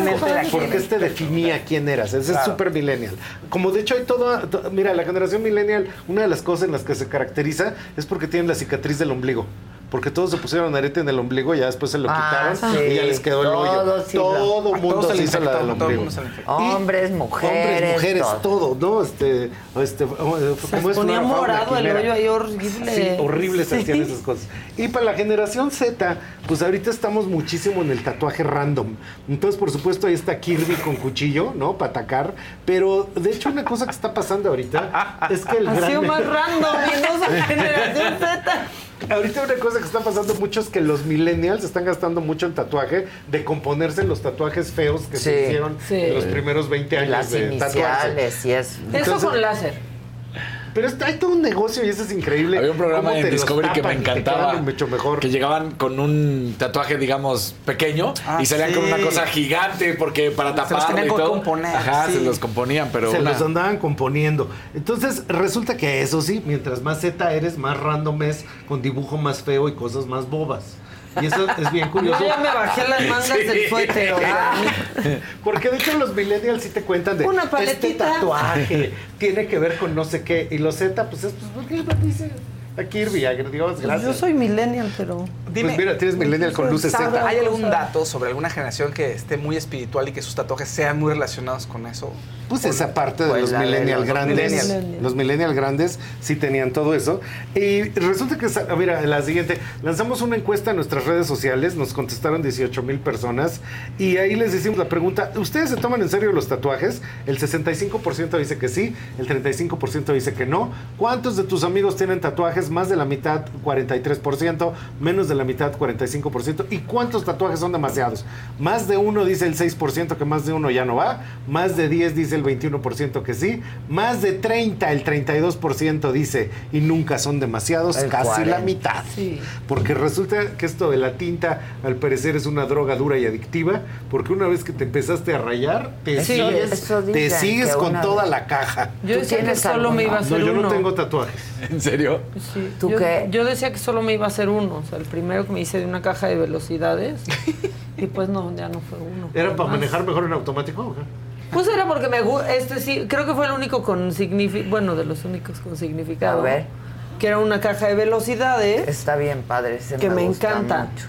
porque este definía quién eras. Ese es súper millennial. Como de hecho hay todo, to- mira, la generación millennial, una de las cosas en las que se caracteriza es porque tienen la cicatriz del ombligo. Porque todos se pusieron arete en el ombligo y ya después se lo Ah, quitaron sí. y ya les quedó el hoyo. Sí todo el mundo se hizo la del todo el ombligo. Hombres, mujeres. Hombres, mujeres, todo. todo, ¿no? Este, este, ¿cómo Se es ponía morado el hoyo ahí horrible. Sí, horrible se hacían Sí. esas cosas. Y para la generación Z, pues ahorita estamos muchísimo en el tatuaje random. Entonces, por supuesto, ahí está Kirby con cuchillo, ¿no? Para atacar. Pero, de hecho, una cosa que está pasando ahorita es que el Ha sido más random y no <laughs> generación Z. Ahorita una cosa que está pasando mucho es que los millennials están gastando mucho en tatuaje de componerse los tatuajes feos que Sí, se hicieron sí. en los primeros 20 Y años las de tatuarse. iniciales y es. Eso Entonces- con láser. Pero está- hay todo un negocio y eso es increíble. Había un programa en Discovery que me encantaba. quedan mucho mejor. Que llegaban con un tatuaje, digamos, pequeño Ah, y salían sí. con una cosa gigante porque para Se los taparlo tenían y que todo. componer, Ajá, sí. se los componían, pero se una- los andaban componiendo. Entonces, resulta que eso sí, mientras más Z eres, más random es, con dibujo más feo y cosas más bobas. Y eso es bien Yo curioso. ya me bajé las mangas Sí. del suéter. Porque de hecho los millennials sí te cuentan de Una este paletita. tatuaje tiene que ver con no sé qué. Y los Z, pues es, pues, ¿por qué dice A Kirby, adiós, gracias. Yo soy millennial, pero... Pues mira, tienes millennial con luces Z. ¿Hay algún dato sobre alguna generación que esté muy espiritual y que sus tatuajes sean muy relacionados con eso? Pues esa parte de Pues los la de millennial los grandes. millennial. Los millennial grandes sí tenían todo eso. Y resulta que, mira, la siguiente, lanzamos una encuesta en nuestras redes sociales, nos contestaron 18 mil personas y ahí les hicimos la pregunta, ¿ustedes se toman en serio los tatuajes? El 65% dice que sí, el 35% dice que no. ¿Cuántos de tus amigos tienen tatuajes? Más de la mitad, 43%, menos de la mitad, 45%. ¿Y cuántos tatuajes son demasiados? Más de uno dice el 6% que más de uno ya no va, más de 10 dice el 21% que sí, más de 30 el 32% dice y nunca son demasiados, El casi 40. la mitad. Porque resulta que esto de la tinta al parecer es una droga dura y adictiva, porque una vez que te empezaste a rayar, te Sí, sigues, te sigues con toda vez- la caja. Yo ¿Tú decía que solo me iba a hacer No, yo uno. no tengo tatuajes. ¿En serio? Sí. ¿Tú yo, qué? yo decía que solo me iba a hacer uno. O sea, el primero que me hice de una caja de velocidades. <laughs> y pues no, ya no fue uno. ¿Era para más. manejar mejor en automático? o qué? Pues era porque me gusta. Este sí, creo que fue el único con significado. Bueno, de los únicos con significado. A ver. Que era una caja de velocidades. Está bien padre. ese que me, gusta encanta. mucho.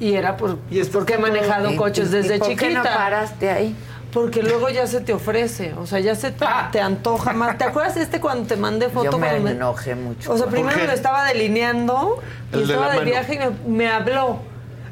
Y era por, pues porque he manejado ¿Y- coches y- desde y por chiquita. qué no paraste ahí? Porque luego ya se te ofrece, o sea, ya se te, te antoja más. ¿Te acuerdas de este cuando te mandé foto? Yo me enojé mucho. O sea, ¿Por primero lo estaba delineando y El estaba de viaje y me, me habló.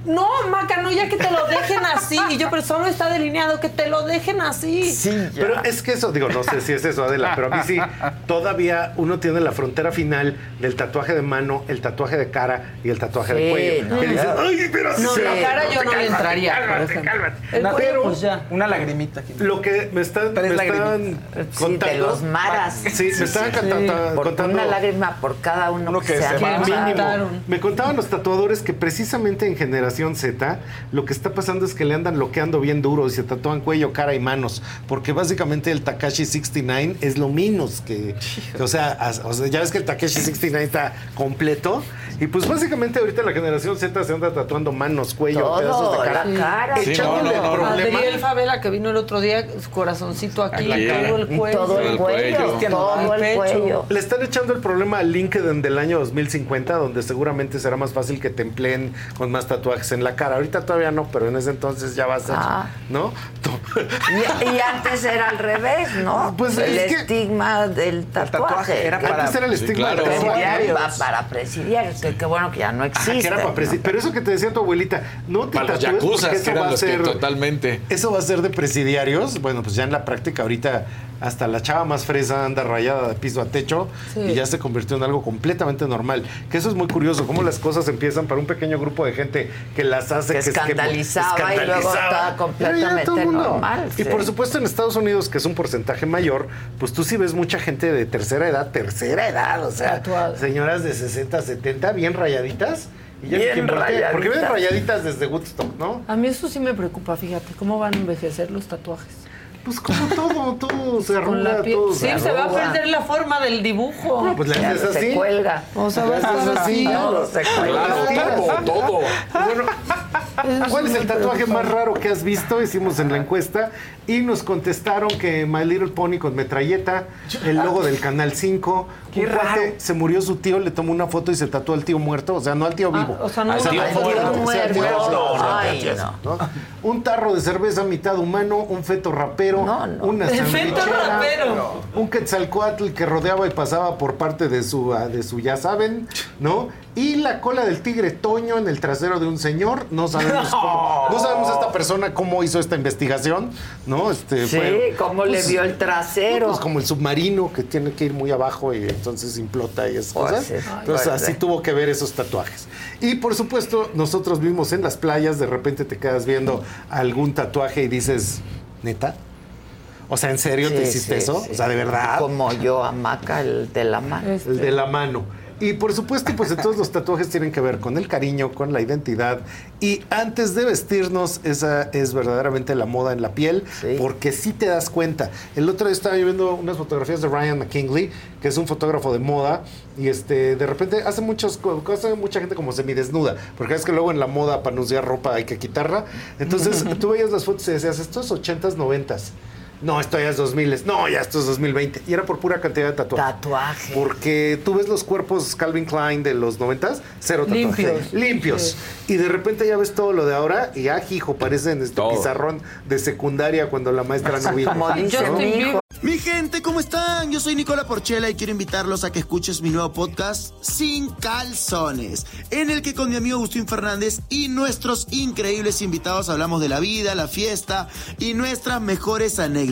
No, Maca, no, ya que te lo dejen así. Y yo, pero solo está delineado, que te lo dejen así. Pero es que eso, digo, no sé si es eso, Adela, pero a mí sí, todavía uno tiene la frontera final del tatuaje de mano, el tatuaje de cara y el tatuaje de Sí, cuello. no, que dices, ay, pero No, sí, la cara yo no le entraría, cálmate, cálmate. El No, cuello, pero pues ya. Una lagrimita aquí. lo que me están, me están lagrimitas. Sí, contando. de los maras. Sí, me estaban contando. una lágrima por cada uno, Uno que, que se se. Mataron. Me contaban los tatuadores que precisamente en generación Z lo que está pasando es que le andan bloqueando bien duro y se tatúan cuello, cara y manos, porque básicamente el Takashi 69 es lo menos que, que, o, sea, as- o sea, ya ves que el Takashi 69 está completo y pues básicamente ahorita la generación Z se anda tatuando manos, cuello, Todo, pedazos de cara, cara. Sí, echándole no, no, no, problema. Adriel Favela, que vino el otro día, su corazoncito aquí, Aquí. todo el cuello. todo el El cuello, todo el cuello. Le están echando el problema al LinkedIn del año 2050, donde seguramente será más fácil que te empleen con más tatuajes en la cara. Ahorita todavía no, pero en ese entonces ya va a ser, Ah. ¿no? Y, y antes era al revés, ¿no? Pues el es que- estigma del tatuaje. tatuaje era para- Antes era el Sí, estigma claro. del tatuaje. Va para presidiarios, que qué bueno que ya no Ajá, existe. que era para Pero eso que te decía tu abuelita, no te Para los tatúes yacuzas, porque que eso eran va a los que ser totalmente. Eso va a ser de presidiarios. Bueno, pues ya en la práctica ahorita hasta la chava más fresa anda rayada de piso a techo Sí. y ya se convirtió en algo completamente normal. Que eso es muy curioso, cómo las cosas empiezan para un pequeño grupo de gente que las hace Que que escandalizaba y luego estaba completamente normal, Y sí. por supuesto en Estados Unidos, que es un porcentaje mayor, pues tú sí ves mucha gente de tercera edad, tercera edad, o sea, señoras de 60, 70, bien rayaditas. Y ya Bien voltee, Porque ven rayaditas. rayaditas desde Woodstock, ¿no? A mí eso sí me preocupa, fíjate, cómo van a envejecer los tatuajes. Pues como todo, todo se Con la arruga, todo Sí, se se va a perder la forma del dibujo. No, pues le Ya haces se así. cuelga. O sea, va a Le haces estar así. Todo se cuelga. Claro, todo, todo. Bueno, <laughs> ¿cuál es el tatuaje más raro que has visto? Hicimos en la encuesta y nos contestaron que My Little Pony con metralleta, el logo del Canal 5. Qué un cuate, raro. se murió su tío, le tomó una foto y se tatuó al tío muerto, o sea, no al tío vivo. o sea, no Al tío tío muerto. muerto. Un tarro de cerveza mitad humano, un feto rapero, No, no. una El feto sandwichera, rapero. un quetzalcoatl que rodeaba y pasaba por parte de su, ah, de su ya saben, ¿no? Y la cola del tigre Toño en el trasero de un señor. No sabemos <laughs> cómo, no sabemos esta persona cómo hizo esta investigación, ¿no? Este, Sí, cómo le vio el trasero. Pues como el submarino que tiene que ir muy abajo y entonces implota y esas Pues cosas. sí. Entonces Pues así sí. tuvo que ver esos tatuajes. Y por supuesto, nosotros vimos en las playas, de repente te quedas viendo algún tatuaje y dices, ¿neta? O sea, ¿en serio te hiciste sí, eso? sí. O sea, ¿de verdad? Como yo, Amaca, el de la mano. El de la mano. Y por supuesto, pues todos los tatuajes tienen que ver con el cariño, con la identidad. Y antes de vestirnos, esa es verdaderamente la moda en la piel, porque sí te das cuenta. El otro día estaba yo viendo unas fotografías de Ryan McKinley, que es un fotógrafo de moda, y este, de repente hace muchas co- cosas, mucha gente como semidesnuda, porque es que luego en la moda para anunciar ropa hay que quitarla. Entonces <laughs> tú veías las fotos y decías, esto es 80s, 90s. No, esto ya es 2000. No, ya esto es 2020. Y era por pura cantidad de tatuajes. Tatuaje. Porque tú ves los cuerpos Calvin Klein de los 90, cero tatuajes. Limpios. Limpios. Y de repente ya ves todo lo de ahora y ah, hijo, parecen este pizarrón de secundaria cuando la maestra no vino. Como dice ¿no? mi hijo. Mi gente, ¿cómo están? Yo soy Nicola Porchela y quiero invitarlos a que escuches mi nuevo podcast Sin Calzones, en el que con mi amigo Agustín Fernández y nuestros increíbles invitados hablamos de la vida, la fiesta y nuestras mejores anécdotas.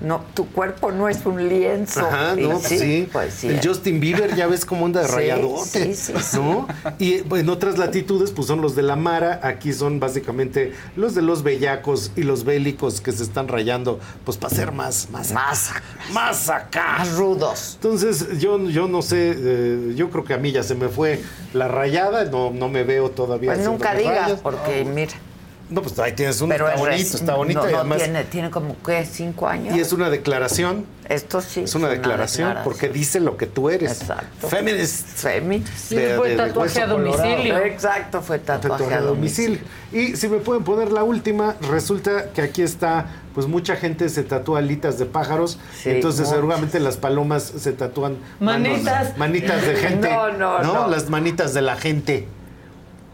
No, tu cuerpo no es un lienzo. Ajá, no, sí. Pues sí. El Justin Bieber ya ves cómo anda de Sí, rayadote, sí, sí, sí. ¿no? Y pues, en otras latitudes, pues son los de la Mara. Aquí son básicamente los de los bellacos y los bélicos que se están rayando, pues para ser más, más, Más, más acá. más rudos. Entonces, yo, yo no sé, eh, yo creo que a mí ya se me fue la rayada, no, no me veo todavía. Pues nunca digas, porque mira. No, pues ahí tienes uno, Pero está es bonito, está bonito. No, y no además, tiene, tiene como, ¿qué? ¿Cinco años? y es una declaración. Esto sí. Es una declaración, porque dice lo que tú eres. Exacto. Feminist. Feminist. Sí, fue tatuaje a domicilio. Exacto, fue tatuaje, Tatuaje a domicilio. Y si me pueden poner la última, resulta que aquí está, pues mucha gente se tatúa alitas de pájaros, Sí, entonces seguramente las palomas se tatúan manos- Manitas. manitas de <laughs> gente, No, no, no. Las manitas de la gente.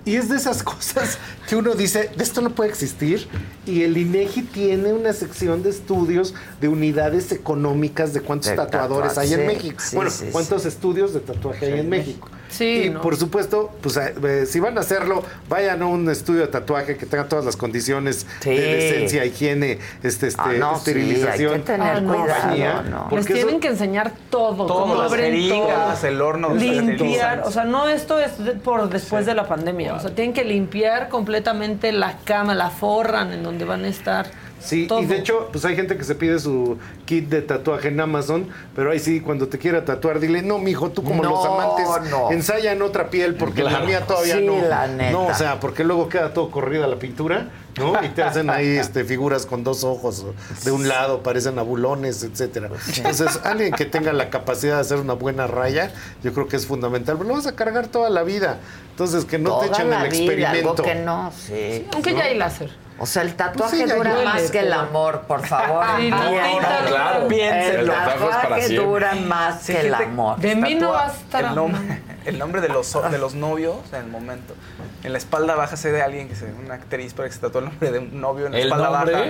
Y es de esas <laughs> cosas que uno dice, de esto no puede existir. Y el INEGI tiene una sección de estudios de unidades económicas de cuántos De tatuadores hay en México. sí, bueno, sí, sí. cuántos estudios de tatuaje hay en México. Sí, y ¿no? por supuesto, pues eh, eh, si van a hacerlo, vayan a un estudio de tatuaje que tenga todas las condiciones Sí. de decencia, higiene, este, este, Ah, no, sí, esterilización, hay que tener Ah, no, cuidado, compañía, no. Les tienen eso- que enseñar todo, Todo, cómo las abren jeringas, todo. el horno limpiar, o sea, no esto es por después de la pandemia, o sea, tienen que limpiar completamente la cama, la forran en donde van a estar. Sí, todo. y de hecho, pues hay gente que se pide su kit de tatuaje en Amazon, pero ahí sí, cuando te quiera tatuar, dile, no, mijo, tú como No, los amantes, no. ensaya en otra piel, porque la mía todavía Sí, no. la neta. No, o sea, porque luego queda todo corrida la pintura, ¿no? Y te hacen ahí <laughs> este, figuras con dos ojos de un lado, parecen abulones, etcétera. Entonces, alguien que tenga la capacidad de hacer una buena raya, yo creo que es fundamental. Pero lo vas a cargar toda la vida. Entonces, que no te echen la el vida, algo experimento. que no, sí. Aunque ya hay láser. O sea, el tatuaje Pues sí, dura duele, más que el amor, por favor. Sí, no, no, claro. El Piénselo. El tatuaje dura más Sí, que el amor. De mí no vas a estar el nombre, el nombre de los, de los novios en el momento. En la espalda baja se de alguien que se una actriz para que se tatuó el nombre de un novio en la ¿El espalda nombre? baja.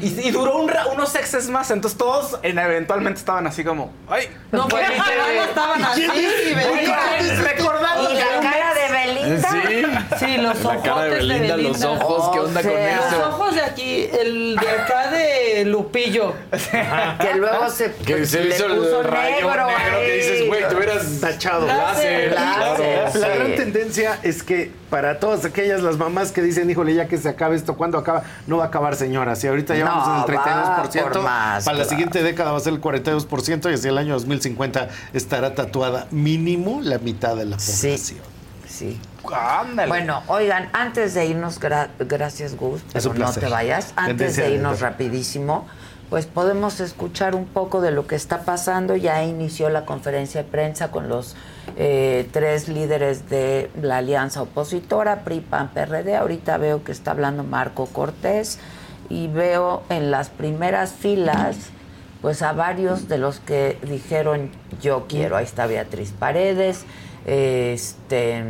Y, y duró un ra- unos sexes más, entonces todos en- eventualmente estaban así como, ay, No, pues literal estaban así, Belinda. recordando ¿Y la cara de Belinda? Sí. Sí, los La cara de ojotes de Belinda, los Belinda. ojos, ¿qué O onda con sea, Los eso? ojos de aquí, el de acá de Lupillo. <laughs> Que luego se, Que se le hizo el puso rayo negro, ahí. que dices, güey, te hubieras Tachado. láser. Claro. La Sí. gran tendencia es que para todas aquellas las mamás que dicen, híjole, ya que se acabe esto, ¿cuándo acaba? No va a acabar, señora. Si ahorita ya No, vamos en el va 32%, por más, para la siguiente década va a ser el 42% y hacia el año 2050 estará tatuada mínimo la mitad de la Sí. población. Sí. ándale. Bueno, oigan, antes de irnos, gra- gracias Gus, pero no te vayas, antes Tendencia de irnos rapidísimo, pues podemos escuchar un poco de lo que está pasando. Ya inició la conferencia de prensa con los eh, tres líderes de la alianza opositora, PRI, PAN, PRD. Ahorita veo que está hablando Marco Cortés y veo en las primeras filas pues a varios de los que dijeron yo quiero. Ahí está Beatriz Paredes, este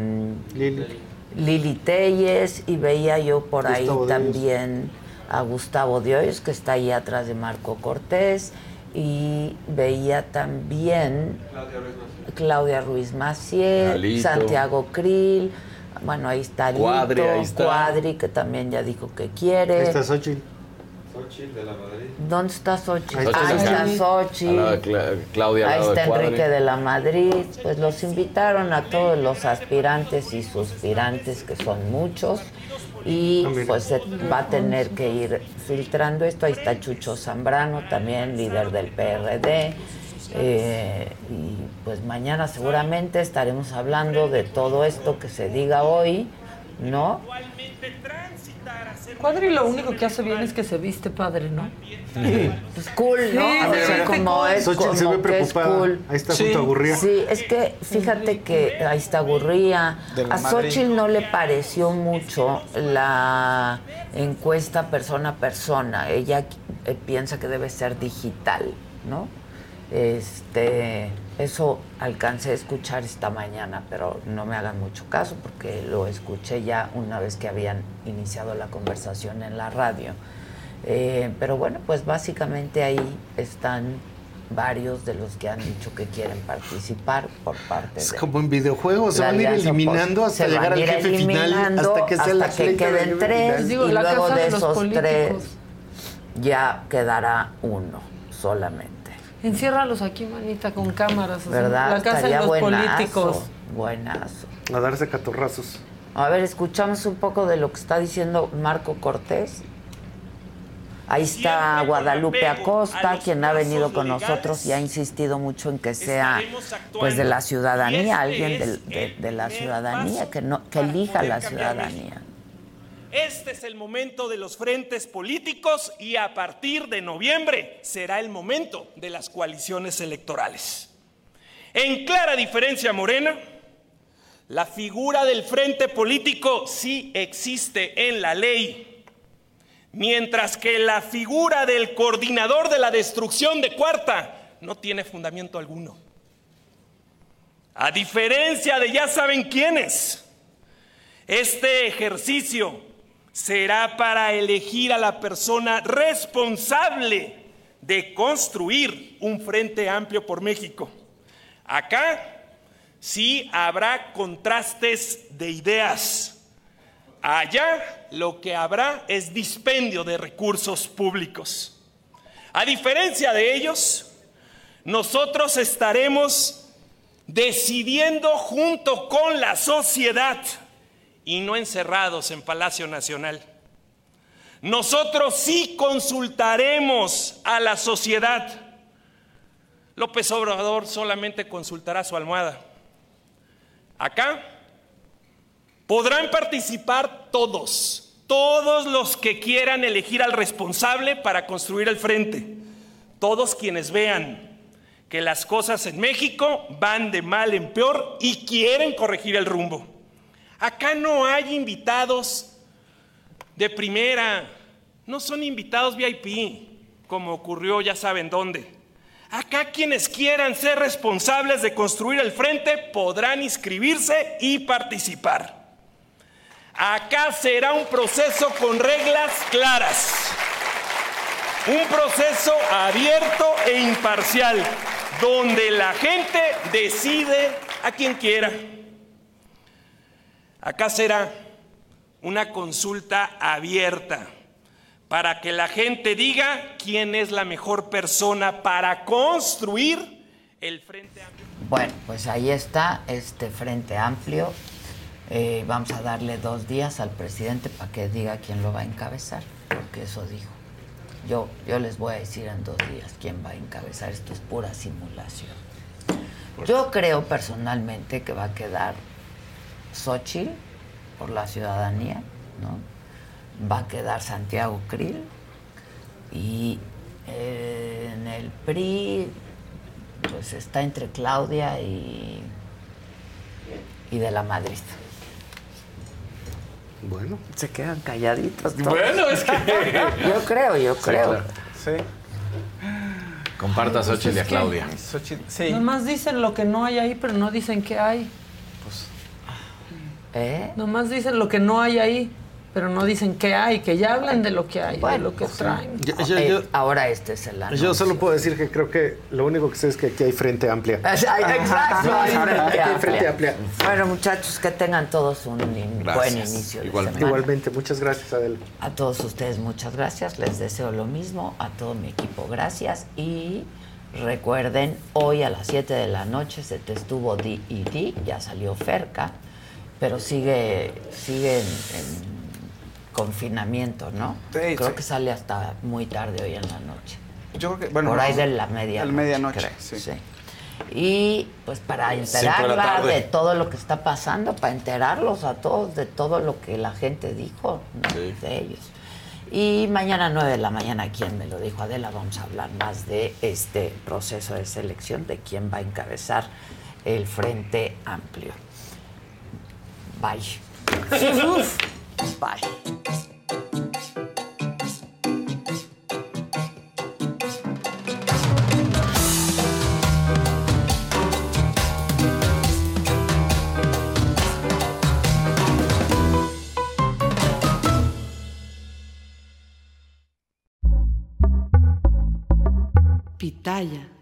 Lili. Lili Telles y veía yo por ahí Gustavo también a Gustavo de Hoyos, que está ahí atrás de Marco Cortés, y veía también Claudia Ruiz Maciel. Santiago Krill, bueno, ahí está Lito, Cuadri, ahí está. Cuadri, que también ya dijo que quiere. Ahí está Xochitl. ¿Dónde está Xochitl? Ahí está Ahí está Xochitl. Xochitl. De Cla- Claudia, Ahí de está Cuadri. Enrique de la Madrid. Pues los invitaron a todos los aspirantes y suspirantes, que son muchos. Y Ah, pues se va a tener que ir filtrando esto. Ahí está Chucho Zambrano, también líder del PRD. Eh, y pues mañana seguramente estaremos hablando de todo esto que se diga hoy ¿no? Cuadri lo único que hace bien es que se viste padre, ¿no? Pues cool, ¿no? Sí, sea, se viste como cool. es Xochitl se como que es cool. Ahí está junto a Gurría. Sí, es que fíjate que ahí está Gurría. A Madrid. Xochitl no le pareció mucho la encuesta persona a persona. Ella eh, piensa que debe ser digital, ¿no? Este, eso alcancé a escuchar esta mañana, pero no me hagan mucho caso porque lo escuché ya una vez que habían iniciado la conversación en la radio. Eh, pero bueno, pues básicamente ahí están varios de los que han dicho que quieren participar por parte Es de como en videojuegos, se van a ir eliminando hasta se llegar al jefe final, hasta que sea la que queden tres. Digo, y la luego casa de de esos políticos. tres ya quedará uno solamente. Enciérralos aquí, manita, con cámaras. ¿Verdad? La casa Estaría de los buenazo, políticos. Buenazo. A darse catorrazos. A ver, escuchamos un poco de lo que está diciendo Marco Cortés. Ahí está Guadalupe Acosta, quien ha venido con nosotros y ha insistido mucho en que sea pues de la ciudadanía, alguien del- de, de la ciudadanía, que no que elija la ciudadanía. Este es el momento de los frentes políticos y a partir de noviembre será el momento de las coaliciones electorales. En clara diferencia Morena, la figura del frente político sí existe en la ley, mientras que la figura del coordinador de la destrucción de Cuarta no tiene fundamento alguno. A diferencia de ya saben quiénes, este ejercicio será para elegir a la persona responsable de construir un frente amplio por México. Acá sí habrá contrastes de ideas. Allá lo que habrá es dispendio de recursos públicos. A diferencia de ellos, nosotros estaremos decidiendo junto con la sociedad y no encerrados en Palacio Nacional. Nosotros sí consultaremos a la sociedad. López Obrador solamente consultará su almohada. Acá podrán participar todos, todos los que quieran elegir al responsable para construir el frente, todos quienes vean que las cosas en México van de mal en peor y quieren corregir el rumbo. Acá no hay invitados de primera, no son invitados VIP, como ocurrió ya saben dónde. Acá quienes quieran ser responsables de construir el frente podrán inscribirse y participar. Acá será un proceso con reglas claras, un proceso abierto e imparcial, donde la gente decide a quien quiera. Acá será una consulta abierta para que la gente diga quién es la mejor persona para construir el Frente Amplio. Bueno, pues ahí está este Frente Amplio. Eh, vamos a darle dos días al presidente para que diga quién lo va a encabezar, porque eso dijo. Yo, yo les voy a decir en dos días quién va a encabezar. Esto es pura simulación. Yo creo personalmente que va a quedar Xochitl por la ciudadanía, ¿no? Va a quedar Santiago Krill y eh, en el PRI pues está entre Claudia y, y de la Madrid. Bueno. Se quedan calladitos. todos. Bueno, es que- <laughs> yo creo, yo Sí, creo. claro. Sí. Comparta a Pues Xochitl y a que- Claudia. Sí. Nomás dicen lo que no hay ahí, pero no dicen qué hay. ¿Eh? Nomás dicen lo que no hay ahí, pero no dicen qué hay, que ya hablan de lo que hay, de lo que traen. Yo- yo- Eh, yo- ahora este es el anuncio. Yo solo puedo decir que creo que lo único que sé es que aquí hay frente amplia. <laughs> Exacto, hay frente Aquí hay amplia. frente amplia. Bueno, muchachos, que tengan todos un buen inicio de semana. Igualmente, muchas gracias, Adel. A todos ustedes muchas gracias, les deseo lo mismo, a todo mi equipo gracias y recuerden, hoy a las 7 de la noche se te estuvo D&D, ya salió Ferca, pero sigue, sigue en, en confinamiento, ¿no? Sí, Creo sí. que sale hasta muy tarde hoy en la noche. Yo creo que, bueno, Por ahí de la medianoche. la medianoche, creo, sí. sí. Y pues para de enterarla de todo lo que está pasando, para enterarlos a todos de todo lo que la gente dijo ¿no? de ellos. Y mañana 9 de la mañana, ¿quién me lo dijo? Adela, vamos a hablar más de este proceso de selección, de quién va a encabezar el Frente Amplio. Bye. Bye. Pitaya.